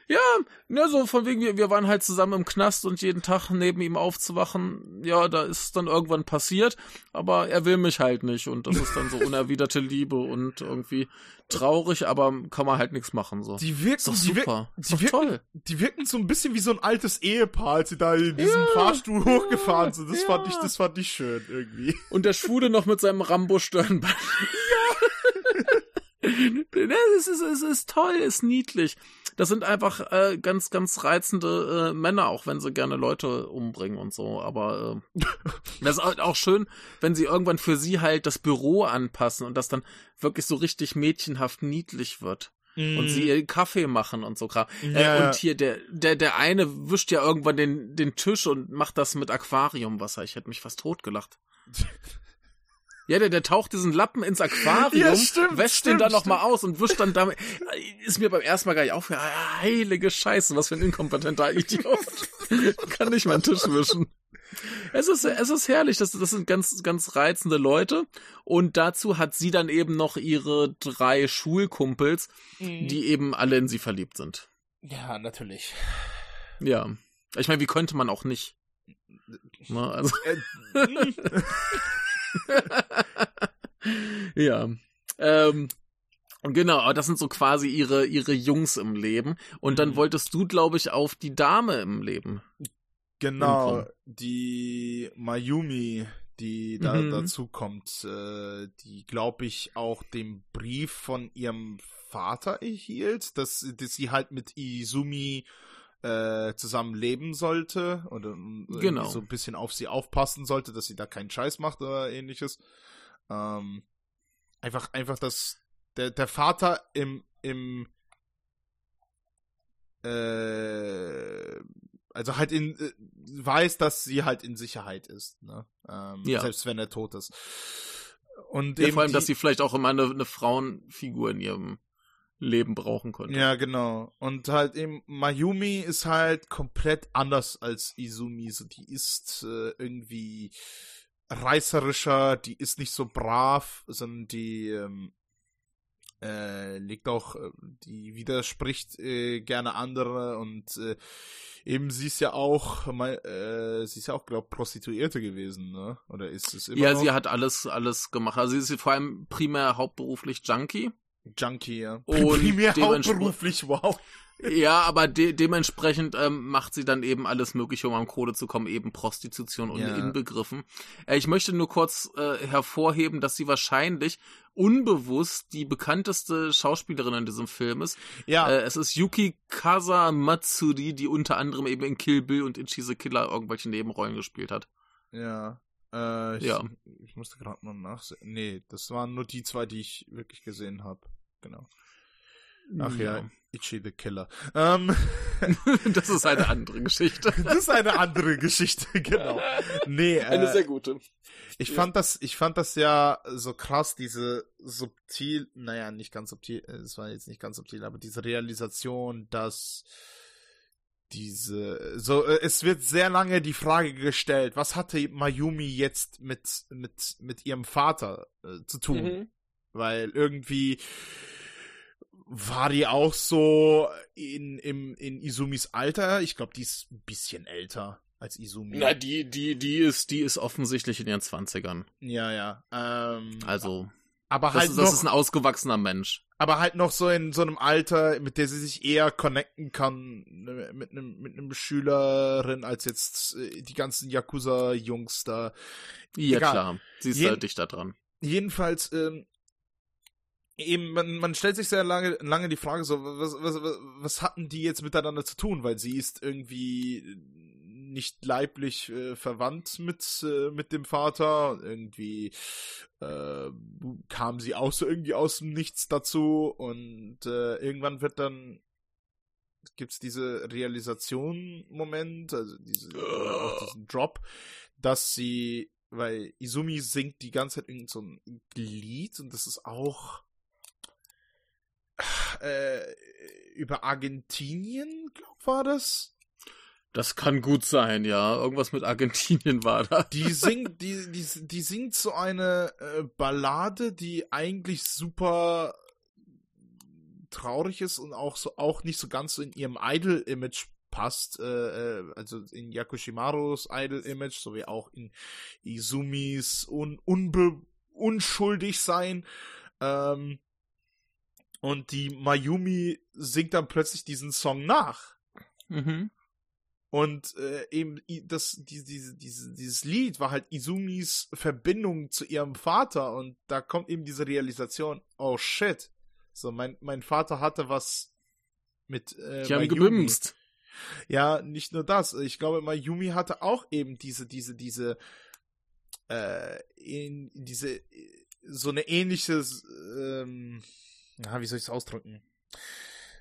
Ja, ne, so von wegen, wir, wir waren halt zusammen im Knast und jeden Tag neben ihm aufzuwachen, ja, da ist dann irgendwann passiert, aber er will mich halt nicht und das ist dann so unerwiderte Liebe und irgendwie traurig, aber kann man halt nichts machen, so. Die wirken, ist doch die super. Wirken, ist doch die wirken, toll. Die wirken so ein bisschen wie so ein altes Ehepaar, als sie da in diesem Ja, Fahrstuhl ja, hochgefahren sind. Das ja. fand ich, das fand ich schön irgendwie. Und der Schwule noch mit seinem Rambo-Stirnband. Ja. ne, es ist, es ist toll, ist niedlich. Das sind einfach äh, ganz, ganz reizende äh, Männer, auch wenn sie gerne Leute umbringen und so. Aber äh, das ist halt auch schön, wenn sie irgendwann für sie halt das Büro anpassen und das dann wirklich so richtig mädchenhaft niedlich wird. Und sie ihren Kaffee machen und so Kram. Ja, äh, ja. und hier, der, der, der eine wischt ja irgendwann den, den Tisch und macht das mit Aquariumwasser. Ich hätte mich fast totgelacht. Ja, der, der taucht diesen Lappen ins Aquarium, Ja, stimmt, wäscht stimmt, den dann nochmal aus und wischt dann damit. Ist mir beim ersten Mal gar nicht aufgefallen. Heilige Scheiße, was für ein inkompetenter Idiot. Kann nicht meinen Tisch wischen. Es ist, es ist herrlich, das, das sind ganz, ganz reizende Leute. Und dazu hat sie dann eben noch ihre drei Schulkumpels, die eben alle in sie verliebt sind. Ja, natürlich. Ja. Ich meine, wie könnte man auch nicht? Ne, also, Äh, ja. Ähm, genau, aber das sind so quasi ihre, ihre Jungs im Leben. Und dann Mhm. wolltest du, glaube ich, auf die Dame im Leben. genau, Umkommen. die Mayumi, die da Mhm. dazu kommt, äh, die, glaube ich, auch den Brief von ihrem Vater erhielt, dass, dass sie halt mit Izumi äh, zusammen leben sollte oder irgendwie Genau. so ein bisschen auf sie aufpassen sollte, dass sie da keinen Scheiß macht oder ähnliches. Ähm, einfach, einfach, dass der, der Vater im, im äh, also halt in äh, weiß, dass sie halt in Sicherheit ist, ne? Ähm, Ja. Selbst wenn er tot ist. Und Ja, eben vor allem, die, dass sie vielleicht auch immer eine, eine Frauenfigur in ihrem Leben brauchen könnte. Ja, genau. Und halt eben, Mayumi ist halt komplett anders als Izumi. So, die ist äh, irgendwie reißerischer, die ist nicht so brav, sondern die ähm, äh, legt auch, äh, die widerspricht äh, gerne andere und äh, eben sie ist ja auch, mal, äh, sie ist ja auch, glaub, Prostituierte gewesen, ne? Oder ist es immer Ja, noch? sie hat alles, alles gemacht. Also sie ist vor allem primär hauptberuflich Junkie. Junkie, ja. Und Primär hauptberuflich, wow. Ja, aber de dementsprechend ähm, macht sie dann eben alles Mögliche, um am Kohle zu kommen, eben Prostitution und Ja. inbegriffen. Äh, ich möchte nur kurz äh, hervorheben, dass sie wahrscheinlich unbewusst die bekannteste Schauspielerin in diesem Film ist. Ja, Äh, es ist Yuki Kaza Matsuri, die unter anderem eben in Kill Bill und Ichi the Killer irgendwelche Nebenrollen gespielt hat. Ja. Äh, ich, Ja. ich musste gerade mal nachsehen. Nee, das waren nur die zwei, die ich wirklich gesehen habe. Genau. Ach ja, Ichi the Killer. Ähm, das ist eine andere Geschichte. das ist eine andere Geschichte, genau. Nee, Eine äh, sehr gute. ich ja. fand das, ich fand das ja so krass, diese subtil, naja, nicht ganz subtil, äh, es war jetzt nicht ganz subtil, aber diese Realisation, dass diese, so, äh, es wird sehr lange die Frage gestellt, was hatte Mayumi jetzt mit, mit, mit ihrem Vater äh, zu tun? Mhm. Weil irgendwie war die auch so in, im, in Izumis Alter. Ich glaube, die ist ein bisschen älter als Izumi. Na, die, die, die ist, die ist offensichtlich in ihren Zwanzigern. Ja, ja. Ähm, Also, aber das, halt ist, noch, das ist ein ausgewachsener Mensch. aber halt noch so in so einem Alter, mit der sie sich eher connecten kann ne, mit einem mit einem Schülerin als jetzt äh, die ganzen Yakuza Jungs da. Ja, Egal. klar. Sie ist Jeden- halt dichter dran. Jedenfalls ähm, eben man, man stellt sich sehr lange lange die Frage so was, was was hatten die jetzt miteinander zu tun, weil sie ist irgendwie nicht leiblich äh, verwandt mit äh, mit dem Vater. Irgendwie äh, kam sie auch so irgendwie aus dem Nichts dazu. Und äh, irgendwann wird dann gibt's diese Realisation Moment, also diese auch diesen Drop, dass sie weil Izumi singt die ganze Zeit irgend so ein Lied. Und das ist auch äh, über Argentinien, glaub war das. Das kann gut sein, ja. Irgendwas mit Argentinien war da. Die singt, die, die, die singt so eine äh, Ballade, die eigentlich super traurig ist und auch so auch nicht so ganz so in ihrem Idol-Image passt, äh, äh, also in Yakushimarus Idol-Image, sowie auch in Izumis un unbe unschuldig sein. Ähm, und die Mayumi singt dann plötzlich diesen Song nach. Mhm. Und äh, eben das, die, diese, diese, dieses Lied war halt Izumis Verbindung zu ihrem Vater und da kommt eben diese Realisation, oh shit. So, mein, mein Vater hatte was mit äh, Die haben gebimst. Ja, nicht nur das. Ich glaube, Mayumi hatte auch eben diese, diese, diese, äh, in, diese, so eine ähnliche, ähm, ja, wie soll ich es ausdrücken?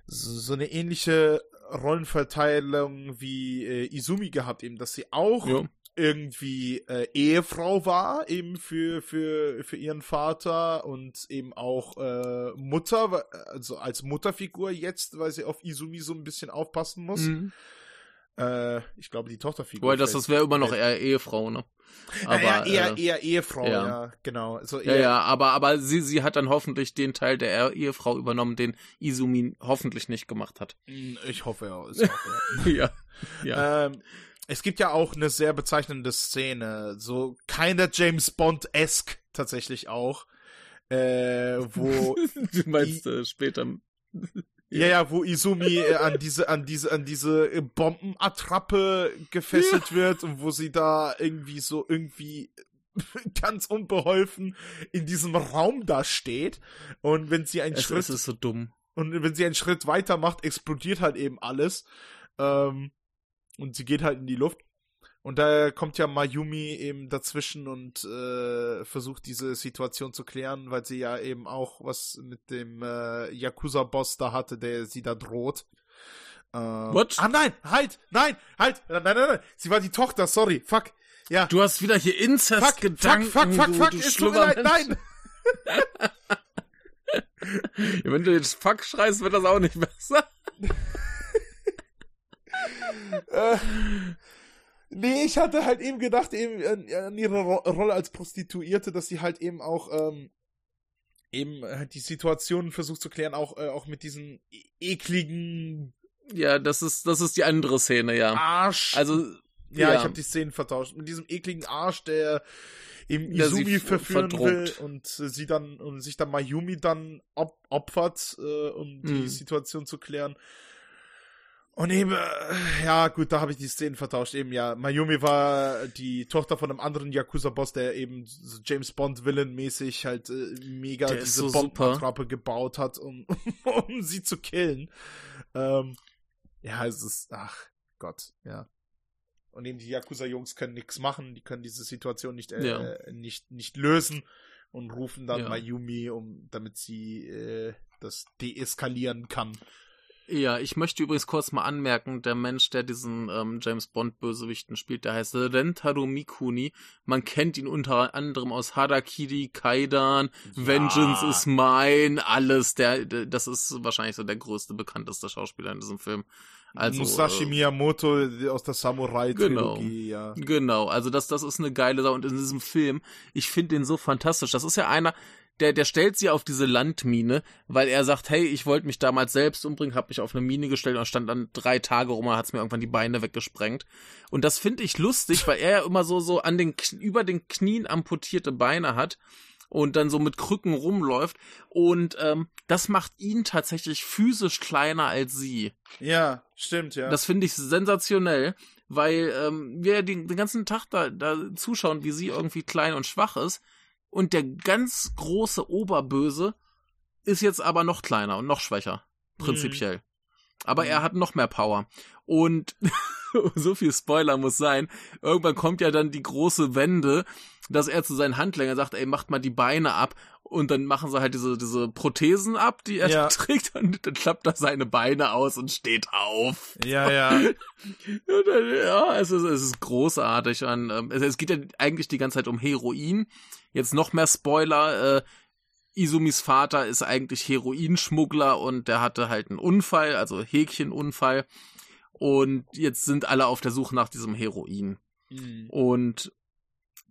So, so eine ähnliche Rollenverteilung wie äh, Izumi gehabt, eben, dass sie auch jo. irgendwie äh, Ehefrau war, eben für, für, für ihren Vater und eben auch äh, Mutter, also als Mutterfigur jetzt, weil sie auf Izumi so ein bisschen aufpassen muss. Mhm. Äh, ich glaube, die Tochterfigur. Weil das, das wäre immer noch eher Ehefrau, ne? Aber, ja, eher, äh, eher Ehefrau, ja, ja genau. Also ja, ja, aber, aber sie, sie hat dann hoffentlich den Teil der Ehefrau übernommen, den Izumi hoffentlich nicht gemacht hat. Hm, ich hoffe ja. Ich hoffe, ja. ja, ja. Ähm, es gibt ja auch eine sehr bezeichnende Szene, so keiner James Bond-esque tatsächlich auch, äh, wo du meinst äh, später ja, ja, wo Izumi äh, an diese, an diese, an diese äh, Bombenattrappe gefesselt ja. wird und wo sie da irgendwie so irgendwie ganz unbeholfen in diesem Raum da steht. Und wenn sie einen es, Schritt. Es ist so dumm. Und wenn sie einen Schritt weiter macht, explodiert halt eben alles. Ähm, und sie geht halt in die Luft. Und da kommt ja Mayumi eben dazwischen und äh, versucht diese Situation zu klären, weil sie ja eben auch was mit dem äh, Yakuza-Boss da hatte, der sie da droht. Äh, What? Ah nein, halt, nein, halt, nein, nein, nein, sie war die Tochter, sorry, fuck. Ja. Du hast wieder hier Inzest-Gedanken. Fuck, fuck, fuck, fuck, du, du es tut mir leid, nein. wenn du jetzt Fuck schreist, wird das auch nicht besser. äh, Nee, ich hatte halt eben gedacht, eben an, an ihre Ro Rolle als Prostituierte, dass sie halt eben auch ähm, eben halt die Situation versucht zu klären, auch, äh, auch mit diesen e ekligen. Ja, das ist, das ist die andere Szene, ja. Arsch. Also. Ja, ja. ich habe die Szenen vertauscht. Mit diesem ekligen Arsch, der eben Izumi verführen verdruckt. will und sie dann und sich dann Mayumi dann op opfert, äh, um die mhm. Situation zu klären. Und eben, äh, ja, gut, da habe ich die Szenen vertauscht. Eben, ja, Mayumi war die Tochter von einem anderen Yakuza-Boss, der eben so James Bond-Villain-mäßig halt äh, mega der diese so Bombenattrappe gebaut hat, um, um sie zu killen. Ähm, ja, es ist, ach Gott, ja. Und eben die Yakuza-Jungs können nichts machen, die können diese Situation nicht, äh, ja. nicht, nicht lösen und rufen dann ja. Mayumi, um, damit sie äh, das deeskalieren kann. Ja, ich möchte übrigens kurz mal anmerken, der Mensch, der diesen ähm, James Bond Bösewichten spielt, der heißt Rentaro Mikuni. Man kennt ihn unter anderem aus Harakiri, Kaidan, ja. Vengeance is Mine, alles. Der, der, das ist wahrscheinlich so der größte, bekannteste Schauspieler in diesem Film. Also, Musashi äh, Miyamoto aus der Samurai-Trilogie, genau, ja. Genau, also das, das ist eine geile Sache. Und in diesem Film, ich finde den so fantastisch. Das ist ja einer, der, der stellt sie auf diese Landmine, weil er sagt, hey, ich wollte mich damals selbst umbringen, habe mich auf eine Mine gestellt und stand dann drei Tage rum und hat's mir irgendwann die Beine weggesprengt. Und das finde ich lustig, weil er ja immer so, so an den, über den Knien amputierte Beine hat und dann so mit Krücken rumläuft. Und ähm, das macht ihn tatsächlich physisch kleiner als sie. Ja, stimmt, ja. Das finde ich sensationell, weil ähm, wir den, den ganzen Tag da, da zuschauen, wie sie irgendwie klein und schwach ist. Und der ganz große Oberböse ist jetzt aber noch kleiner und noch schwächer. Prinzipiell. Mhm. Aber mhm. er hat noch mehr Power. Und so viel Spoiler muss sein. Irgendwann kommt ja dann die große Wende, dass er zu seinen Handlängern sagt, ey, macht mal die Beine ab. Und dann machen sie halt diese, diese Prothesen ab, die er ja. trägt. Und dann klappt er seine Beine aus und steht auf. Ja, ja. dann, ja, es ist, es ist großartig. Und, ähm, es, es geht ja eigentlich die ganze Zeit um Heroin. Jetzt noch mehr Spoiler. Äh, Isumis Vater ist eigentlich Heroinschmuggler und der hatte halt einen Unfall, also Häkchenunfall. Und jetzt sind alle auf der Suche nach diesem Heroin. Mhm. Und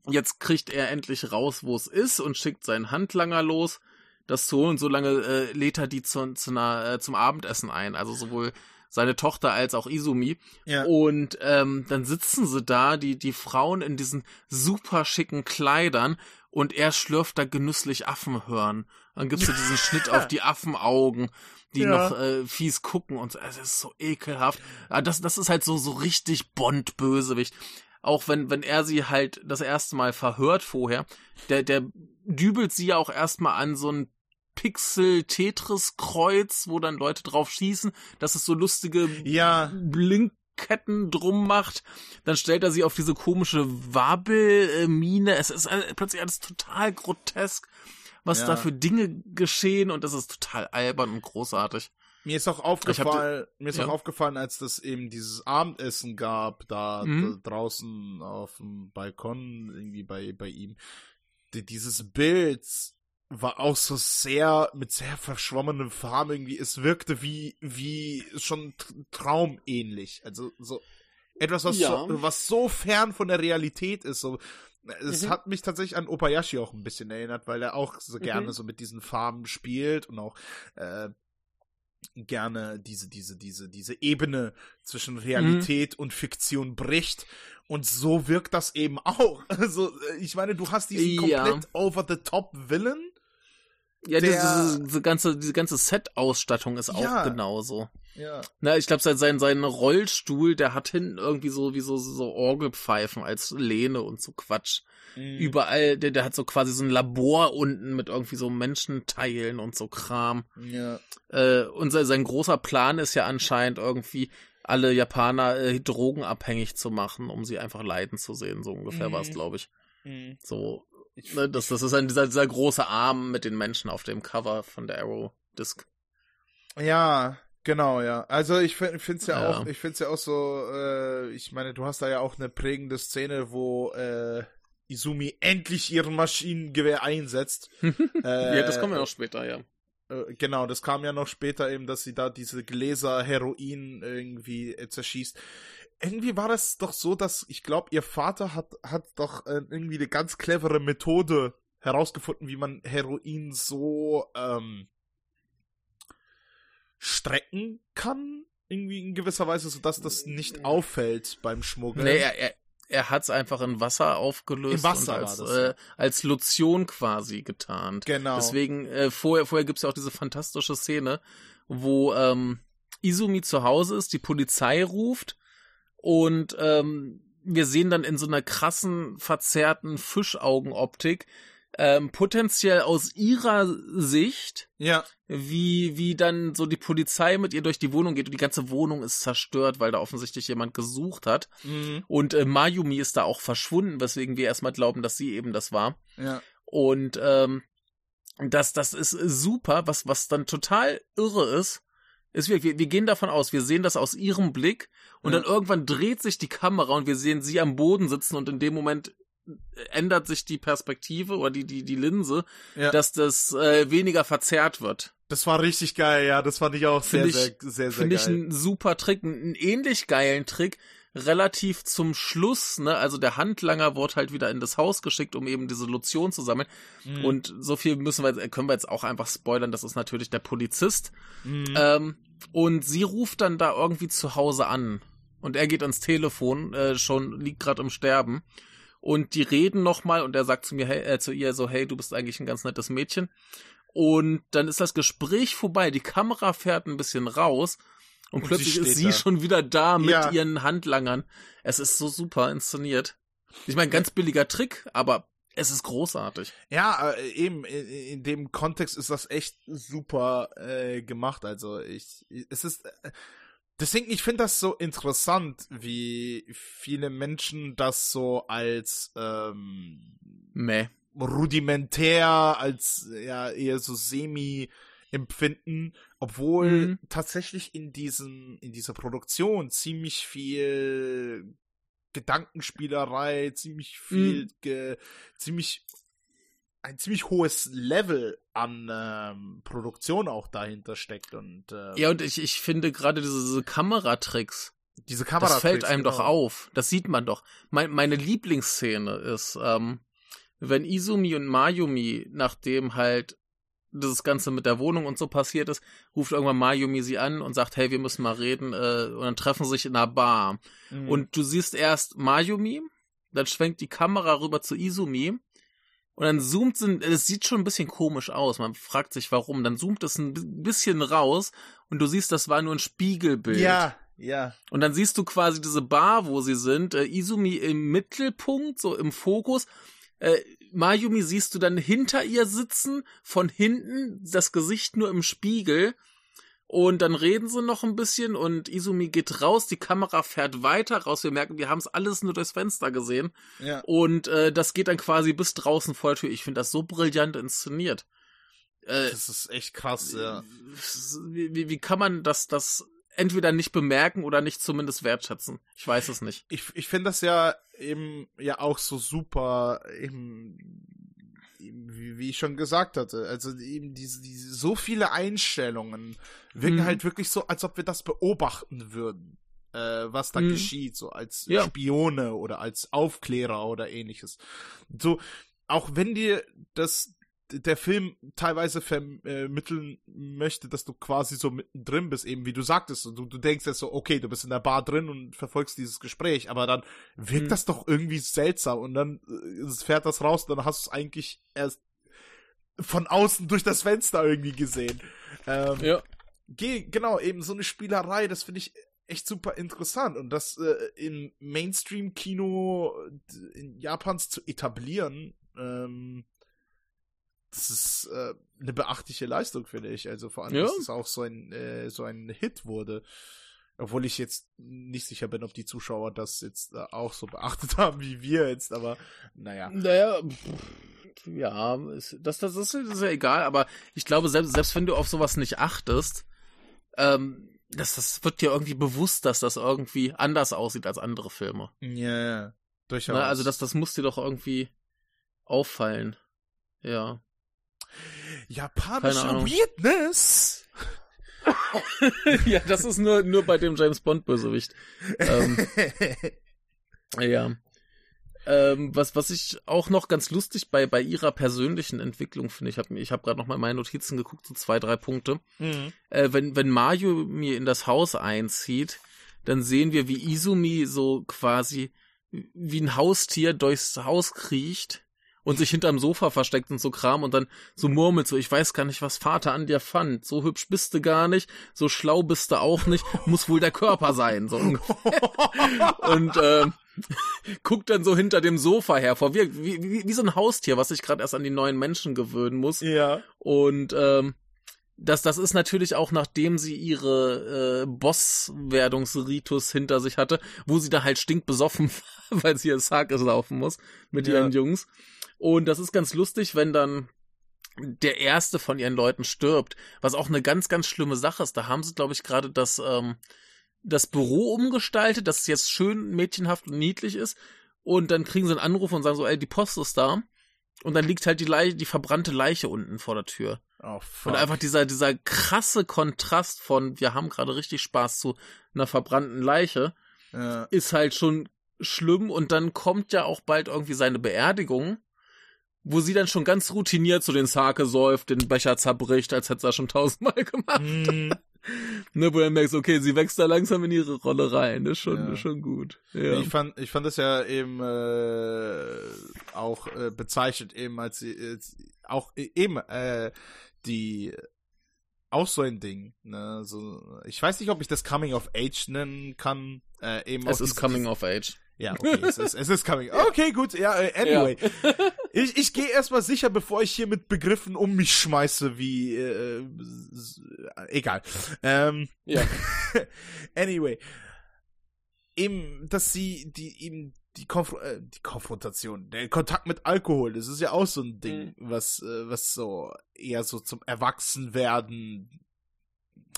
jetzt kriegt er endlich raus, wo es ist und schickt seinen Handlanger los, das zu holen. So lange äh, lädt er die zu, zu einer, äh, zum Abendessen ein. Also sowohl seine Tochter als auch Izumi. Ja. Und ähm, dann sitzen sie da, die, die Frauen in diesen super schicken Kleidern und er schlürft da genüsslich Affen hören. Dann gibt's ja diesen Schnitt auf die Affenaugen, die ja. noch äh, fies gucken und es ist so ekelhaft. Das, das ist halt so, so richtig Bond-Bösewicht. Auch wenn, wenn er sie halt das erste Mal verhört vorher, der, der dübelt sie ja auch erstmal an so ein Pixel-Tetris-Kreuz, wo dann Leute drauf schießen, dass es so lustige ja. Blinkketten drum macht. Dann stellt er sie auf diese komische Wabbelmine. Es ist plötzlich alles total grotesk, was ja. da für Dinge geschehen und das ist total albern und großartig. Mir ist auch aufgefallen, mir ist ja. auch aufgefallen, als das eben dieses Abendessen gab, da, mhm. da draußen auf dem Balkon, irgendwie bei, bei ihm. Dieses Bild war auch so sehr mit sehr verschwommenen Farben irgendwie. Es wirkte wie wie schon traumähnlich. Also so etwas, was ja. so, was so fern von der Realität ist. So, es mhm. hat mich tatsächlich an Opayashi auch ein bisschen erinnert, weil er auch so gerne mhm. so mit diesen Farben spielt und auch äh, gerne diese diese diese diese Ebene zwischen Realität mhm. und Fiktion bricht und so wirkt das eben auch. Also ich meine, du hast diesen ja. komplett over the top Villain ja, der, diese, diese ganze, diese ganze Set-Ausstattung ist ja, auch genauso. Ja. Na, ich glaube, sein, sein, sein Rollstuhl, der hat hinten irgendwie so wie so, so Orgelpfeifen als Lehne und so Quatsch. Mhm. Überall, der, der hat so quasi so ein Labor unten mit irgendwie so Menschenteilen und so Kram. Ja. Äh, und sein, sein großer Plan ist ja anscheinend irgendwie, alle Japaner äh, drogenabhängig zu machen, um sie einfach leiden zu sehen. So ungefähr mhm. war es, glaube ich. Mhm. So, ich, ne, das, das ist ein, dieser, dieser große Arm mit den Menschen auf dem Cover von der Arrow Disc. Ja, genau, ja. Also ich finde es ja, ja, auch, ich finde es ja auch so, äh, ich meine, du hast da ja auch eine prägende Szene, wo äh, Izumi endlich ihren Maschinengewehr einsetzt. äh, ja, das kommt ja noch später, ja. Äh, genau, das kam ja noch später eben, dass sie da diese Gläser Heroin irgendwie äh, zerschießt irgendwie war das doch so, dass ich glaube, ihr Vater hat, hat doch äh, irgendwie eine ganz clevere Methode herausgefunden, wie man Heroin so ähm, strecken kann, irgendwie in gewisser Weise, sodass das nicht auffällt beim Schmuggeln. Nee, er, er, er hat es einfach in Wasser aufgelöst in Wasser und als, das, äh, als Lotion quasi getarnt. Genau. Deswegen, äh, vorher, vorher gibt's ja auch diese fantastische Szene, wo ähm, Izumi zu Hause ist, die Polizei ruft und ähm, wir sehen dann in so einer krassen, verzerrten Fischaugenoptik, ähm, potenziell aus ihrer Sicht, ja. wie, wie dann so die Polizei mit ihr durch die Wohnung geht und die ganze Wohnung ist zerstört, weil da offensichtlich jemand gesucht hat. Mhm. Und äh, Mayumi ist da auch verschwunden, weswegen wir erstmal glauben, dass sie eben das war. Ja. Und ähm, das, das ist super, was, was dann total irre ist, ist wir, wir gehen davon aus, wir sehen das aus ihrem Blick und ja. dann irgendwann dreht sich die Kamera und wir sehen sie am Boden sitzen und in dem Moment ändert sich die Perspektive oder die, die, die Linse, ja. dass das äh, weniger verzerrt wird. Das war richtig geil, ja, das fand ich auch sehr, ich, sehr, sehr, sehr, sehr Finde ich einen super Trick, einen ähnlich geilen Trick, relativ zum Schluss, ne, also der Handlanger wurde halt wieder in das Haus geschickt, um eben diese Lotion zu sammeln. Mhm. Und so viel müssen wir, können wir jetzt auch einfach spoilern, das ist natürlich der Polizist. Mhm. Ähm, und sie ruft dann da irgendwie zu Hause an. Und er geht ans Telefon, äh, schon liegt gerade im Sterben. Und die reden nochmal und er sagt zu mir, hey, äh, zu ihr so, hey, du bist eigentlich ein ganz nettes Mädchen. Und dann ist das Gespräch vorbei, die Kamera fährt ein bisschen raus und, und plötzlich sie ist sie da. schon wieder da mit ja. ihren Handlangern. Es ist so super inszeniert. Ich meine, ganz billiger Trick, aber es ist großartig. Ja, äh, eben in, dem Kontext ist das echt super äh, gemacht. Also ich, es ist äh, deswegen ich finde das so interessant, wie viele Menschen das so als ähm, Meh. rudimentär, als ja eher so semi empfinden, obwohl mhm. tatsächlich in diesem, in dieser Produktion ziemlich viel Gedankenspielerei, ziemlich viel, mhm. ge, ziemlich ein ziemlich hohes Level an ähm, Produktion auch dahinter steckt und ähm, ja und ich ich finde gerade diese, diese Kameratricks diese Kameratricks das fällt einem genau. doch auf das sieht man doch mein, meine Lieblingsszene ist ähm, wenn Izumi und Mayumi nachdem halt das Ganze mit der Wohnung und so passiert ist, ruft irgendwann Mayumi sie an und sagt, hey, wir müssen mal reden, äh, und dann treffen sie sich in einer Bar. Mhm. Und du siehst erst Mayumi, dann schwenkt die Kamera rüber zu Izumi, und dann zoomt es, es sieht schon ein bisschen komisch aus. Man fragt sich warum. Dann zoomt es ein bisschen raus und du siehst, das war nur ein Spiegelbild. Ja, ja. Und dann siehst du quasi diese Bar, wo sie sind. Äh, Izumi im Mittelpunkt, so im Fokus. Äh, Mayumi siehst du dann hinter ihr sitzen, von hinten, das Gesicht nur im Spiegel. Und dann reden sie noch ein bisschen und Izumi geht raus, die Kamera fährt weiter raus. Wir merken, wir haben es alles nur durchs Fenster gesehen. Ja. Und äh, das geht dann quasi bis draußen vor der Tür. Ich finde das so brillant inszeniert. Äh, das ist echt krass, ja. Wie, wie, wie kann man das, das entweder nicht bemerken oder nicht zumindest wertschätzen? Ich weiß es nicht. Ich, ich finde das ja eben ja auch so super eben wie, wie ich schon gesagt hatte, also eben diese, diese so viele Einstellungen wirken mhm. halt wirklich so, als ob wir das beobachten würden, äh, was da mhm. geschieht, so als ja. Spione oder als Aufklärer oder ähnliches. So, auch wenn dir das der Film teilweise vermitteln möchte, dass du quasi so mittendrin bist, eben wie du sagtest. Und du, du denkst jetzt so, okay, du bist in der Bar drin und verfolgst dieses Gespräch, aber dann wirkt hm. das doch irgendwie seltsam und dann äh, fährt das raus und dann hast du es eigentlich erst von außen durch das Fenster irgendwie gesehen. Ähm, ja. Geh, genau, eben so eine Spielerei, das finde ich echt super interessant und das äh, im Mainstream-Kino in Japans zu etablieren, ähm, das ist äh, eine beachtliche Leistung, finde ich. Also vor allem, ja. dass es auch so ein, äh, so ein Hit wurde. Obwohl ich jetzt nicht sicher bin, ob die Zuschauer das jetzt äh, auch so beachtet haben wie wir jetzt, aber naja. Naja, ja, ist, das, das, ist, das ist ja egal, aber ich glaube, selbst, selbst wenn du auf sowas nicht achtest, ähm, das, das wird dir irgendwie bewusst, dass das irgendwie anders aussieht als andere Filme. Ja, ja. durchaus. Na, also das, das muss dir doch irgendwie auffallen. Ja. Japanische Weirdness. ja, das ist nur, nur bei dem James Bond Bösewicht. Ähm, ja. Ähm, was, was ich auch noch ganz lustig bei, bei ihrer persönlichen Entwicklung finde, ich habe ich hab gerade noch mal in meine Notizen geguckt, so zwei, drei Punkte. Mhm. Äh, wenn, wenn Mario mir in das Haus einzieht, dann sehen wir, wie Izumi so quasi wie ein Haustier durchs Haus kriecht und sich hinterm Sofa versteckt und so Kram und dann so murmelt so, ich weiß gar nicht, was Vater an dir fand. So hübsch bist du gar nicht, so schlau bist du auch nicht, muss wohl der Körper sein, so und äh, guckt dann so hinter dem Sofa hervor, wie, wie, wie, wie so ein Haustier, was sich gerade erst an die neuen Menschen gewöhnen muss. Ja. Und ähm, das, das ist natürlich auch nachdem sie ihre äh, Boss-Werdungsritus hinter sich hatte, wo sie da halt stinkbesoffen war, weil sie ihr Sake laufen muss mit ja. ihren Jungs. Und das ist ganz lustig, wenn dann der erste von ihren Leuten stirbt, was auch eine ganz, ganz schlimme Sache ist. Da haben sie, glaube ich, gerade das, ähm, das Büro umgestaltet, dass es jetzt schön mädchenhaft und niedlich ist. Und dann kriegen sie einen Anruf und sagen so, ey, die Post ist da. Und dann liegt halt die Leiche, die verbrannte Leiche unten vor der Tür. Oh, fuck. Und einfach dieser, dieser krasse Kontrast von, wir haben gerade richtig Spaß zu einer verbrannten Leiche, ja. ist halt schon schlimm. Und dann kommt ja auch bald irgendwie seine Beerdigung wo sie dann schon ganz routiniert zu den Sake säuft, den Becher zerbricht, als hätte sie das schon tausendmal gemacht. Mm. ne, wo du merkst, okay, sie wächst da langsam in ihre Rolle rein. Das ist schon, ja. ist schon gut. Ja. Ich fand, ich fand das ja eben äh, auch äh, bezeichnet eben als, als auch eben äh, die auch so ein Ding. Ne? So, ich weiß nicht, ob ich das Coming of Age nennen kann. Äh, eben es ist Coming of Age. Ja, okay, es ist, es ist coming. Okay, gut, ja, äh, anyway. Ja. ich ich gehe erstmal sicher, bevor ich hier mit Begriffen um mich schmeiße, wie, äh, äh egal. Ähm, ja. anyway. Eben, dass sie, die, eben, die, Konf äh, die Konfrontation, der Kontakt mit Alkohol, das ist ja auch so ein Ding, mhm. was, äh, was so eher so zum Erwachsenwerden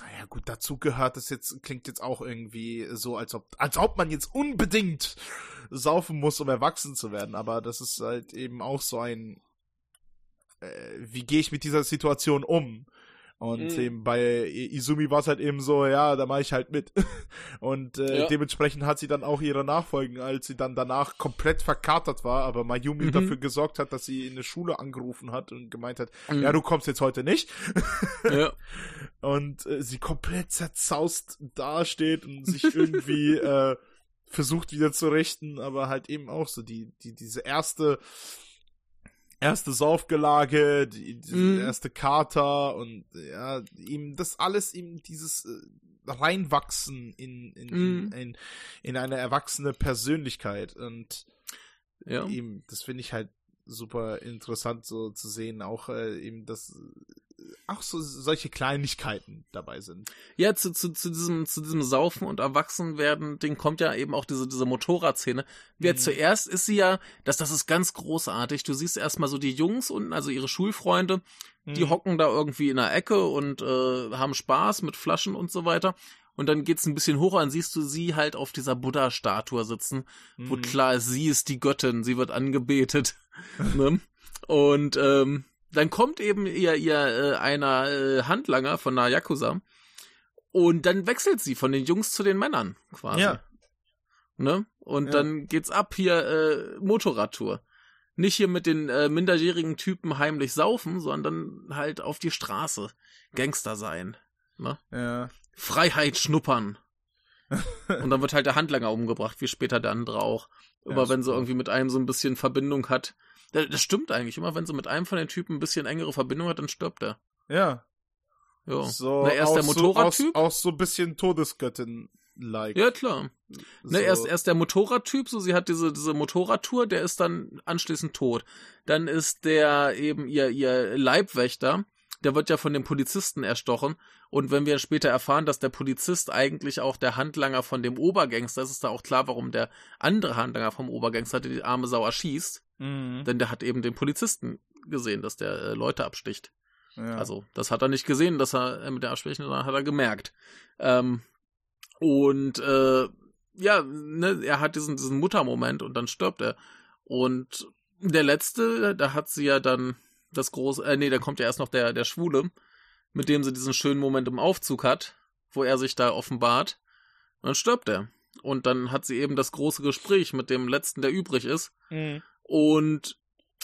naja, gut, dazu gehört das jetzt, klingt jetzt auch irgendwie so, als ob, als ob man jetzt unbedingt saufen muss, um erwachsen zu werden. Aber das ist halt eben auch so ein, äh, wie gehe ich mit dieser Situation um? Und mhm. eben bei Izumi war es halt eben so, ja, da mache ich halt mit. Und äh, ja. dementsprechend hat sie dann auch ihre Nachfolgen, als sie dann danach komplett verkatert war, aber Mayumi mhm. dafür gesorgt hat, dass sie in der Schule angerufen hat und gemeint hat, mhm. ja, du kommst jetzt heute nicht. ja. Und äh, sie komplett zerzaust dasteht und sich irgendwie äh, versucht wieder zu richten, aber halt eben auch so die, die, diese erste erste Saufgelage, die, die mm. erste Kater und ja, ihm das alles ihm dieses äh, reinwachsen in in, mm. in, in, in eine erwachsene Persönlichkeit und ja. ihm das finde ich halt super interessant so zu sehen, auch äh, eben das auch so solche Kleinigkeiten dabei sind. Ja, zu, zu, zu diesem zu diesem Saufen und Erwachsenwerden Ding kommt ja eben auch diese diese Motorradszene. Wer mhm. zuerst ist sie ja, das das ist ganz großartig. Du siehst erstmal so die Jungs unten, also ihre Schulfreunde, die mhm. hocken da irgendwie in der Ecke und äh, haben Spaß mit Flaschen und so weiter. Und dann geht's ein bisschen hoch und siehst du sie halt auf dieser Buddha-Statue sitzen, mhm. wo klar ist, sie ist die Göttin, sie wird angebetet. ne? Und ähm, dann kommt eben ihr, ihr äh, einer äh, Handlanger von einer Yakuza und dann wechselt sie von den Jungs zu den Männern quasi. Ja. Ne? Und ja. dann geht's ab hier äh, Motorradtour. Nicht hier mit den äh, minderjährigen Typen heimlich saufen, sondern halt auf die Straße. Gangster sein. Ne? Ja. Freiheit schnuppern. und dann wird halt der Handlanger umgebracht, wie später der andere auch. Aber ja, wenn sie irgendwie mit einem so ein bisschen Verbindung hat, das stimmt eigentlich. Immer wenn sie mit einem von den Typen ein bisschen engere Verbindung hat, dann stirbt er. Ja. Ja. So, Na, erst der Motorradtyp. So, auch, auch, so ein bisschen Todesgöttin. Like. Ja, klar. So. Ne, erst, erst der Motorradtyp, so sie hat diese, diese Motorradtour, der ist dann anschließend tot. Dann ist der eben ihr, ihr Leibwächter, der wird ja von dem Polizisten erstochen. Und wenn wir später erfahren, dass der Polizist eigentlich auch der Handlanger von dem Obergangster ist, ist da auch klar, warum der andere Handlanger vom Obergangster die arme Sau erschießt. Mhm. Denn der hat eben den Polizisten gesehen, dass der äh, Leute absticht. Ja. Also, das hat er nicht gesehen, dass er äh, mit der Absprechen, sondern hat er gemerkt. Ähm, und äh, ja, ne, er hat diesen, diesen Muttermoment und dann stirbt er. Und der letzte, da hat sie ja dann das große, äh, nee, da kommt ja erst noch der, der Schwule, mit dem sie diesen schönen Moment im Aufzug hat, wo er sich da offenbart. Und dann stirbt er. Und dann hat sie eben das große Gespräch mit dem letzten, der übrig ist. Mhm. Und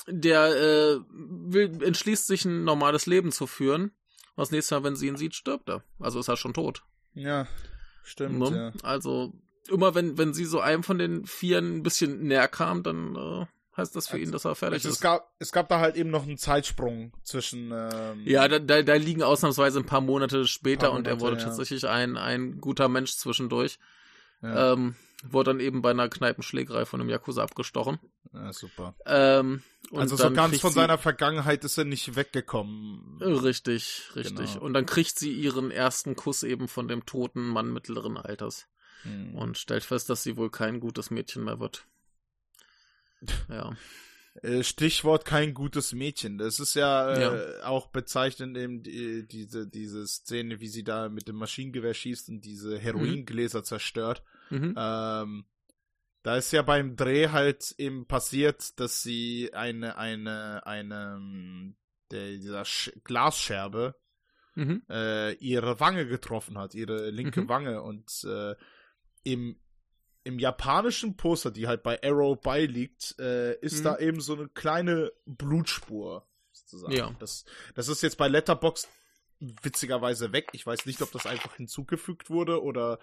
der äh, will, entschließt sich ein normales Leben zu führen. Was nächstes Mal, wenn sie ihn sieht, stirbt er. Also ist er schon tot. Ja, stimmt. Ne? Ja. Also immer wenn, wenn sie so einem von den Vieren ein bisschen näher kam, dann äh, heißt das für also, ihn, dass er fertig ist. Es gab, es gab da halt eben noch einen Zeitsprung zwischen. Ähm, ja, da, da, da liegen ausnahmsweise ein paar Monate später paar Monate, und er wurde ja. tatsächlich ein, ein guter Mensch zwischendurch. Ja. Ähm, wurde dann eben bei einer Kneipenschlägerei von einem Yakuza abgestochen. Ja, super. Ähm, also so ganz von seiner Vergangenheit ist er nicht weggekommen. Richtig, richtig. Genau. Und dann kriegt sie ihren ersten Kuss eben von dem toten Mann mittleren Alters. Hm. Und stellt fest, dass sie wohl kein gutes Mädchen mehr wird. Ja. Äh, Stichwort kein gutes Mädchen. Das ist ja, äh, ja. auch bezeichnend eben die, diese, diese Szene, wie sie da mit dem Maschinengewehr schießt und diese Heroingläser mhm. zerstört. Mhm. Ähm, da ist ja beim Dreh halt eben passiert, dass sie eine, eine, eine, der, dieser Sch Glasscherbe mhm. äh, ihre Wange getroffen hat, ihre linke mhm. Wange und äh, im im japanischen Poster, die halt bei Arrow beiliegt, äh, ist mhm. da eben so eine kleine Blutspur. Sozusagen. Ja. Das, das ist jetzt bei Letterbox witzigerweise weg. Ich weiß nicht, ob das einfach hinzugefügt wurde oder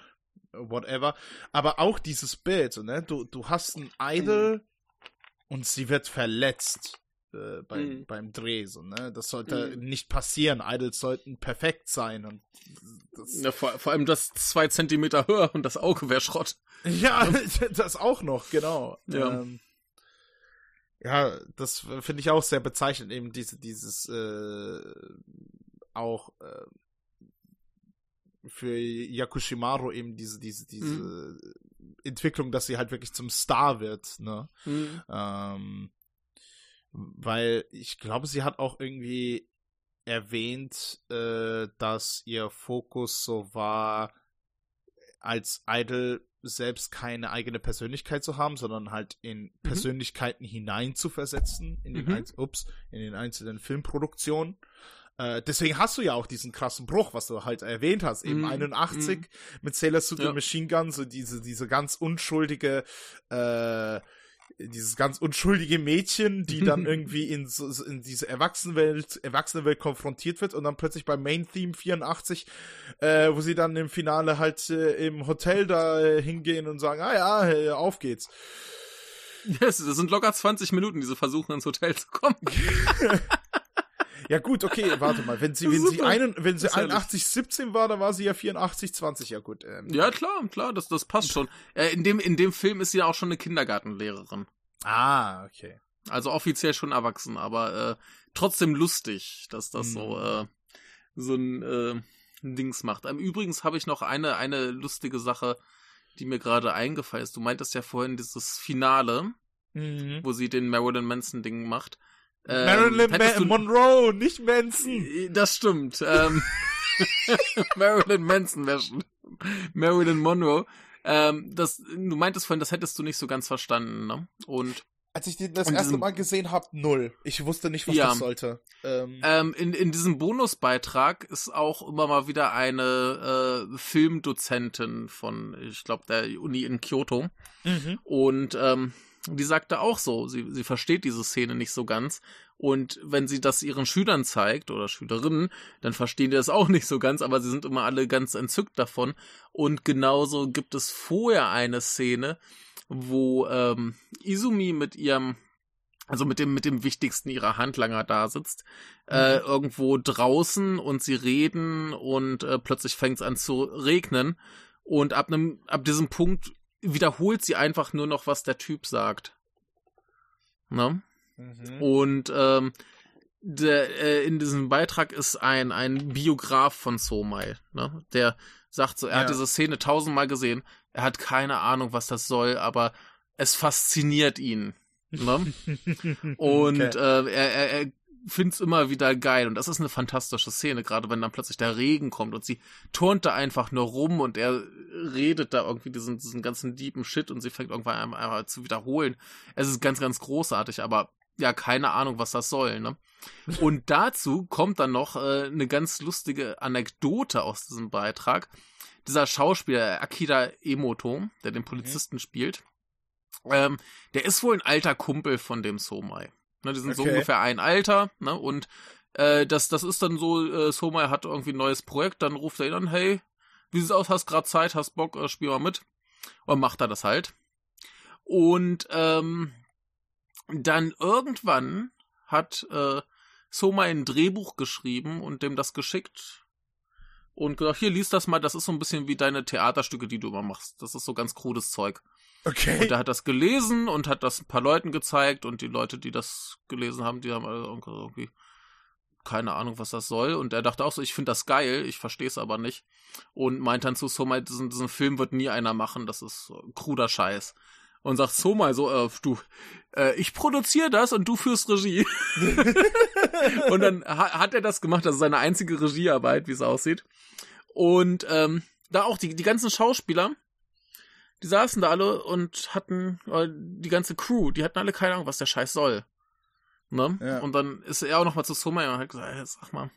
whatever. Aber auch dieses Bild, ne? Du, du hast ein Idol mhm. und sie wird verletzt äh, beim, mhm. beim Dreh, so, ne? Das sollte mhm. nicht passieren. Idols sollten perfekt sein und das ja, vor, vor allem das zwei Zentimeter höher und das Auge wäre Schrott. Ja, das auch noch, genau. Ja. Ähm, ja, das finde ich auch sehr bezeichnend, eben diese, dieses äh, auch äh, für Yakushimaru eben diese, diese, diese mhm. Entwicklung, dass sie halt wirklich zum Star wird, ne? Mhm. Ähm, weil ich glaube, sie hat auch irgendwie erwähnt, äh, dass ihr Fokus so war, als Idol selbst keine eigene Persönlichkeit zu haben, sondern halt in mhm. Persönlichkeiten hinein zu versetzen in den, mhm. ups, in den einzelnen Filmproduktionen. Äh, deswegen hast du ja auch diesen krassen Bruch, was du halt erwähnt hast, eben mm, 81 mm. mit Sailor Suit ja. Machine Gun, so diese, diese ganz unschuldige, äh, dieses ganz unschuldige Mädchen, die dann irgendwie in, so, in diese Erwachsenenwelt, Erwachsenenwelt konfrontiert wird und dann plötzlich beim Main Theme 84, äh, wo sie dann im Finale halt äh, im Hotel da äh, hingehen und sagen, ah ja, äh, auf geht's. Yes, das sind locker 20 Minuten, diese versuchen ins Hotel zu kommen. Ja gut, okay, warte mal. Wenn sie, wenn sie, einen, wenn sie 81, 17 war, dann war sie ja 84, 20, ja gut. Ähm. Ja klar, klar, das, das passt schon. Äh, in, dem, in dem Film ist sie ja auch schon eine Kindergartenlehrerin. Ah, okay. Also offiziell schon erwachsen, aber äh, trotzdem lustig, dass das mhm. so, äh, so ein äh, Dings macht. Ähm, übrigens habe ich noch eine, eine lustige Sache, die mir gerade eingefallen ist. Du meintest ja vorhin dieses Finale, mhm. wo sie den Marilyn Manson-Ding macht. Ähm, Marilyn Ma Monroe, nicht Manson. Äh, das stimmt. Ähm, Marilyn Manson wäre schon. Marilyn Monroe. Ähm, das, du meintest vorhin, das hättest du nicht so ganz verstanden, ne? Und als ich den das erste Mal gesehen habe, null. Ich wusste nicht, was ja. das sollte. Ähm. Ähm, in, in diesem Bonusbeitrag ist auch immer mal wieder eine äh, Filmdozentin von, ich glaube, der Uni in Kyoto. Mhm. Und ähm, die sagte auch so, sie, sie versteht diese Szene nicht so ganz. Und wenn sie das ihren Schülern zeigt oder Schülerinnen, dann verstehen die das auch nicht so ganz, aber sie sind immer alle ganz entzückt davon. Und genauso gibt es vorher eine Szene, wo ähm, Izumi mit ihrem also mit dem mit dem wichtigsten ihrer Handlanger da sitzt, äh, mhm. irgendwo draußen und sie reden und äh, plötzlich fängt es an zu regnen und ab einem ab diesem Punkt wiederholt sie einfach nur noch, was der Typ sagt. Ne? Mhm. Und ähm, der, äh, in diesem Beitrag ist ein, ein Biograf von Somai, ne? der sagt so, er ja. hat diese Szene tausendmal gesehen, er hat keine Ahnung, was das soll, aber es fasziniert ihn. Ne? Und okay. äh, er, er, er find's immer wieder geil und das ist eine fantastische Szene, gerade wenn dann plötzlich der Regen kommt und sie turnt da einfach nur rum und er redet da irgendwie diesen, diesen ganzen deepen Shit und sie fängt irgendwann einfach zu wiederholen. Es ist ganz, ganz großartig, aber ja, keine Ahnung, was das soll, ne? Und dazu kommt dann noch äh, eine ganz lustige Anekdote aus diesem Beitrag. Dieser Schauspieler Akira Emoto, der den Polizisten mhm. spielt, ähm, der ist wohl ein alter Kumpel von dem Somai. Ne, die sind okay. so ungefähr ein Alter, ne? Und äh, das, das ist dann so, äh, Somai hat irgendwie ein neues Projekt, dann ruft er ihn an, hey, wie sieht's aus, hast grad Zeit, hast Bock, äh, spiel mal mit. Und macht er das halt. Und ähm, dann irgendwann hat äh, Soma ein Drehbuch geschrieben und dem das geschickt und gesagt, hier liest das mal, das ist so ein bisschen wie deine Theaterstücke, die du immer machst. Das ist so ganz krudes Zeug. Okay. Und er hat das gelesen und hat das ein paar Leuten gezeigt und die Leute, die das gelesen haben, die haben irgendwie keine Ahnung, was das soll. Und er dachte auch so, ich finde das geil, ich verstehe es aber nicht. Und meint dann zu Somai, diesen, diesen Film wird nie einer machen, das ist kruder Scheiß. Und sagt Somai so, äh, du, äh, ich produziere das und du führst Regie. und dann ha hat er das gemacht, das ist seine einzige Regiearbeit, wie es aussieht. Und ähm, da auch die, die ganzen Schauspieler, die saßen da alle und hatten, äh, die ganze Crew, die hatten alle keine Ahnung, was der Scheiß soll. Ne? Ja. Und dann ist er auch noch mal zu Soma und hat gesagt, hey, sag mal,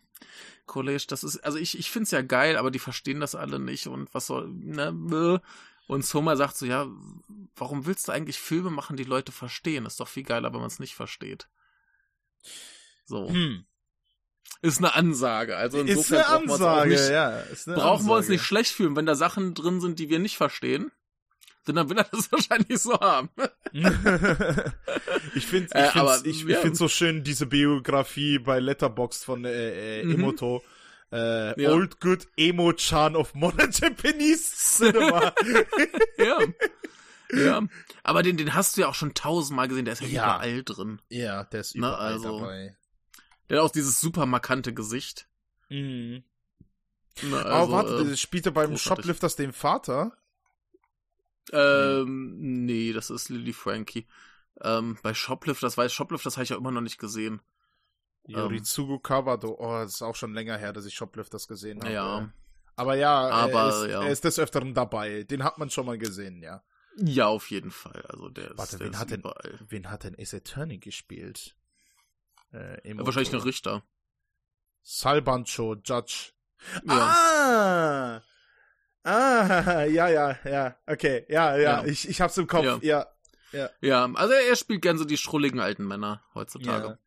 Kollege, das ist, also ich, ich find's ja geil, aber die verstehen das alle nicht und was soll, ne, und Soma sagt so, ja, warum willst du eigentlich Filme machen, die Leute verstehen? ist doch viel geiler, wenn man es nicht versteht. So. Hm. Ist eine Ansage. Also insofern ist eine Ansage, nicht, ja. Ist eine brauchen Ansage. wir uns nicht schlecht fühlen, wenn da Sachen drin sind, die wir nicht verstehen denn dann will er das wahrscheinlich so haben. ich finde ich äh, find's, ich, ja. find's so schön, diese Biografie bei Letterboxd von äh, äh, mhm. Emoto. Äh, ja. Old Good Emo-Chan of Modern Japanese Cinema. ja. Ja. Aber den, den hast du ja auch schon tausendmal gesehen, der ist ja, ja. überall drin. Ja, der ist ne, überall Na, also, dabei. Der hat auch dieses super markante Gesicht. Mhm. Na, also, Aber warte, äh, spielt er beim Shoplifters den Vater? Ähm, nee, das ist Lily Frankie. Ähm, bei Shoplift, das weiß Shoplift, das habe ich ja immer noch nicht gesehen. Yoritsugu ähm, Kawado, oh, das ist auch schon länger her, dass ich Shoplift das gesehen habe. Ja. Aber ja, Aber, er, ist, ja. er ist des Öfteren dabei. Den hat man schon mal gesehen, ja. Ja, auf jeden Fall. Also der Warte, ist, der wen, ist hat. Denn, wen hat denn Ace Attorney gespielt? Äh, Wahrscheinlich ein Richter. Salbancho Judge. Ja. Ah! Ah, ja, ja, ja, okay, ja, ja, ja. ich, ich hab's im Kopf, ja. ja. Ja. ja, also er spielt gern so die schrulligen alten Männer heutzutage. Ja.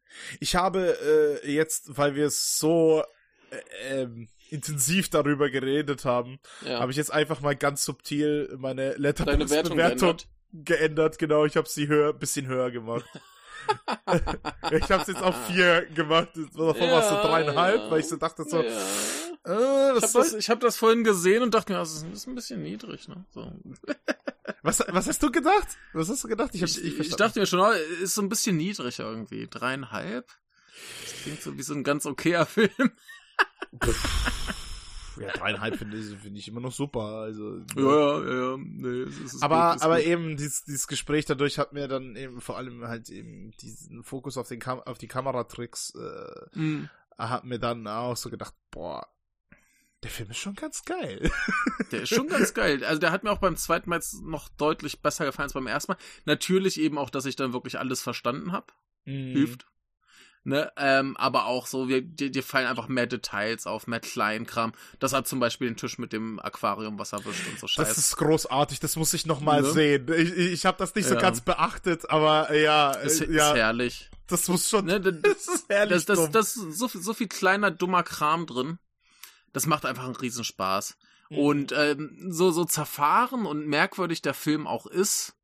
Ich habe äh, jetzt, weil wir es so äh, ähm, intensiv darüber geredet haben, ja. habe ich jetzt einfach mal ganz subtil meine Letterboxd-Bewertung geändert. Genau, ich habe sie höher, bisschen höher gemacht. ich habe es jetzt auf vier gemacht. Davor ja, war es so dreieinhalb, ja. weil ich so dachte so. Äh, ich habe das, hab das vorhin gesehen und dachte mir, das ist ein bisschen niedrig. Ne? So. Was, was hast du gedacht? Was hast du gedacht? Ich, ich, ich, ich dachte mir schon, oh, ist so ein bisschen niedrig irgendwie. Dreieinhalb? Das klingt so wie so ein ganz okayer Film. ja, dreieinhalb finde ich, find ich immer noch super. Also, ja, ja, ja, ja. Nee, es ist aber gut, aber gut. eben dieses, dieses Gespräch dadurch hat mir dann eben vor allem halt eben diesen Fokus auf, den Kam auf die Kameratricks äh, mhm. hat mir dann auch so gedacht, boah, der Film ist schon ganz geil. Der ist schon ganz geil. Also der hat mir auch beim zweiten Mal jetzt noch deutlich besser gefallen als beim ersten Mal. Natürlich eben auch, dass ich dann wirklich alles verstanden habe. Mhm. Hilft. Ne, ähm, aber auch so, wir, dir, dir fallen einfach mehr Details auf, mehr Kleinkram. Das hat zum Beispiel den Tisch mit dem Aquarium, was erwischt und so Scheiße. Das ist großartig, das muss ich nochmal ne? sehen. Ich, ich habe das nicht so ganz beachtet, aber ja. Ist, ja, ist herrlich. Das muss schon. Ne, das, das ist herrlich. Das, das, das, so, so viel kleiner, dummer Kram drin das macht einfach einen Riesenspaß. Mhm. Und ähm, so, so zerfahren und merkwürdig der Film auch ist,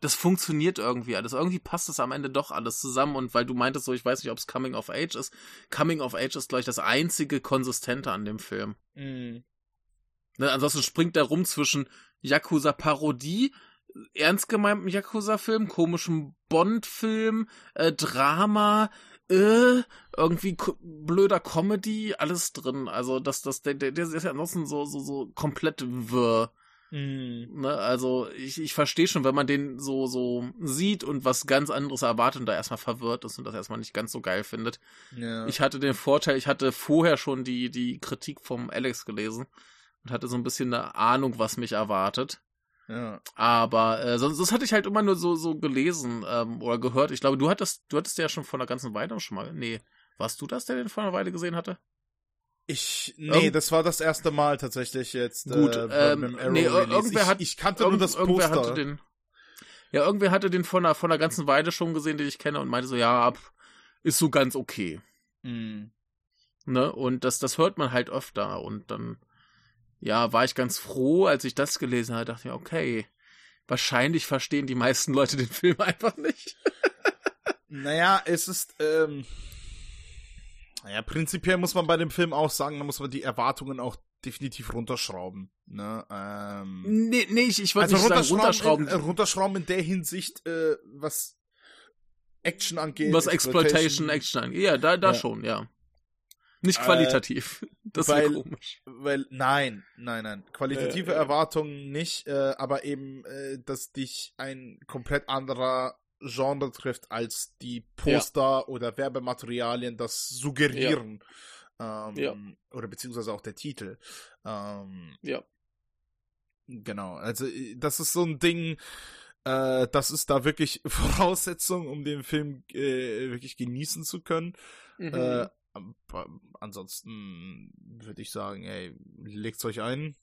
das funktioniert irgendwie alles. Irgendwie passt das am Ende doch alles zusammen. Und weil du meintest so, ich weiß nicht, ob es Coming of Age ist. Coming of Age ist, glaube ich, das einzige Konsistente an dem Film. Mhm. Ne, ansonsten springt er rum zwischen Yakuza-Parodie, ernst gemeintem Yakuza-Film, komischem Bond-Film, äh, Drama, äh, irgendwie blöder Comedy, alles drin. Also, das, das, der, der, der ist ja ansonsten so, so, so komplett wirr. Mm. Ne, also ich, ich verstehe schon, wenn man den so so sieht und was ganz anderes erwartet und da erstmal verwirrt ist und das erstmal nicht ganz so geil findet. Ja. Ich hatte den Vorteil, ich hatte vorher schon die die Kritik vom Alex gelesen und hatte so ein bisschen eine Ahnung, was mich erwartet. Ja. Aber äh, sonst, sonst hatte ich halt immer nur so, so gelesen ähm, oder gehört. Ich glaube, du hattest, du hattest ja schon vor einer ganzen Weile schon mal. Nee, warst du das, der den vor einer Weile gesehen hatte? Ich, nee, um, das war das erste Mal tatsächlich jetzt. Gut, äh, ähm, nee, irgendwer ich, hat, ich kannte nur das Poster. Hatte den, ja, irgendwer hatte den vor einer, vor einer ganzen Weile schon gesehen, den ich kenne und meinte so, ja, ist so ganz okay. Mhm. Ne, und das, das hört man halt öfter und dann, ja, war ich ganz froh, als ich das gelesen habe, dachte ich, okay, wahrscheinlich verstehen die meisten Leute den Film einfach nicht. naja, es ist, ähm, naja, prinzipiell muss man bei dem Film auch sagen, da muss man die Erwartungen auch definitiv runterschrauben. Ne? Ähm, nee, nee, ich, ich wollte also nicht sagen runterschrauben. In, äh, runterschrauben in der Hinsicht, äh, was Action angeht. Was Exploitation, Action angeht. Ja, da, da ja. schon, ja. Nicht äh, qualitativ. Äh, das weil, komisch. Weil, nein, nein, nein. Qualitative äh, Erwartungen nicht, äh, aber eben, äh, dass dich ein komplett anderer Genre trifft, als die Poster ja. oder Werbematerialien das suggerieren. Ja. Ähm, ja. Oder beziehungsweise auch der Titel. Ähm, ja. Genau, also äh, das ist so ein Ding, äh, das ist da wirklich Voraussetzung, um den Film äh, wirklich genießen zu können. Mhm. Äh, ansonsten würde ich sagen, ey, legt's euch ein.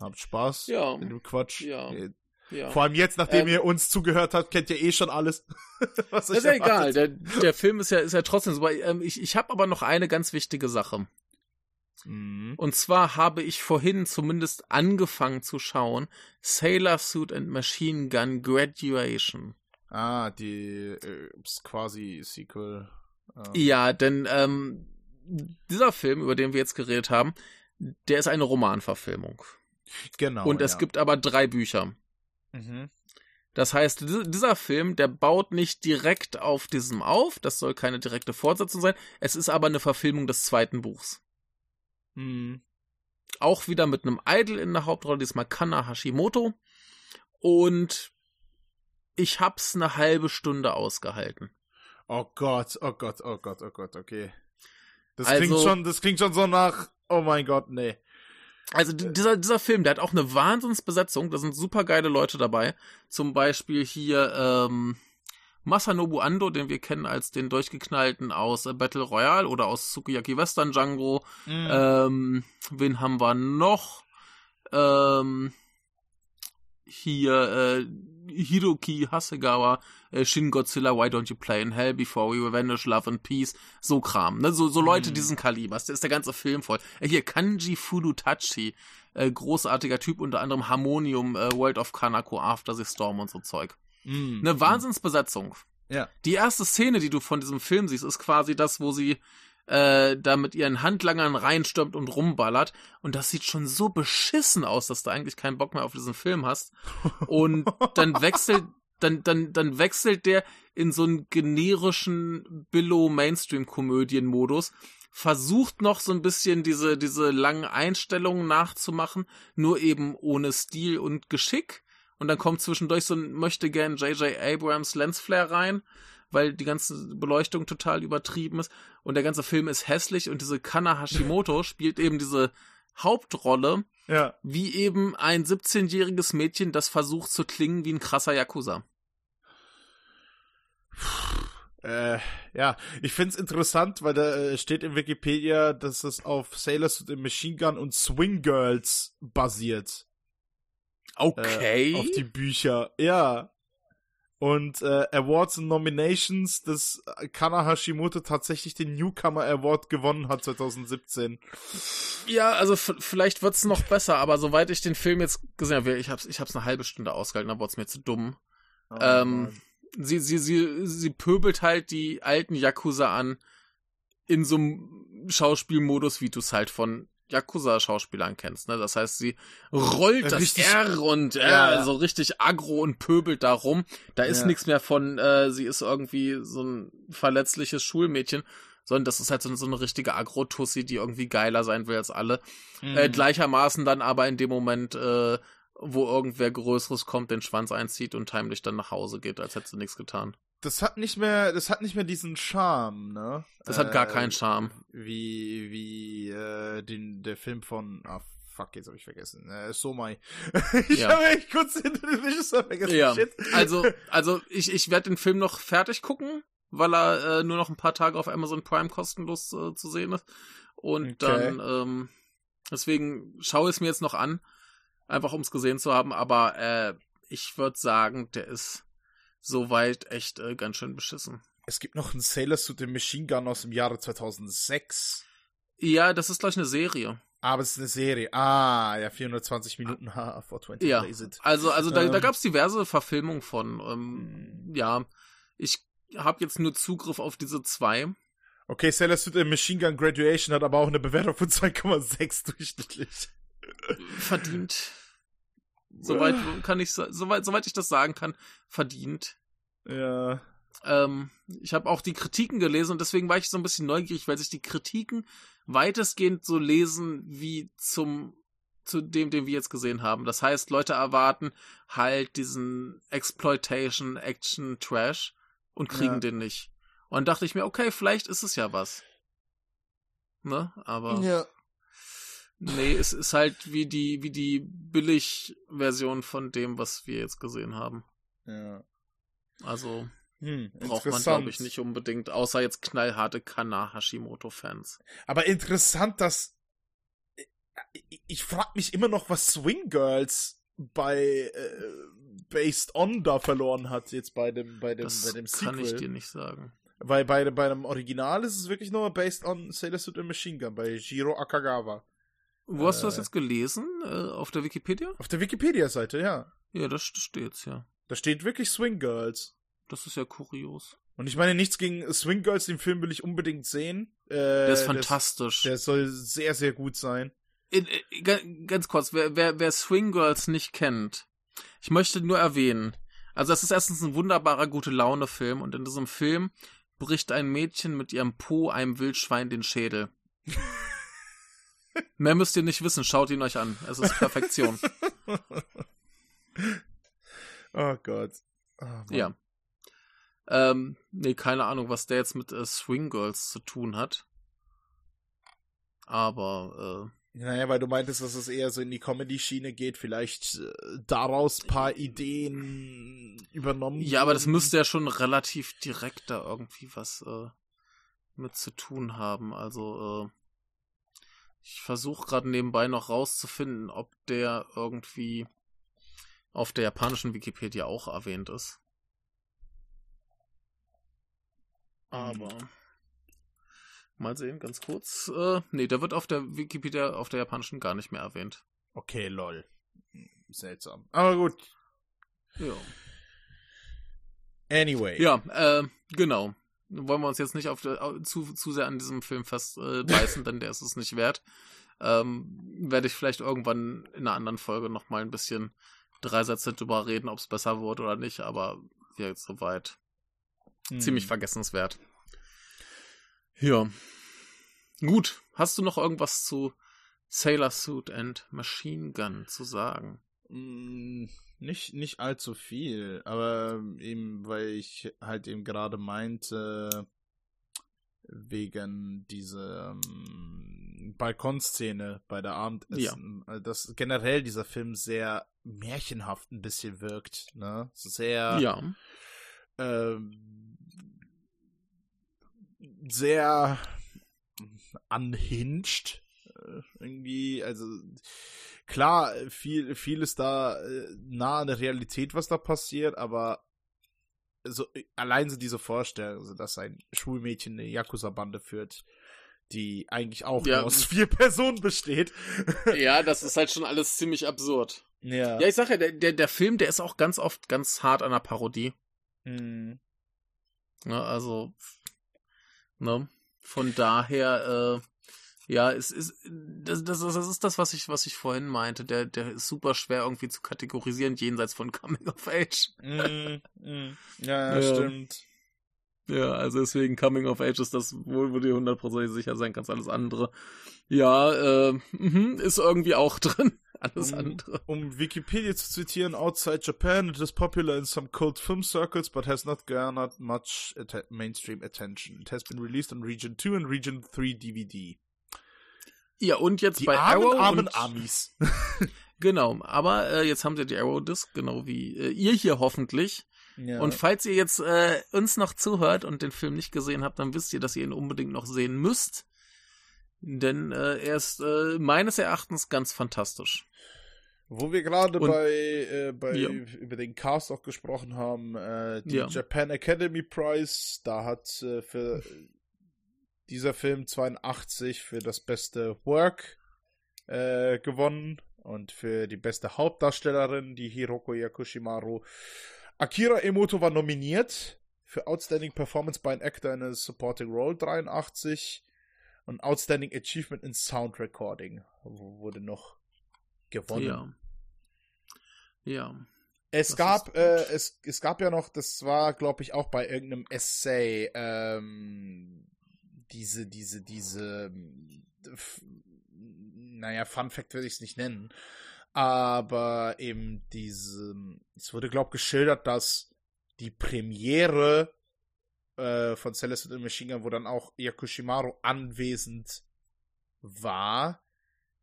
Habt Spaß ja. mit dem Quatsch. Ja. ja. Vor allem jetzt, nachdem ähm, ihr uns zugehört habt, kennt ihr eh schon alles. was ist ja egal. Der, der Film ist ja, ist ja trotzdem so. Ähm, ich ich habe aber noch eine ganz wichtige Sache. Mhm. Und zwar habe ich vorhin zumindest angefangen zu schauen Sailor Suit and Machine Gun Graduation. Ah, die äh, quasi Sequel. Ja, denn ähm, dieser Film, über den wir jetzt geredet haben, der ist eine Romanverfilmung. Genau. Und es ja. gibt aber drei Bücher. Mhm. Das heißt, dieser Film, der baut nicht direkt auf diesem auf, das soll keine direkte Fortsetzung sein, es ist aber eine Verfilmung des zweiten Buchs. Mhm. Auch wieder mit einem Idol in der Hauptrolle, diesmal Kana Hashimoto. Und ich hab's eine halbe Stunde ausgehalten. Oh Gott, oh Gott, oh Gott, oh Gott, okay. Das also, klingt schon, das klingt schon so nach, oh mein Gott, nee. Also dieser, dieser Film, der hat auch eine Wahnsinnsbesetzung, da sind super geile Leute dabei. Zum Beispiel hier, ähm, Masanobu Ando, den wir kennen als den durchgeknallten aus äh, Battle Royale oder aus Sukiyaki Western Django. Mhm. Ähm, wen haben wir noch? Ähm, hier äh, Hiroki Hasegawa, äh, Shin Godzilla, Why Don't You Play in Hell Before We Vanish, Love and Peace, so Kram, ne? So, so Leute mhm. diesen Kalibers, da ist der ganze Film voll. Äh, hier Kanji Fudutachi, äh, großartiger Typ, unter anderem Harmonium, äh, World of Kanako, After the Storm und so Zeug. Mhm. Eine Wahnsinnsbesetzung. Ja. Die erste Szene, die du von diesem Film siehst, ist quasi das, wo sie äh, da mit ihren Handlangern reinstürmt und rumballert. Und das sieht schon so beschissen aus, dass du eigentlich keinen Bock mehr auf diesen Film hast. Und dann wechselt, dann, dann, dann wechselt der in so einen generischen Billow-Mainstream-Komödien-Modus. Versucht noch so ein bisschen diese, diese langen Einstellungen nachzumachen, nur eben ohne Stil und Geschick. Und dann kommt zwischendurch so ein möchte gern J.J. Abrams Lensflare rein weil die ganze Beleuchtung total übertrieben ist und der ganze Film ist hässlich und diese Kana Hashimoto spielt eben diese Hauptrolle, ja. wie eben ein 17-jähriges Mädchen, das versucht zu klingen wie ein krasser Yakuza. Äh, ja, ich find's interessant, weil da äh, steht in Wikipedia, dass es auf Sailors the Machine Gun und Swing Girls basiert. Okay. Äh, auf die Bücher. Ja. Und äh, Awards und Nominations, dass Kana Hashimoto tatsächlich den Newcomer Award gewonnen hat 2017. Ja, also vielleicht wird's noch besser, aber soweit ich den Film jetzt gesehen habe, ich hab's, ich hab's eine halbe Stunde ausgehalten, da wurde mir zu dumm. Oh, ähm, sie, sie, sie, sie pöbelt halt die alten Yakuza an in so einem Schauspielmodus, wie du es halt von Yakuza-Schauspielern kennst, ne? Das heißt, sie rollt das richtig, R und äh, ja, so richtig aggro und pöbelt da rum. Da ist ja. nichts mehr von, äh, sie ist irgendwie so ein verletzliches Schulmädchen, sondern das ist halt so, so eine richtige Agro-Tussi, die irgendwie geiler sein will als alle. Mhm. Äh, gleichermaßen dann aber in dem Moment, äh, wo irgendwer Größeres kommt, den Schwanz einzieht und heimlich dann nach Hause geht, als hätte sie nichts getan das hat nicht mehr, das hat nicht mehr diesen Charme, ne? Das hat gar äh, keinen Charme. Wie, wie, äh, den, der Film von, ah, fuck, jetzt habe ich vergessen. Äh, Somai. ich ja. habe echt kurz den Regisseur vergessen. Ja. Shit. Also, also ich, ich werde den Film noch fertig gucken, weil er äh, nur noch ein paar Tage auf Amazon Prime kostenlos äh, zu sehen ist. Und okay. dann, ähm, deswegen schaue ich es mir jetzt noch an, einfach um es gesehen zu haben. Aber äh, ich würde sagen, der ist soweit echt äh, ganz schön beschissen. Es gibt noch einen Sailor Suit im Machine Gun aus dem Jahre 2006. Ja, das ist gleich eine Serie. Aber es ist eine Serie. Ah, ja, 420 Minuten ha, for 20 ja, Also, also da, ähm, da gab es diverse Verfilmungen von. Ähm, hm. ja, ich habe jetzt nur Zugriff auf diese zwei. Okay, Sailor Suit im Machine Gun Graduation hat aber auch eine Bewertung von 2,6 durchschnittlich. Verdient. Soweit kann ich, soweit, soweit ich das sagen kann, verdient. Ja. Ähm, ich habe auch die Kritiken gelesen und deswegen war ich so ein bisschen neugierig, weil sich die Kritiken weitestgehend so lesen wie zum zu dem, den wir jetzt gesehen haben. Das heißt, Leute erwarten halt diesen Exploitation Action Trash und kriegen ja. den nicht. Und dachte ich mir, okay, vielleicht ist es ja was. Ne? Aber. Ja. Nee, es ist halt wie die, wie die Billig-Version von dem, was wir jetzt gesehen haben. Ja. Also hm, braucht man, glaube ich, nicht unbedingt, außer jetzt knallharte Kana Hashimoto-Fans. Aber interessant, dass ich, ich frag mich immer noch, was Swing Girls bei äh, Based On da verloren hat, jetzt bei dem, bei dem, das bei dem Sequel. kann ich dir nicht sagen. Weil bei, bei dem Original ist es wirklich nur Based on Sailor Suit and Machine Gun bei Jiro Akagawa. Wo hast du das äh. jetzt gelesen? Äh, auf der Wikipedia? Auf der Wikipedia-Seite, ja. Ja, das steht's, ja. Da steht wirklich Swing Girls. Das ist ja kurios. Und ich meine nichts gegen Swing Girls, den Film will ich unbedingt sehen. Äh, der ist fantastisch. Der, der soll sehr, sehr gut sein. In, in, ganz kurz, wer, wer, wer Swing Girls nicht kennt, ich möchte nur erwähnen, also es ist erstens ein wunderbarer gute Laune Film und in diesem Film bricht ein Mädchen mit ihrem Po einem Wildschwein den Schädel. Mehr müsst ihr nicht wissen, schaut ihn euch an. Es ist Perfektion. oh Gott. Oh, ja. Ähm, nee, keine Ahnung, was der jetzt mit äh, Swing Girls zu tun hat. Aber, Naja, weil du meintest, dass es eher so in die Comedy-Schiene geht, vielleicht äh, daraus paar Ideen übernommen. Ja, aber das müsste ja schon relativ direkt da irgendwie was äh, mit zu tun haben. Also, äh, ich versuche gerade nebenbei noch rauszufinden, ob der irgendwie auf der japanischen Wikipedia auch erwähnt ist. Aber. Mal sehen, ganz kurz. Äh, nee, der wird auf der Wikipedia, auf der japanischen gar nicht mehr erwähnt. Okay, lol. Seltsam. Aber gut. Ja. Anyway. Ja, äh, genau. Wollen wir uns jetzt nicht auf zu, zu sehr an diesem Film festbeißen, äh, denn der ist es nicht wert. Ähm, werde ich vielleicht irgendwann in einer anderen Folge nochmal ein bisschen drei Sätze drüber reden, ob es besser wurde oder nicht, aber jetzt soweit hm. ziemlich vergessenswert. Ja. Gut. Hast du noch irgendwas zu Sailor Suit and Machine Gun zu sagen? Mm, nicht, nicht allzu viel, aber eben, weil ich halt eben gerade meinte, wegen dieser ähm, Balkonszene bei der Abendessen, ja. dass generell dieser Film sehr märchenhaft ein bisschen wirkt, ne? Sehr ja. ähm, sehr unhinged. Äh, irgendwie, also klar, viel, viel ist da äh, nah an der Realität, was da passiert, aber so, allein so diese Vorstellung, also, dass ein Schulmädchen eine Yakuza-Bande führt, die eigentlich auch ja. aus vier Personen besteht. Ja, das ist halt schon alles ziemlich absurd. Ja. Ja, ich sag ja, der, der, der Film, der ist auch ganz oft ganz hart an der Parodie. Mhm. Ja, also, Ne? Von daher, äh, ja, es ist, das, das, das ist das, was ich, was ich vorhin meinte. Der, der ist super schwer irgendwie zu kategorisieren, jenseits von Coming of Age. Mm, mm. Ja, ja, stimmt. Ja, also deswegen Coming of Age ist das wohl, wo dir hundertprozentig sicher sein kannst, alles andere. Ja, äh, ist irgendwie auch drin. Alles um, andere. Um Wikipedia zu zitieren, outside Japan, it is popular in some cult film circles, but has not garnered much at mainstream attention. It has been released on Region 2 and Region 3 DVD. Ja, und jetzt die bei armen, Arrow armen und, Amis. genau, aber äh, jetzt haben sie die Arrow Disc, genau wie äh, ihr hier hoffentlich. Ja. Und falls ihr jetzt äh, uns noch zuhört und den Film nicht gesehen habt, dann wisst ihr, dass ihr ihn unbedingt noch sehen müsst. Denn äh, er ist äh, meines Erachtens ganz fantastisch. Wo wir gerade bei, äh, bei ja. über den Cast auch gesprochen haben, äh, die ja. Japan Academy Prize, da hat äh, für dieser Film 82 für das beste Work äh, gewonnen und für die beste Hauptdarstellerin, die Hiroko Yakushimaru. Akira Emoto war nominiert für Outstanding Performance by an Actor in a Supporting Role 83 und Outstanding Achievement in Sound Recording wurde noch gewonnen. Ja. Ja. Es gab, äh, es, es gab ja noch, das war, glaube ich, auch bei irgendeinem Essay, ähm, diese, diese, diese, naja, Fun Fact würde ich es nicht nennen, aber eben diese, es wurde, glaube ich, geschildert, dass die Premiere äh, von Celeste und Machine Gun, wo dann auch Yakushimaru anwesend war,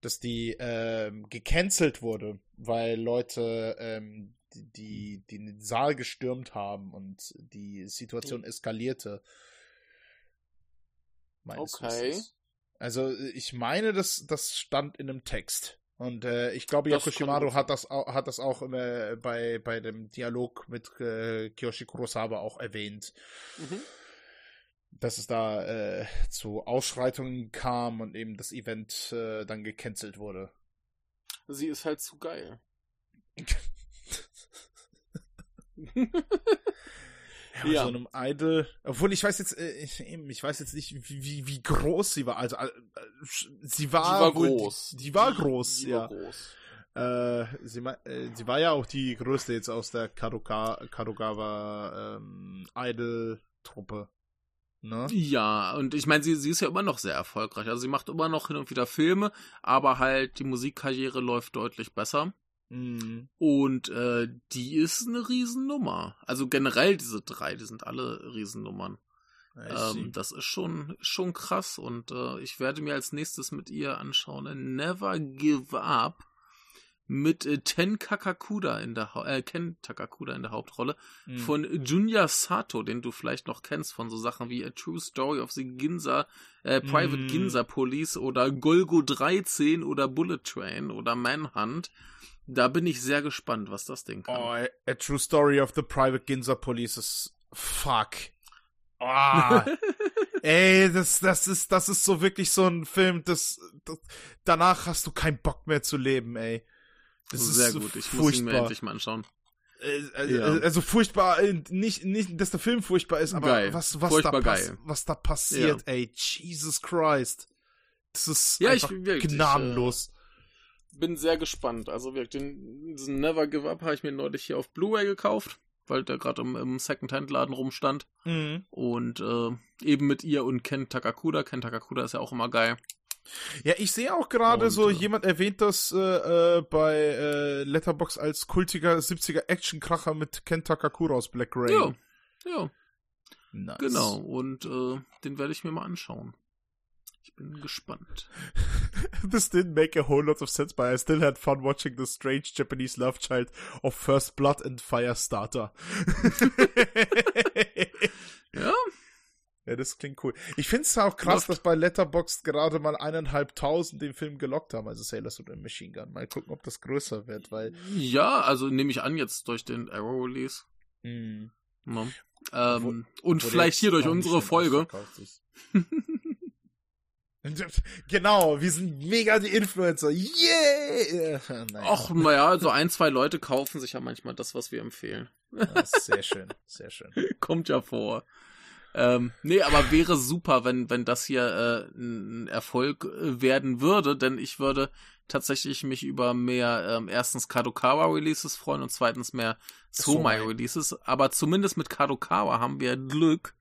dass die ähm, gecancelt wurde, weil Leute ähm, die, die den Saal gestürmt haben und die Situation eskalierte. Okay. Also ich meine, das, das stand in einem Text. Und äh, ich glaube, Yakushimaru hat das, auch, hat das auch immer bei, bei dem Dialog mit äh, Kiyoshi Kurosawa auch erwähnt. Mhm. Dass es da äh, zu Ausschreitungen kam und eben das Event äh, dann gecancelt wurde. Sie ist halt zu geil. Ja, ja. so einem Idol. Obwohl ich weiß jetzt, äh, ich, ich weiß jetzt nicht, wie, wie groß sie war. Also äh, sie war, die war groß. Die, die war groß, die ja. War groß. Äh, sie, äh, sie war ja auch die größte jetzt aus der Kadoka, Kadogawa ähm, Idol-Truppe. Ne? Ja, und ich meine, sie, sie ist ja immer noch sehr erfolgreich. Also sie macht immer noch hin und wieder Filme, aber halt die Musikkarriere läuft deutlich besser. Mhm. Und äh, die ist eine Riesennummer. Also generell diese drei, die sind alle Riesennummern. Ähm, das ist schon, schon krass und äh, ich werde mir als nächstes mit ihr anschauen. Never Give Up mit äh, Ten Kakakuda in der ha äh, Ken Takakuda in der Hauptrolle mhm. von Junya Sato, den du vielleicht noch kennst von so Sachen wie A True Story of the Ginza, äh, Private mhm. Ginza Police oder Golgo 13 oder Bullet Train oder Manhunt. Da bin ich sehr gespannt, was das Ding kann. Oh, A True Story of the Private Ginza Police ist fuck. Oh. Ey, das, das ist, das ist so wirklich so ein Film, das, das danach hast du keinen Bock mehr zu leben, ey. Das ist sehr gut. Ich furchtbar. muss ihn mir endlich mal anschauen. Äh, äh, ja. Also furchtbar, äh, nicht, nicht, dass der Film furchtbar ist, aber geil. was, was da, pass was da passiert, ja. ey, Jesus Christ. Das ist ja, einfach ich, wirklich, gnadenlos. Bin sehr gespannt. Also wirklich, den, diesen Never Give Up habe ich mir neulich hier auf Blu-ray gekauft, weil der gerade im, im Second-Hand-Laden rumstand. Mhm. Und äh, eben mit ihr und Ken Takakuda. Ken Takakuda ist ja auch immer geil. Ja, ich sehe auch gerade so, äh, jemand erwähnt das äh, äh, bei äh, Letterbox als kultiger 70er Actionkracher mit Ken Takakura aus Black Rain. Ja, ja. Nice. Genau, und äh, den werde ich mir mal anschauen. Ich bin gespannt. This didn't make a whole lot of sense, but I still had fun watching the strange Japanese love child of First Blood and Firestarter. ja, ja, das klingt cool. Ich finde es auch krass, Läuft. dass bei Letterboxd gerade mal eineinhalbtausend den Film gelockt haben, also Sailor Suit und Machine Gun. Mal gucken, ob das größer wird, weil. Ja, also nehme ich an, jetzt durch den Arrow Release. Mhm. Ja. Ähm, und wo vielleicht hier durch unsere Folge. genau, wir sind mega die Influencer. Yeah! Naja. Och, naja, so ein, zwei Leute kaufen sich ja manchmal das, was wir empfehlen. sehr schön, sehr schön. Kommt ja vor. Ähm, nee, aber wäre super, wenn, wenn das hier äh, ein Erfolg äh, werden würde, denn ich würde tatsächlich mich über mehr ähm, erstens Kadokawa Releases freuen und zweitens mehr Somai Releases. Aber zumindest mit Kadokawa haben wir Glück,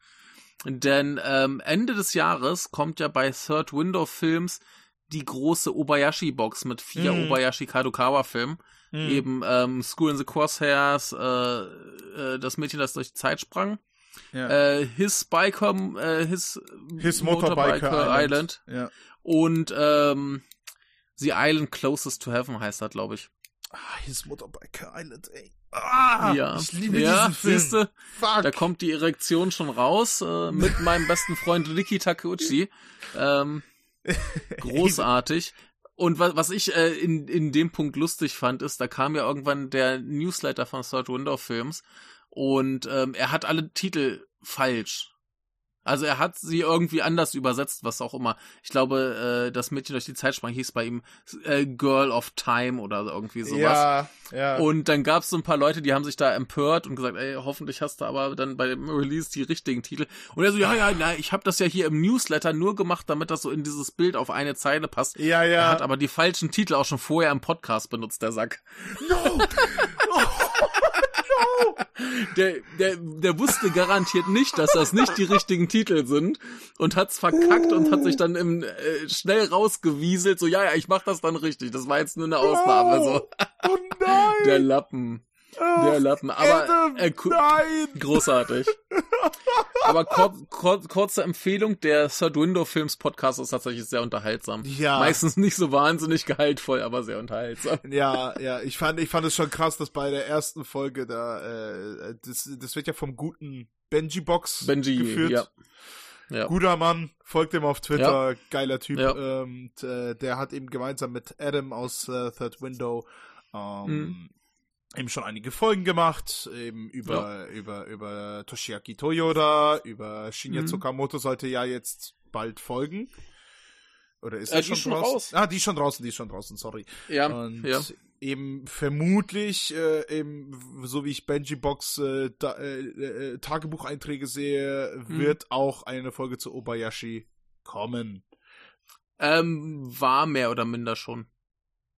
denn ähm, Ende des Jahres kommt ja bei Third Window Films die große Obayashi Box mit vier mm. Obayashi Kadokawa Filmen. Mm. Eben ähm, School in the Crosshairs, äh, äh, das Mädchen, das durch die Zeit sprang. Ja. Äh, His Biker, äh, His, His Motorbiker, Motorbiker Island. Island. Ja. Und ähm, The Island Closest to Heaven heißt das, glaube ich. Ah, His Motorbiker Island, ey. Ah, ja. ich liebe ja, diesen Film. Siehste, Fuck. Da kommt die Erektion schon raus äh, mit meinem besten Freund Ricky Takeuchi. Ähm, großartig. Und was, was ich äh, in, in dem Punkt lustig fand, ist, da kam ja irgendwann der Newsletter von Third Window Films und ähm, er hat alle Titel falsch. Also er hat sie irgendwie anders übersetzt, was auch immer. Ich glaube, äh, das Mädchen durch die Zeit sprang hieß bei ihm äh, Girl of Time oder irgendwie sowas. Ja, ja. Und dann gab es so ein paar Leute, die haben sich da empört und gesagt, ey, hoffentlich hast du aber dann bei dem Release die richtigen Titel. Und er so, ja, ja, na, ich habe das ja hier im Newsletter nur gemacht, damit das so in dieses Bild auf eine Zeile passt. Ja, ja. Er hat aber die falschen Titel auch schon vorher im Podcast benutzt, der Sack. No! Der, der, der wusste garantiert nicht, dass das nicht die richtigen Titel sind und hat's verkackt und hat sich dann im, äh, schnell rausgewieselt, so, ja, ja, ich mach das dann richtig. Das war jetzt nur eine Ausnahme, so. Oh nein! Der Lappen. Der Lappen, aber äh, nein. großartig. aber kur kur kurze Empfehlung, der Third Window Films Podcast ist tatsächlich sehr unterhaltsam. Ja. Meistens nicht so wahnsinnig gehaltvoll, aber sehr unterhaltsam. Ja, ja, ich fand, ich fand es schon krass, dass bei der ersten Folge da, äh, das, das wird ja vom guten Benji Box Benji, geführt. Ja. Ja. Guter Mann, folgt ihm auf Twitter, ja. geiler Typ. Ja. Ähm, äh, der hat eben gemeinsam mit Adam aus äh, Third Window ähm, mhm eben schon einige Folgen gemacht, eben über, ja. über, über Toshiaki Toyoda, über Shinya mhm. Tsukamoto sollte ja jetzt bald folgen. Oder ist äh, schon, schon raus? Ah, die ist schon draußen, die ist schon draußen, sorry. Ja, Und ja. eben vermutlich, äh, eben, so wie ich Benji Box äh, da, äh, äh, Tagebucheinträge sehe, mhm. wird auch eine Folge zu Obayashi kommen. Ähm, war mehr oder minder schon.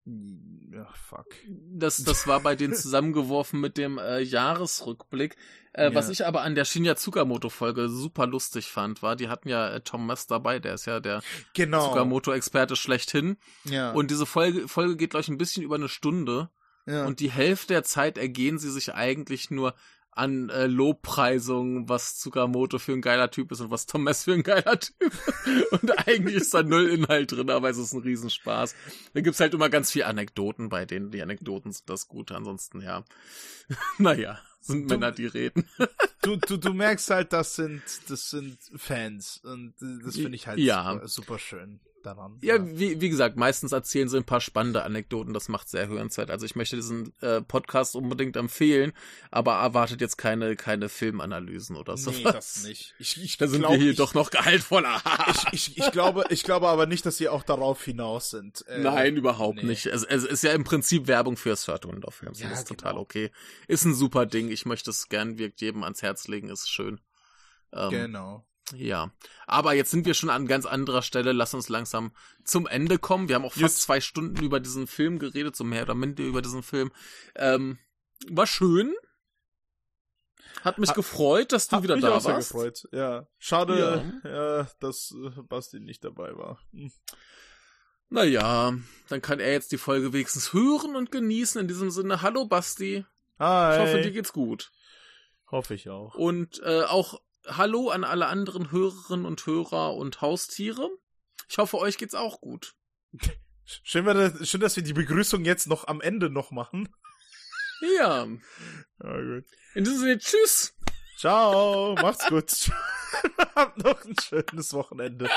Ja, fuck. Das, das war bei denen zusammengeworfen mit dem äh, Jahresrückblick. Äh, ja. Was ich aber an der Shinya Tsukamoto-Folge super lustig fand, war, die hatten ja äh, Tom Mess dabei, der ist ja der genau. Tsukamoto-Experte schlechthin. Ja. Und diese Folge, Folge geht, glaube ich, ein bisschen über eine Stunde. Ja. Und die Hälfte der Zeit ergehen sie sich eigentlich nur an äh, Lobpreisungen, was Tsukamoto für ein geiler Typ ist und was Thomas für ein geiler Typ. Und eigentlich ist da null Inhalt drin, aber es ist ein Riesenspaß. Da gibt's halt immer ganz viele Anekdoten bei denen. Die Anekdoten sind das Gute, ansonsten ja. naja, sind du, Männer, die reden. du, du, du merkst halt, das sind, das sind Fans und das finde ich halt ja. super, super schön daran. Ja, ja, Wie, wie gesagt, meistens erzählen sie ein paar spannende Anekdoten, das macht sehr hörenswert. Also ich möchte diesen äh, Podcast unbedingt empfehlen, aber erwartet jetzt keine, keine Filmanalysen oder so. Nee, das nicht. Ich, ich da sind glaub, wir hier ich, doch noch gehaltvoller. ich, ich, ich, glaube, ich glaube aber nicht, dass sie auch darauf hinaus sind. Äh, Nein, überhaupt nee. nicht. Es, es ist ja im Prinzip Werbung für Third Window Films. Ja, das ist genau. total okay. Ist ein super Ding. Ich möchte es gern wirkt jedem ans Herz legen, ist schön. Ähm, genau. Ja, aber jetzt sind wir schon an ganz anderer Stelle. Lass uns langsam zum Ende kommen. Wir haben auch fast yes. zwei Stunden über diesen Film geredet, so mehr oder minder über diesen Film. Ähm, war schön. Hat mich ha gefreut, dass du wieder da warst. Gefreut. Ja, schade, ja. ja. dass äh, Basti nicht dabei war. Hm. Naja, dann kann er jetzt die Folge wenigstens hören und genießen. In diesem Sinne, hallo Basti. Hi. Ich hoffe, dir geht's gut. Hoffe ich auch. Und äh, auch Hallo an alle anderen Hörerinnen und Hörer und Haustiere. Ich hoffe, euch geht's auch gut. Schön, schön, dass wir die Begrüßung jetzt noch am Ende noch machen. Ja. ja gut. In diesem Sinne, tschüss. Ciao, macht's gut. Habt noch ein schönes Wochenende.